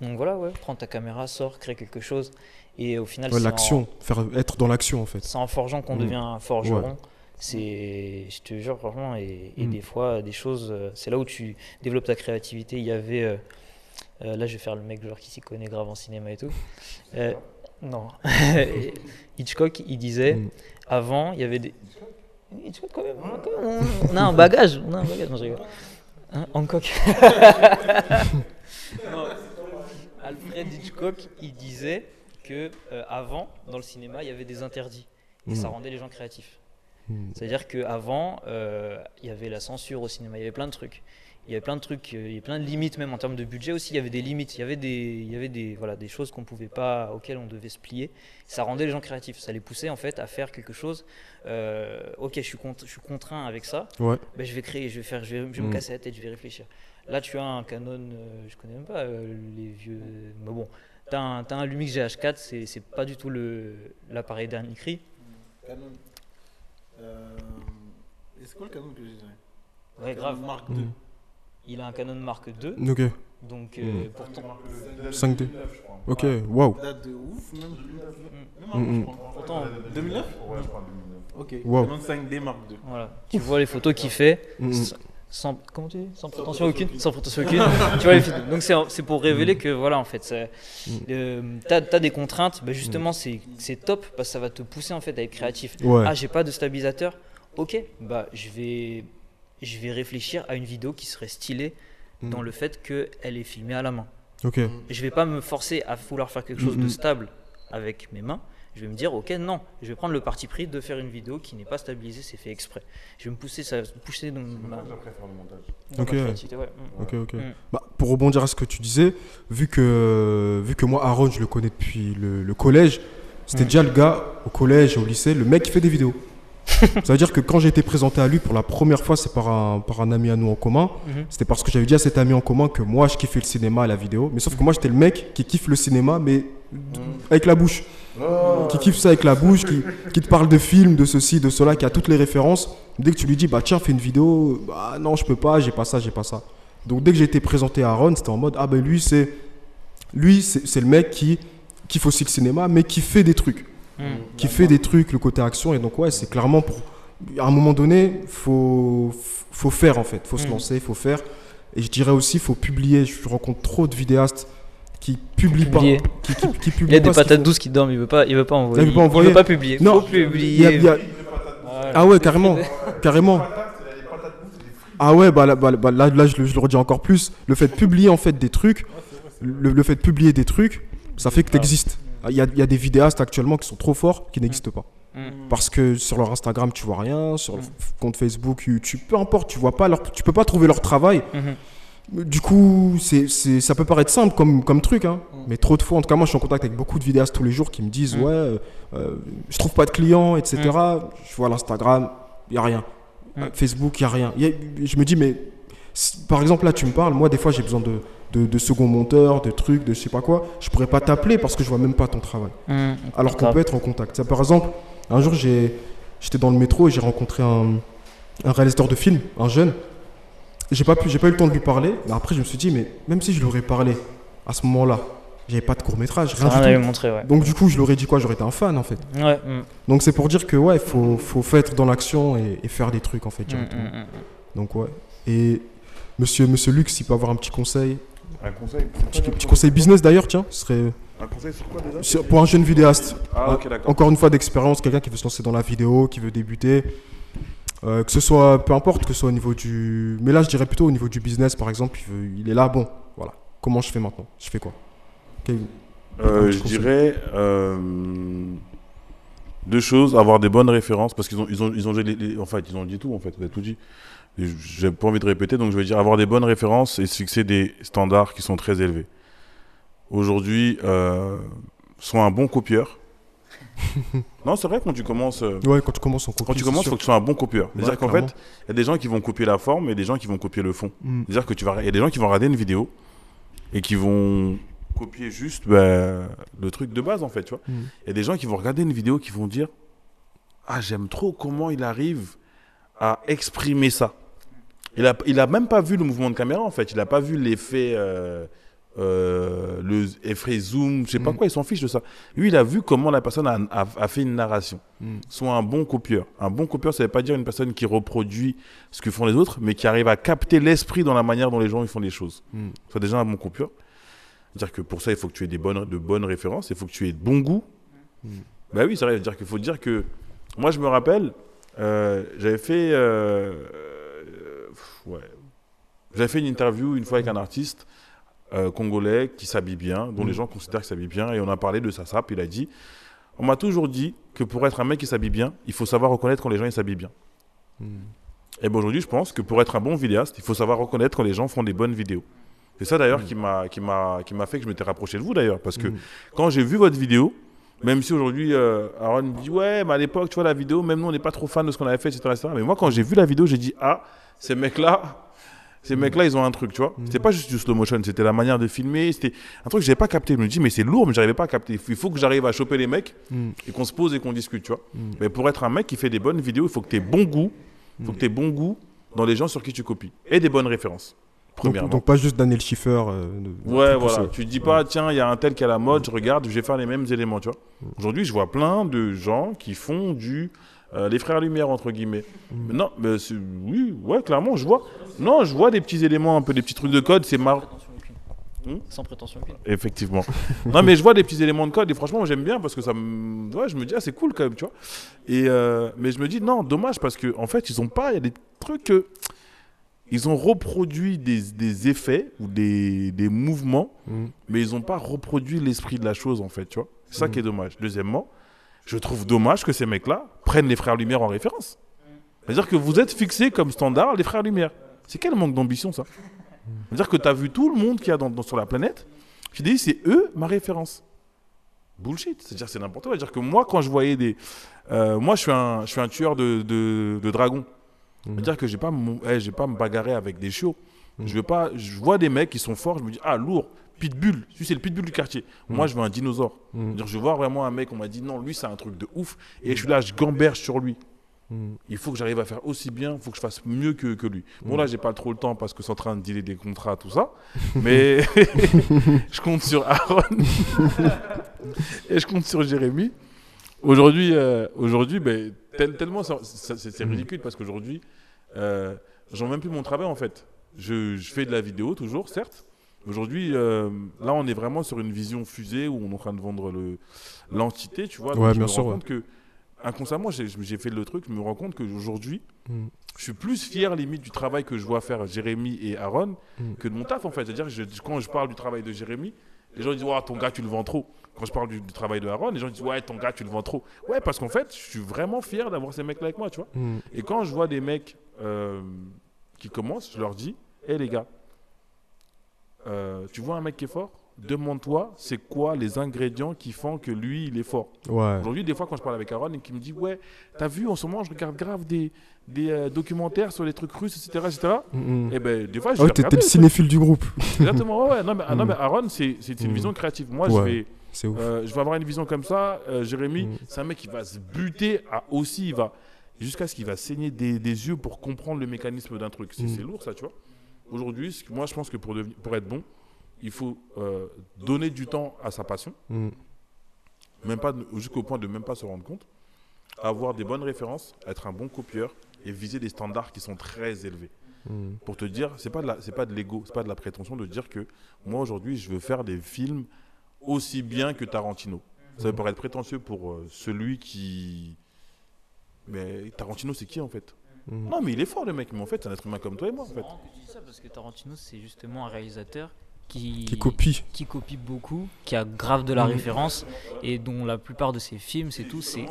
Donc voilà, ouais, prends ta caméra, sors, crée quelque chose. Et au final, Ouais, c'est en- l'action. Faire être dans l'action, en fait. c'est en forgeant qu'on Mm. devient un forgeron. C'est, je te jure, franchement, et, et Mm. des fois, des choses, euh, c'est là où tu développes ta créativité. Il y avait, euh, euh, là, je vais faire le mec genre qui s'y connaît grave en cinéma et tout. Euh, non, Hitchcock, il disait, Mm. avant, il y avait des. Hitchcock, quand même, quand même, on, on a un bagage, on a un bagage. Non, je rigole. Hein, Hancock. Non, Alfred Hitchcock, il disait que euh, avant, dans le cinéma, il y avait des interdits et ça Mm. rendait les gens créatifs. Mm. C'est-à-dire qu'avant, il y avait la censure au cinéma, il y avait plein de trucs. Il y avait plein de trucs, euh, il y avait plein de limites même en termes de budget aussi, il y avait des limites, il y avait des, il y avait des, voilà, des choses qu'on pouvait pas, auxquelles on devait se plier. Ça rendait les gens créatifs, ça les poussait en fait à faire quelque chose. euh, ok, je suis, je suis contraint avec ça, Ouais. ben, je vais créer, je vais faire, je vais, je vais Mm. me casser la tête, je vais réfléchir. Là, tu as un Canon, euh, je connais même pas euh, les vieux, mais bon, tu as, un t'as un Lumix GH4, c'est c'est pas du tout le l'appareil dernier cri. Canon. Euh, et c'est quoi le Canon que j'ai Ouais, grave. Mark Mm. II. Il a un Canon Mark II, Ok. donc euh, Mm. pourtant, 5D. Ok, waouh. Date de ouf, même. Mm, mm. pourtant, 2009 Ouais, je crois 2009. Ok. Wow. Canon 5D Mark II. voilà, tu vois les photos qu'il fait. Mm, mm. Sans, comment tu dis? Sans prétention aucune sans prétention aucune tu vois les photos. donc c'est c'est pour révéler que voilà en fait Mm. euh, t'as as des contraintes bah justement c'est c'est top parce que ça va te pousser en fait à être créatif Ouais. ah j'ai pas de stabilisateur ok bah je vais je vais réfléchir à une vidéo qui serait stylée Mm. dans le fait qu'elle est filmée à la main Ok. je vais pas me forcer à vouloir faire quelque chose de stable avec mes mains, je vais me dire, ok, non, je vais prendre le parti pris de faire une vidéo qui n'est pas stabilisée, c'est fait exprès. Je vais me pousser, ça, pousser dans ma, ouais. Mm. Ok, ok. Mm. Bah, pour rebondir à ce que tu disais, vu que, vu que moi, Aaron, je le connais depuis le, le collège, c'était Mm. déjà le gars au collège au lycée, le mec qui fait des vidéos. ça veut dire que quand j'ai été présenté à lui pour la première fois, c'est par un, par un ami à nous en commun. Mhm. C'était parce que j'avais dit à cet ami en commun que moi, je kiffais le cinéma et la vidéo. Mais sauf que moi, j'étais le mec qui kiffe le cinéma, mais avec la bouche. Qui kiffe ça avec la bouche, qui, qui te parle de films, de ceci, de cela, qui a toutes les références. Dès que tu lui dis, bah tiens, fais une vidéo, bah non, je peux pas, j'ai pas ça, j'ai pas ça. Donc dès que j'ai été présenté à Aaron, c'était en mode, ah ben lui, c'est lui c'est c'est le mec qui kiffe aussi le cinéma, mais qui fait des trucs. Mm. Qui fait des trucs, le côté action. Et donc, ouais, c'est clairement pour. À un moment donné, faut, faut faire en fait. faut se Mm. lancer, faut faire. Et je dirais aussi, faut publier. Je rencontre trop de vidéastes qui publient pas. Publier. Qui, qui, qui Il publient a des pas patates font. douces qui dorment, il veut pas, il veut pas envoyer. Il veut pas envoyer. veut pas publier. Non, Faut publier. Il y a- il y a- Ah ouais, carrément. carrément. Ah ouais, bah, là, bah, bah, là, là, je, le, je le redis encore plus. Le fait de publier en fait des trucs, le, le fait de publier des trucs, ça fait que tu existes. Il y a, il y a des vidéastes actuellement qui sont trop forts qui n'existent pas. Mm. Parce que sur leur Instagram, tu vois rien, sur leur Mm. compte Facebook, YouTube, peu importe, tu vois pas leur, tu peux pas trouver leur travail. Mhm. Du coup, c'est, c'est, ça peut paraître simple comme, comme truc, hein. mais trop de fois, en tout cas, moi je suis en contact avec beaucoup de vidéastes tous les jours qui me disent Mm. Ouais, euh, euh, je trouve pas de clients, etc. Je vois l'Instagram, il y a rien. Mm. Facebook, il y a rien. Y a- je me dis Mais par exemple, là, tu me parles, moi des fois j'ai besoin de, de, de second monteur, de trucs, de je sais pas quoi. Je pourrais pas t'appeler parce que je vois même pas ton travail. Mm. Alors qu'on peut être en contact. Ça, par exemple, un jour, j'ai, j'étais dans le métro et j'ai rencontré un, un réalisateur de film, un jeune. J'ai pas, pu, pas eu le temps de lui parler, mais après, je me suis dit, mais même si je lui aurais parlé à ce moment-là, j'avais pas de court-métrage, Ça rien du tout. ouais. Donc, du coup, je l'aurais dit quoi? J'aurais été un fan, en fait. Ouais. mm. Donc, c'est pour dire que, ouais, il faut, faut faire être dans l'action et, et faire des trucs, en fait. Mm, directement. mm, mm. Donc, ouais. Et monsieur, monsieur Lux, s'il peut avoir un petit conseil, Un conseil petit, petit conseil business d'ailleurs, tiens, ce serait Un conseil sur quoi déjà sur- pour un jeune vidéaste. Ah, ok, d'accord. Encore une fois d'expérience, quelqu'un qui veut se lancer dans la vidéo, qui veut débuter. Euh, que ce soit, peu importe, que ce soit au niveau du. Mais là, je dirais plutôt au niveau du business, par exemple, il, veut- il est là, bon, voilà. Comment je fais maintenant? Je fais quoi? Quel- Euh, je conseil? dirais euh, deux choses avoir des bonnes références parce qu'ils ont ils ont ils ont les- en fait ils ont dit tout en fait vous avez tout dit j'ai pas envie de répéter donc je vais dire avoir des bonnes références et se fixer des standards qui sont très élevés aujourd'hui euh, sois un bon copieur non c'est vrai quand tu commences euh, Ouais, quand tu commences en copie, quand tu commences, faut que tu sois un bon copieur. Ouais, C'est-à-dire qu'en fait, il y a des gens qui vont copier la forme et des gens qui vont copier le fond. Mm. C'est-à-dire que tu vas, y a des gens qui vont regarder une vidéo et qui vont copier juste ben, le truc de base en fait, tu vois. Mm. Il y a des gens qui vont regarder une vidéo qui vont dire ah j'aime trop comment il arrive à exprimer ça. Il a, il a même pas vu le mouvement de caméra en fait. Il a pas vu l'effet. euh, euh, le effet zoom, je sais pas Mm. quoi, il s'en fiche de ça. Lui, il a vu comment la personne a, a- a fait une narration Mm. soit un bon copieur. Un bon copieur, ça ne veut pas dire une personne qui reproduit ce que font les autres, mais qui arrive à capter l'esprit dans la manière dont les gens ils font les choses. Mm. Soit déjà un bon copieur. C'est-à-dire que pour ça, il faut que tu aies des bonnes, de bonnes références, il faut que tu aies de bon goût. Bah oui, c'est vrai, c'est-à-dire qu'il faut dire que. Moi, je me rappelle, euh, j'avais fait. euh, ouais. J'avais fait une interview une fois avec un artiste euh, congolais qui s'habille bien, dont les gens considèrent qu'il s'habille bien, et on a parlé de sa sape. Il a dit On m'a toujours dit que pour être un mec qui s'habille bien, il faut savoir reconnaître quand les gens ils s'habillent bien. Mm. Et ben aujourd'hui, je pense que pour être un bon vidéaste, il faut savoir reconnaître quand les gens font des bonnes vidéos. C'est ça d'ailleurs Mm. qui m'a qui fait que je m'étais rapproché de vous d'ailleurs parce que Mm. quand j'ai vu votre vidéo, même si aujourd'hui euh, Aaron me dit ouais, mais à l'époque, tu vois la vidéo, même nous on n'est pas trop fan de ce qu'on avait fait, etc., etc. Mais moi quand j'ai vu la vidéo, j'ai dit ah, ces mecs là. Ces mecs-là, ils ont un truc, tu vois. C'était pas juste du slow motion, c'était la manière de filmer. C'était un truc que j'avais pas capté. Je me dis, mais c'est lourd, mais j'arrivais pas à capter. Il faut que j'arrive à choper les mecs Mm. et qu'on se pose et qu'on discute, tu vois. Mm. Mais pour être un mec qui fait des bonnes vidéos, il faut que tu aies bon goût. Il faut Mm. que tu aies bon goût dans les gens sur qui tu copies. Et des bonnes références. Donc, donc pas juste Daniel Schiffer. euh, Ouais, voilà. Tu dis pas, tiens, il y a un tel qui a la mode, je regarde, je vais faire les mêmes éléments, tu vois. Aujourd'hui, je vois plein de gens qui font du. Euh, les frères Lumière, entre guillemets. Mais non, mais c'est- oui, ouais, clairement, je vois. Non, je vois des petits éléments, un peu des petits trucs de code, c'est marrant. Prétention aucune. Hmm Sans prétention aucune. Effectivement. non, mais je vois des petits éléments de code et franchement, j'aime bien parce que ça me. Ouais, je me dis, ah, c'est cool quand même, tu vois. Et, euh, mais je me dis, non, dommage parce qu'en en fait, ils ont pas. Il y a des trucs que. ils ont reproduit des, des effets ou des, des mouvements, Mm. mais ils n'ont pas reproduit l'esprit de la chose, en fait, tu vois. C'est ça qui est dommage. Deuxièmement, je trouve dommage que ces mecs-là prennent les Frères Lumière en référence. C'est-à-dire que vous êtes fixés comme standard les Frères Lumière. C'est quel manque d'ambition, ça? C'est-à-dire que tu as vu tout le monde qu'il y a dans, dans- sur la planète, tu dis, c'est eux ma référence. Bullshit. C'est-à-dire c'est n'importe quoi. C'est-à-dire que moi, quand je voyais des... euh, moi, je suis un, je suis un tueur de, de, de dragons. Mhm. C'est-à-dire que je eh, j'ai pas me bagarrer avec des chiots. Mhm. Je veux pas... Je vois des mecs qui sont forts, je me dis, ah, lourd, pitbull. Lui, c'est le pitbull du quartier. Moi, je veux un dinosaure. Mm. C'est-à-dire, je vois vraiment un mec, on m'a dit, non, lui, c'est un truc de ouf. Et je suis là, je gamberge sur lui. Mm. Il faut que j'arrive à faire aussi bien, il faut que je fasse mieux que, que lui. Bon, Mm. là, j'ai pas trop le temps parce que c'est en train de dealer des contrats, tout ça. Mais je compte sur Aaron et je compte sur Jérémy. Aujourd'hui, euh, aujourd'hui ben, tel- tellement c'est c'est ridicule parce qu'aujourd'hui, euh, j'en même plus mon travail en fait. Je, je fais de la vidéo toujours, certes. Aujourd'hui, euh, là, on est vraiment sur une vision fusée où on est en train de vendre le- l'entité, tu vois. Donc, Ouais, je bien me sûr, rends ouais. compte que, inconsciemment, j'ai j'ai fait le truc, je me rends compte qu'aujourd'hui, Mm. je suis plus fier limite du travail que je vois faire Jérémy et Aaron Mm. que de mon taf en fait. C'est-à-dire que je- quand je parle du travail de Jérémy, les gens disent ouais, ton gars tu le vends trop. Quand je parle du, du travail de Aaron, les gens disent ouais ton gars tu le vends trop. Ouais parce qu'en fait je suis vraiment fier d'avoir ces mecs là avec moi tu vois. Mm. Et quand je vois des mecs euh, qui commencent, je leur dis hé les gars, euh, tu vois un mec qui est fort? Demande-toi, c'est quoi les ingrédients qui font que lui, il est fort? Ouais. Aujourd'hui, des fois, quand je parle avec Aaron et qu'il me dit Ouais, t'as vu, en ce moment, je regarde grave des, des euh, documentaires sur les trucs russes, etc. etc. Mm. Et ben, des fois, je ouais, vais t'es le cinéphile du groupe. Exactement, ouais. Non, mais, ah, non, Mm. mais Aaron, c'est une Mm. vision créative. Moi, je, vais, ouf. euh, je vais avoir une vision comme ça. Euh, Jérémy, Mm. c'est un mec qui va se buter à aussi, il va jusqu'à ce qu'il va saigner des, des yeux pour comprendre le mécanisme d'un truc. C'est c'est lourd, ça, tu vois. Aujourd'hui, moi, je pense que pour, devenir- pour être bon, il faut euh, donner du temps à sa passion Mm. même pas jusqu'au point de même pas se rendre compte, avoir des bonnes références, être un bon copieur et viser des standards qui sont très élevés. Mm. Pour te dire, c'est pas de c'est pas de l'ego, c'est pas de la prétention de dire que moi aujourd'hui je veux faire des films aussi bien que Tarantino. Ça peut paraître prétentieux pour euh, celui qui, mais Tarantino c'est qui en fait? Mm. Non mais il est fort le mec, mais en fait c'est un être humain comme toi et moi en C'est fait. marrant que tu dis ça parce que Tarantino, c'est justement un réalisateur qui, Qui copie. qui copie beaucoup, qui a grave de la Mhm. référence et dont la plupart de ses films, c'est tout, c'est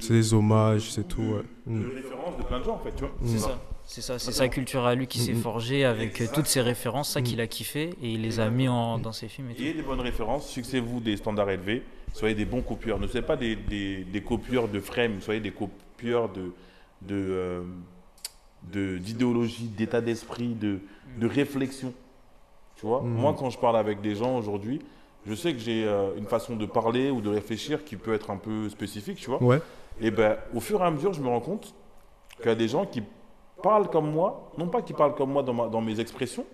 C'est des hommages, c'est tout. Ouais. Mm. De référence de plein de gens en fait, tu vois. c'est ça. C'est ça, c'est sa culture à lui qui s'est forgée avec euh, toutes ses références, ça qu'il a kiffé et il les a mis en, dans ses films et tout. Ayez des bonnes références, fixez-vous des standards élevés, soyez des bons copieurs. Ne soyez pas des, des, des copieurs de frame, soyez des copieurs de, de, euh, de- d'idéologie, d'état d'esprit, de, de réflexion. Tu vois, Mhm. moi quand je parle avec des gens aujourd'hui, je sais que j'ai euh, une façon de parler ou de réfléchir qui peut être un peu spécifique, tu vois. Ouais. Et ben, au fur et à mesure, je me rends compte qu'il y a des gens qui parlent comme moi, non pas qui parlent comme moi dans, ma- dans mes expressions,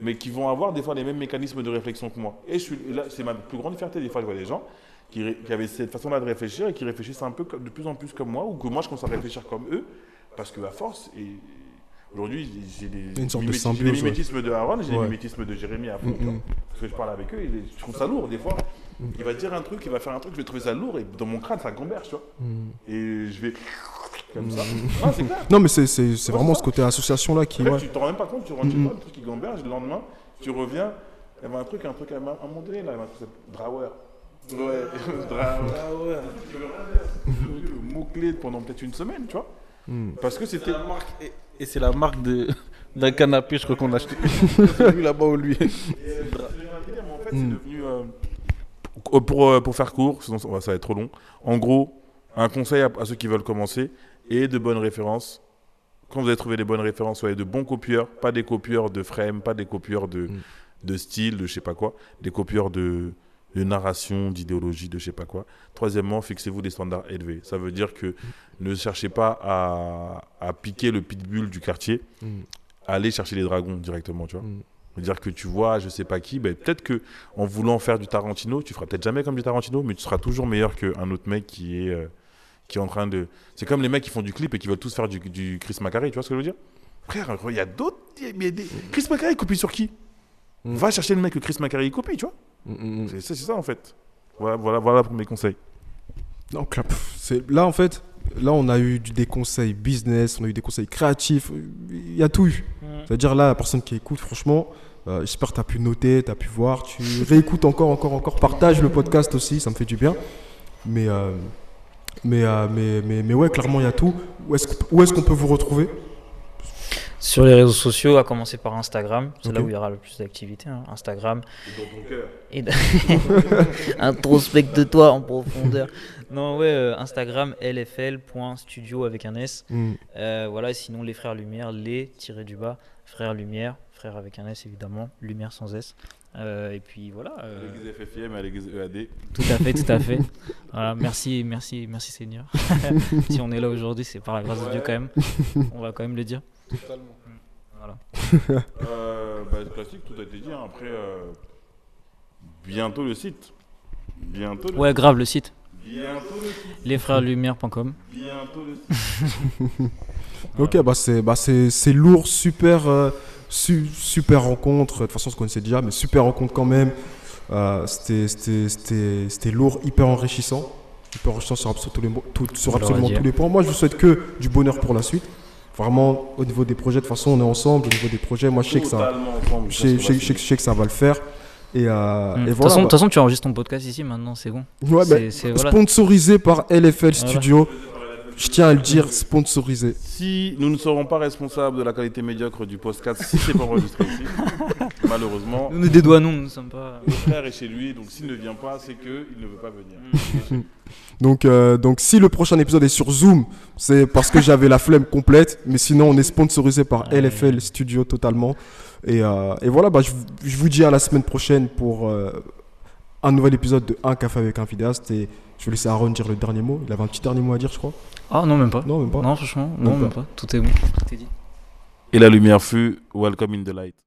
mais qui vont avoir des fois les mêmes mécanismes de réflexion que moi. Et, je suis, là, c'est ma plus grande fierté. Des fois, je vois des gens qui, qui avaient cette façon-là de réfléchir et qui réfléchissent un peu comme- de plus en plus comme moi, ou que moi, je commence à réfléchir comme eux, parce que à force, et aujourd'hui, j'ai des, Une sorte de des ouais. mimétismes de Aaron, j'ai Ouais. des mimétismes de Jérémy à fond. Mm, vois. mm. Parce que je parle avec eux, et je trouve ça lourd. Des fois, Mm. il va dire un truc, il va faire un truc, je vais trouver ça lourd, et dans mon crâne, ça gamberge, tu vois. Mm. Et je vais comme ça. Ah, clair. Non, mais c'est vraiment ça. ce côté association là qui. En fait, Ouais. tu t'en rends même pas compte, tu rentres chez toi, le truc qui gamberge, le lendemain, tu reviens, il y avait un truc, un truc à un moment donné, là, il y avait un truc, Drawer. Ouais, Drawer. le mot-clé pendant peut-être une semaine, tu vois. Mm. Parce que c'était. Et, et c'est la marque de, d'un canapé, je crois qu'on a acheté. lui là-bas ou lui. Mais en fait, c'est devenu. euh, pour, pour, pour faire court, sinon ça va ça va être trop long. En gros, un conseil à, à ceux qui veulent commencer et de bonnes références. Quand vous avez trouvé les bonnes références, soyez de bons copieurs, pas des copieurs de frame, pas des copieurs de, Mm. de style, de je sais pas quoi, des copieurs de, de narration, d'idéologie, de je sais pas quoi. Troisièmement, fixez-vous des standards élevés. Ça veut dire que ne cherchez pas à, à piquer le pitbull du quartier, Mm. allez chercher les dragons directement, tu vois. Mm. C'est-à-dire que tu vois, je sais pas qui, ben, peut-être que en voulant faire du Tarantino, tu feras peut-être jamais comme du Tarantino, mais tu seras toujours meilleur qu'un autre mec qui est, euh, qui est en train de. C'est comme les mecs qui font du clip et qui veulent tous faire du, du Chris Macari, tu vois ce que je veux dire? Frère, il y a d'autres. des- Chris Macari copie sur qui? Mm. Va chercher le mec que Chris Macari copie, tu vois? Mm, mm, mm. C'est ça en fait. Voilà, voilà, voilà pour mes conseils. Clap. C'est là en fait. Là, on a eu des conseils business, on a eu des conseils créatifs. Il y a tout eu. C'est-à-dire là, la personne qui écoute, franchement, euh, j'espère que tu as pu noter, tu as pu voir, tu réécoutes encore, encore, encore, partage le podcast aussi, ça me fait du bien. Mais, euh, mais, euh, mais, mais, mais ouais, clairement, il y a tout. Où est-ce est-ce qu'on peut vous retrouver? Sur les réseaux sociaux, à commencer par Instagram, c'est là où il y aura le plus d'activité. hein, Instagram. Dans ton cœur. Et de- Introspecte-toi en profondeur. Non, ouais, euh, Instagram, lfl.studio avec un S. Hmm. Euh, voilà, sinon les frères Lumière, les tirés du bas, frères Lumière, frères avec un S évidemment, Lumière sans S. Euh, et puis voilà. euh, À l'église FFIM, à l'église EAD. tout à fait, tout à fait. Voilà, merci, merci, merci Seigneur. si on est là aujourd'hui, c'est par la grâce de Dieu quand même. On va quand même le dire. Totalement. Voilà. Euh, bah, classique, tout a été dit. hein. Après, euh, bientôt le site. Bientôt le Ouais, grave le site. Bientôt le site. lesfrèreslumière.com. Bientôt le site. Ok, bah c'est bah c'est c'est lourd, super, euh, su- super rencontre. De toute façon, on se connaissait déjà, mais super rencontre quand même. Euh, C'était c'était- c'était- c'était lourd, hyper enrichissant. Hyper enrichissant sur, absolu- tous les mo- tout- sur absolument tous les points. Moi, je vous souhaite que du bonheur pour la suite. Vraiment, au niveau des projets, de toute façon, on est ensemble. Au niveau des projets, moi, je sais que ça, je sais, je sais- je sais que- je sais que ça va le faire. Et, euh, Mm. et De toute voilà. façon- de bah- toute façon, tu enregistres ton podcast ici maintenant, c'est bon. ouais, bah, voilà. Sponsorisé par LFL Voilà. Studio. Je tiens à le dire, sponsorisé. Si nous ne serons pas responsables de la qualité médiocre du podcast, si c'est pas enregistré ici, malheureusement, Nous ne dédouanons, nous ne sommes pas. mon frère est chez lui, donc s'il ne vient pas, c'est qu'il ne veut pas venir. Donc, euh, donc si le prochain épisode est sur Zoom, c'est parce que j'avais la flemme complète. Mais sinon, on est sponsorisé par. LFL Studio totalement. Et, euh, et voilà, bah, je, vous- je vous dis à la semaine prochaine pour euh, un nouvel épisode de Un café avec un vidéaste. Et je vais laisser Aaron dire le dernier mot? Il avait un petit dernier mot à dire, je crois. Ah non, même pas. Non, même pas. Non, franchement, non, Même même pas. pas. Tout est bon. Tout est dit. Et la lumière fut Welcome in the light.